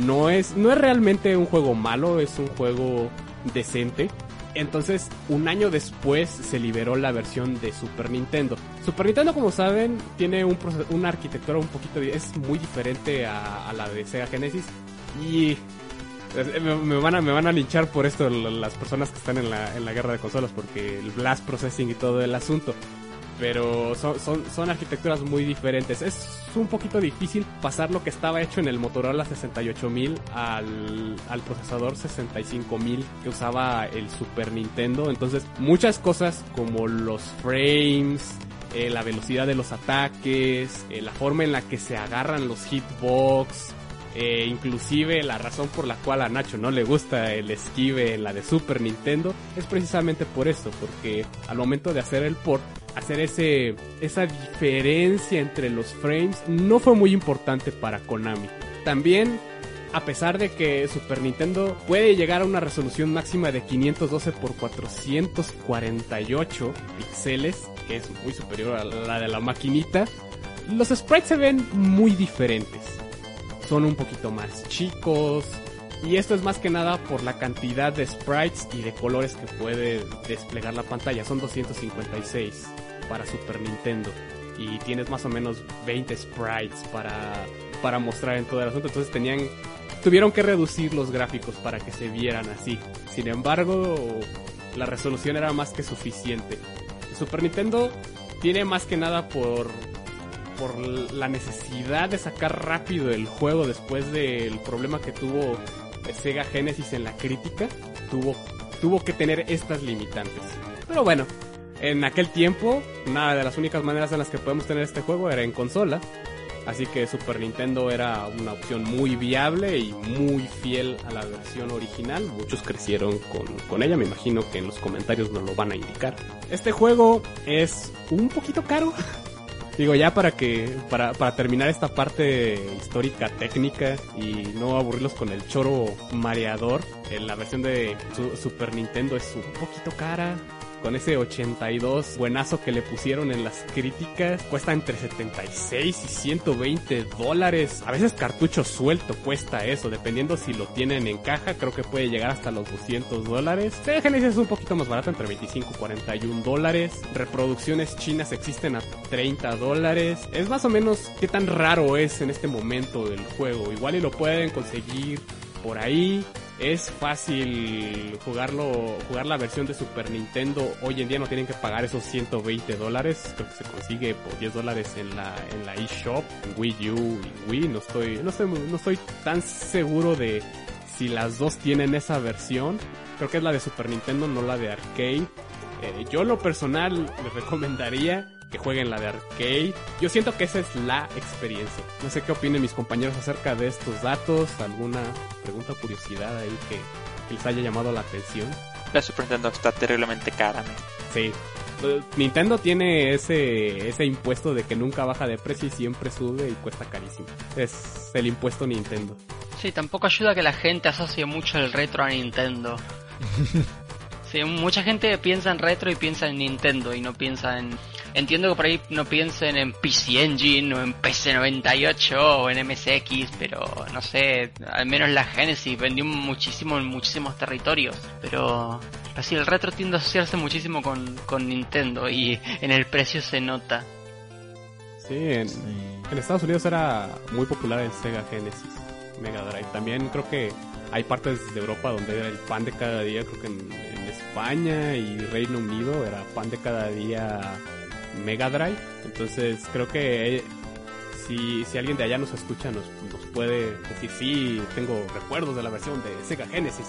No es, no es realmente un juego malo, es un juego decente. Entonces, un año después se liberó la versión de Super Nintendo. Super Nintendo, como saben, tiene un una arquitectura un poquito, es muy diferente a, la de Sega Genesis. Y me, me van a, me van a linchar por esto las personas que están en la, en la guerra de consolas, porque el blast processing y todo el asunto. Pero son, son, son arquitecturas muy diferentes. Es un poquito difícil pasar lo que estaba hecho en el Motorola 68000 al, al procesador 65000 que usaba el Super Nintendo. Entonces, muchas cosas como los frames, eh, la velocidad de los ataques, eh, la forma en la que se agarran los hitbox, eh, inclusive la razón por la cual a Nacho no le gusta el esquive la de Super Nintendo es precisamente por esto, porque al momento de hacer el port, hacer ese esa diferencia entre los frames no fue muy importante para Konami. También a pesar de que Super Nintendo puede llegar a una resolución máxima de 512 por 448 píxeles, que es muy superior a la de la maquinita, los sprites se ven muy diferentes son un poquito más chicos. Y esto es más que nada por la cantidad de sprites y de colores que puede desplegar la pantalla. Son 256 para Super Nintendo. Y tienes más o menos 20 sprites para, para mostrar en todo el asunto. Entonces tenían, tuvieron que reducir los gráficos para que se vieran así. Sin embargo, la resolución era más que suficiente. Super Nintendo tiene más que nada por por la necesidad de sacar rápido el juego después del problema que tuvo Sega Genesis en la crítica, tuvo, tuvo que tener estas limitantes. Pero bueno, en aquel tiempo, una de las únicas maneras en las que podemos tener este juego era en consola. Así que Super Nintendo era una opción muy viable y muy fiel a la versión original. Muchos crecieron con, con, ella, me imagino que en los comentarios nos lo van a indicar. Este juego es un poquito caro. Digo, ya para que, para, para terminar esta parte histórica técnica y no aburrirlos con el choro mareador, en la versión de Super Nintendo es un poquito cara con ese 82 buenazo que le pusieron en las críticas. Cuesta entre 76 y 120 dólares. A veces cartucho suelto cuesta eso, dependiendo si lo tienen en caja, creo que puede llegar hasta los 200 dólares. Sega Genesis es un poquito más barato, entre 25 y 41 dólares. Reproducciones chinas existen a 30 dólares. Es más o menos qué tan raro es en este momento el juego. Igual y lo pueden conseguir por ahí. Es fácil jugarlo, jugar la versión de Super Nintendo. Hoy en día no tienen que pagar esos 120 dólares. Creo que se consigue por 10 dólares en la, en la eShop, en Wii U y Wii. No estoy, no estoy, no estoy tan seguro de si las dos tienen esa versión. Creo que es la de Super Nintendo, no la de arcade. Eh, yo lo personal les recomendaría que jueguen la de arcade. Yo siento que esa es la experiencia. No sé qué opinen mis compañeros acerca de estos datos. ¿Alguna pregunta o curiosidad ahí que, les haya llamado la atención? La Super Nintendo está terriblemente cara. Sí. Eh, Nintendo tiene ese, ese impuesto de que nunca baja de precio y siempre sube y cuesta carísimo. Es el impuesto Nintendo. Sí, tampoco ayuda que la gente asocie mucho el retro a Nintendo. [laughs] sí, mucha gente piensa en retro y piensa en Nintendo y no piensa en, Entiendo que por ahí no piensen en PC Engine o en PC98 o en MSX, pero no sé, al menos la Genesis vendió muchísimo en muchísimos territorios. Pero así el retro tiende a asociarse muchísimo con, con Nintendo y en el precio se nota. Sí en, Estados Unidos era muy popular el Sega Genesis, Mega Drive. También creo que hay partes de Europa donde era el pan de cada día, creo que en, en España y Reino Unido era pan de cada día Mega Drive. Entonces creo que eh, si, si alguien de allá nos escucha nos, nos puede decir, sí, tengo recuerdos de la versión de Sega Genesis.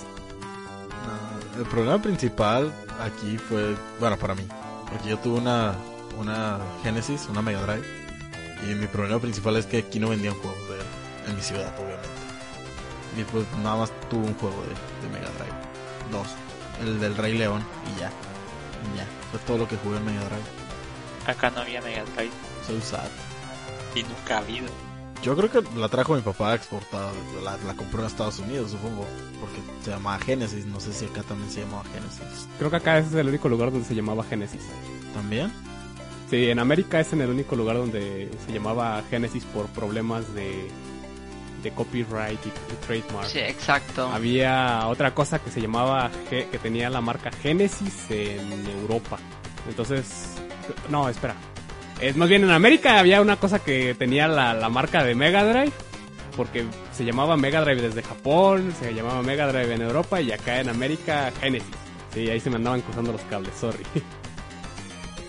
el problema principal aquí fue, bueno, para mí, porque yo tuve una, una Genesis, una Mega Drive, y mi problema principal es que aquí no vendían juegos de en mi ciudad, obviamente. Y pues nada más tuve un juego de, de Mega Drive, dos, el del Rey León, y ya, y ya, fue todo lo que jugué en Mega Drive. Acá no había Mega Drive. So sad. Y nunca ha habido. Yo creo que la trajo mi papá exportada. La, la compró en Estados Unidos, supongo. Porque se llamaba Genesis. No sé si acá también se llamaba Genesis. Creo que acá es el único lugar donde se llamaba Genesis. ¿También? Sí, en América es en el único lugar donde se llamaba Genesis por problemas de, de copyright y, trademark. Sí, exacto. Había otra cosa que se llamaba, que tenía la marca Genesis en Europa. Entonces no, espera. Es más bien en América había una cosa que tenía la, marca de Mega Drive. Porque se llamaba Mega Drive desde Japón, se llamaba Mega Drive en Europa y acá en América Genesis. Sí, ahí se me andaban cruzando los cables, sorry. [laughs]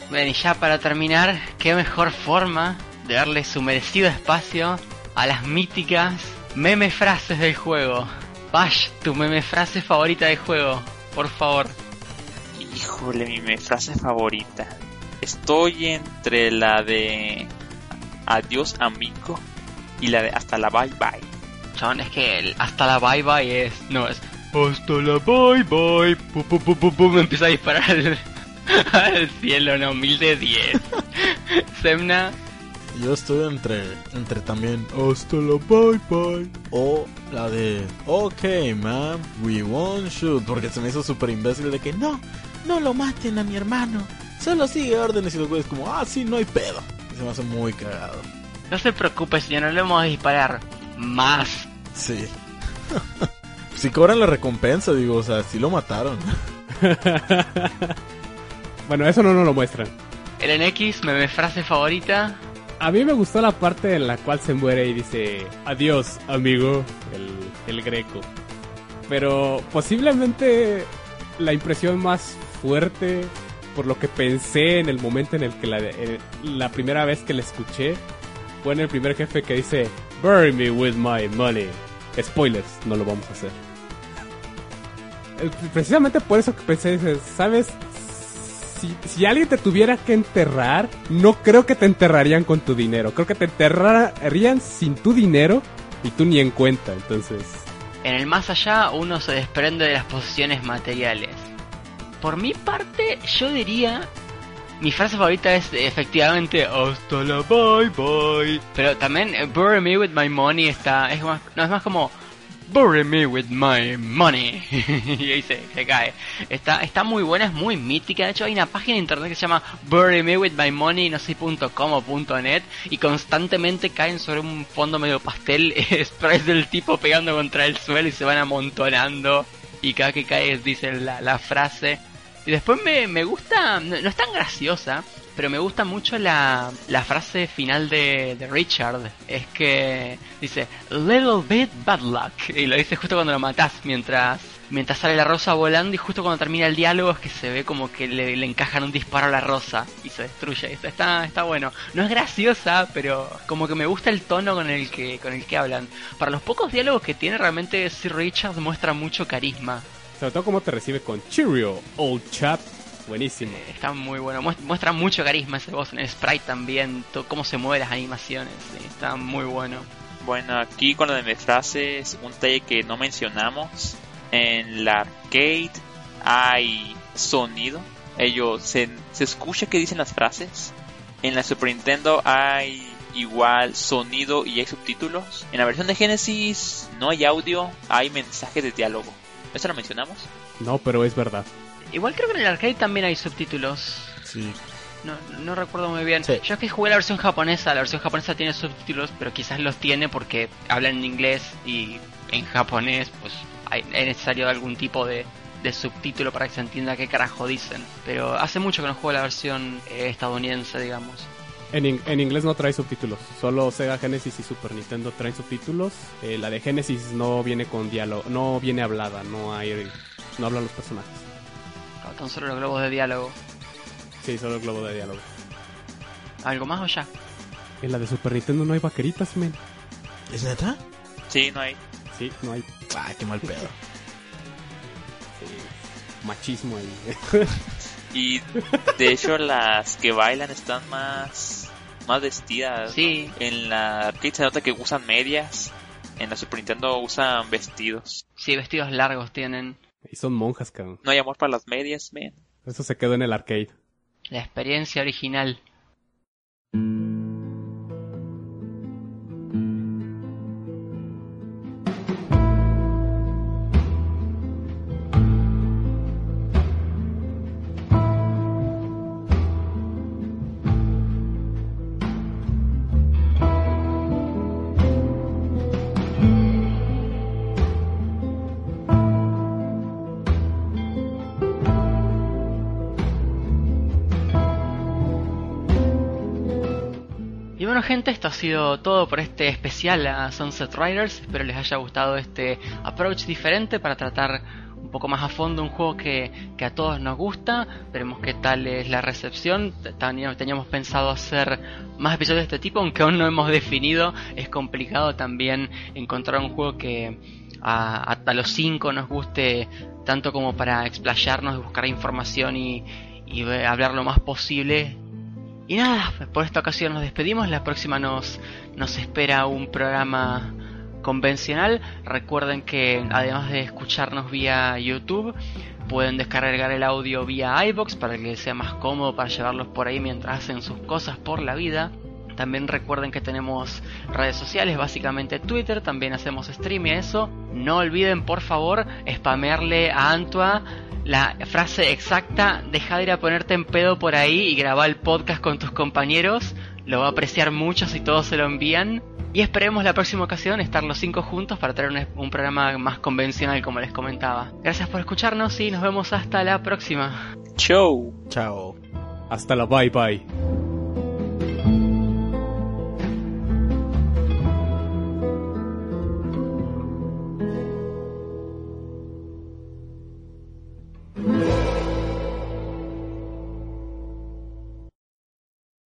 Bueno, y ya para terminar, qué mejor forma de darle su merecido espacio a las míticas meme frases del juego. Bash, tu meme frase favorita del juego, por favor. Híjole, mi meme frase favorita. Estoy entre la de adiós amigo y la de hasta la bye bye. Chabón, es que el hasta la bye bye es. No, es. Hasta la bye bye. Pum, pum, pum, pum, pum, empieza a disparar [laughs] al, cielo, no, mil de diez. [laughs] Semna. Yo estoy entre, entre también hasta la bye bye o la de ok man, we won't shoot porque se me hizo súper imbécil de que no, no lo maten a mi hermano. Solo sigue órdenes y los güeyes como, ah, sí, no hay pedo. Y se me hace muy cagado. No se preocupe, señor, no le vamos a disparar más. Sí. [laughs] si cobran la recompensa, digo, o sea, sí lo mataron. [laughs] bueno, eso no nos lo muestran. El NX, me frase favorita. A mí me gustó la parte en la cual se muere y dice, adiós, amigo, el, el greco. Pero posiblemente la impresión más fuerte por lo que pensé en el momento en el que la, eh, la primera vez que la escuché pone el primer jefe que dice, Bury me with my money. Spoilers, no lo vamos a hacer. Eh, Precisamente por eso que pensé, ¿sabes? Si, si alguien te tuviera que enterrar, no creo que te enterrarían con tu dinero. Creo que te enterrarían sin tu dinero y tú ni en cuenta. Entonces, En el más allá uno se desprende de las posesiones materiales. Por mi parte, yo diría... Mi frase favorita es efectivamente hasta la bye bye. Pero también eh, bury me with my money está... Es más, no, es más como bury me with my money. [laughs] y ahí se, cae. Está, está muy buena, es muy mítica. De hecho hay una página internet que se llama bury me with my money, no sé punto com o punto net. Y constantemente caen sobre un fondo medio pastel [laughs] sprays del tipo pegando contra el suelo y se van amontonando. Y cada que cae dicen la, la frase. Y después me, me gusta, no, no es tan graciosa, pero me gusta mucho la, la frase final de, de Richard. Es que dice, little bit bad luck. Y lo dice justo cuando lo matas, mientras, mientras sale la rosa volando y justo cuando termina el diálogo es que se ve como que le, le encajan un disparo a la rosa y se destruye. Está, está, está bueno. No es graciosa, pero como que me gusta el tono con el que, con el que hablan. Para los pocos diálogos que tiene, realmente Sir Richard muestra mucho carisma. sobre todo cómo te recibe con Cheerio, old chap. Buenísimo. Eh, Está muy bueno, Muest- muestra mucho carisma ese voz en el sprite también, cómo se mueven las animaciones, sí, está muy bueno. Bueno, aquí con lo de mis frases, un detalle que no mencionamos. En la arcade hay sonido. Ellos se, se escucha que dicen las frases. En la Super Nintendo hay igual sonido y hay subtítulos. En la versión de Genesis no hay audio, hay mensajes de diálogo. ¿Eso lo mencionamos? No, pero es verdad. Igual creo que en el arcade también hay subtítulos, Sí. no, no recuerdo muy bien. Sí. Yo es que jugué la versión japonesa, la versión japonesa tiene subtítulos, pero quizás los tiene porque hablan en inglés y en japonés pues hay, es necesario algún tipo de, de subtítulo para que se entienda qué carajo dicen. Pero hace mucho que no juego la versión eh, estadounidense, digamos. En, in- en inglés no trae subtítulos. Solo Sega Genesis y Super Nintendo traen subtítulos. Eh, la de Genesis no viene con diálogo, no viene hablada, no hay, no hablan los personajes. Ah, Tan solo los globos de diálogo. Sí, solo el globo de diálogo. ¿Algo más o ya? En la de Super Nintendo no hay vaqueritas, men. ¿Es neta? Sí, no hay. Sí, no hay Ay, qué mal pedo. [laughs] sí, machismo ahí. Y de hecho las que bailan están más, más vestidas. ¿no? Sí. En la arcade se nota que usan medias. En la Super Nintendo usan vestidos. Sí, vestidos largos tienen. y son monjas, cabrón. No hay amor para las medias, man. Eso se quedó en el arcade. La experiencia original. Y ha sido todo por este especial a Sunset Riders. Espero les haya gustado este approach diferente para tratar un poco más a fondo un juego que, a todos nos gusta. Veremos qué tal es la recepción. Teníamos, teníamos pensado hacer más episodios de este tipo, aunque aún no hemos definido. Es complicado también encontrar un juego que a, los 5 nos guste tanto como para explayarnos buscar información y, hablar lo más posible y nada, por esta ocasión nos despedimos. La próxima nos, nos espera un programa convencional. Recuerden que además de escucharnos vía YouTube, pueden descargar el audio vía iBox para que sea más cómodo para llevarlos por ahí mientras hacen sus cosas por la vida. También recuerden que tenemos redes sociales, básicamente Twitter, también hacemos stream y eso. No olviden por favor spamearle a Antua la frase exacta, deja de ir a ponerte en pedo por ahí y grabar el podcast con tus compañeros. Lo va a apreciar mucho si todos se lo envían. Y esperemos la próxima ocasión estar los cinco juntos para traer un, un programa más convencional como les comentaba. Gracias por escucharnos y nos vemos hasta la próxima. Show. Chao. Hasta la bye bye.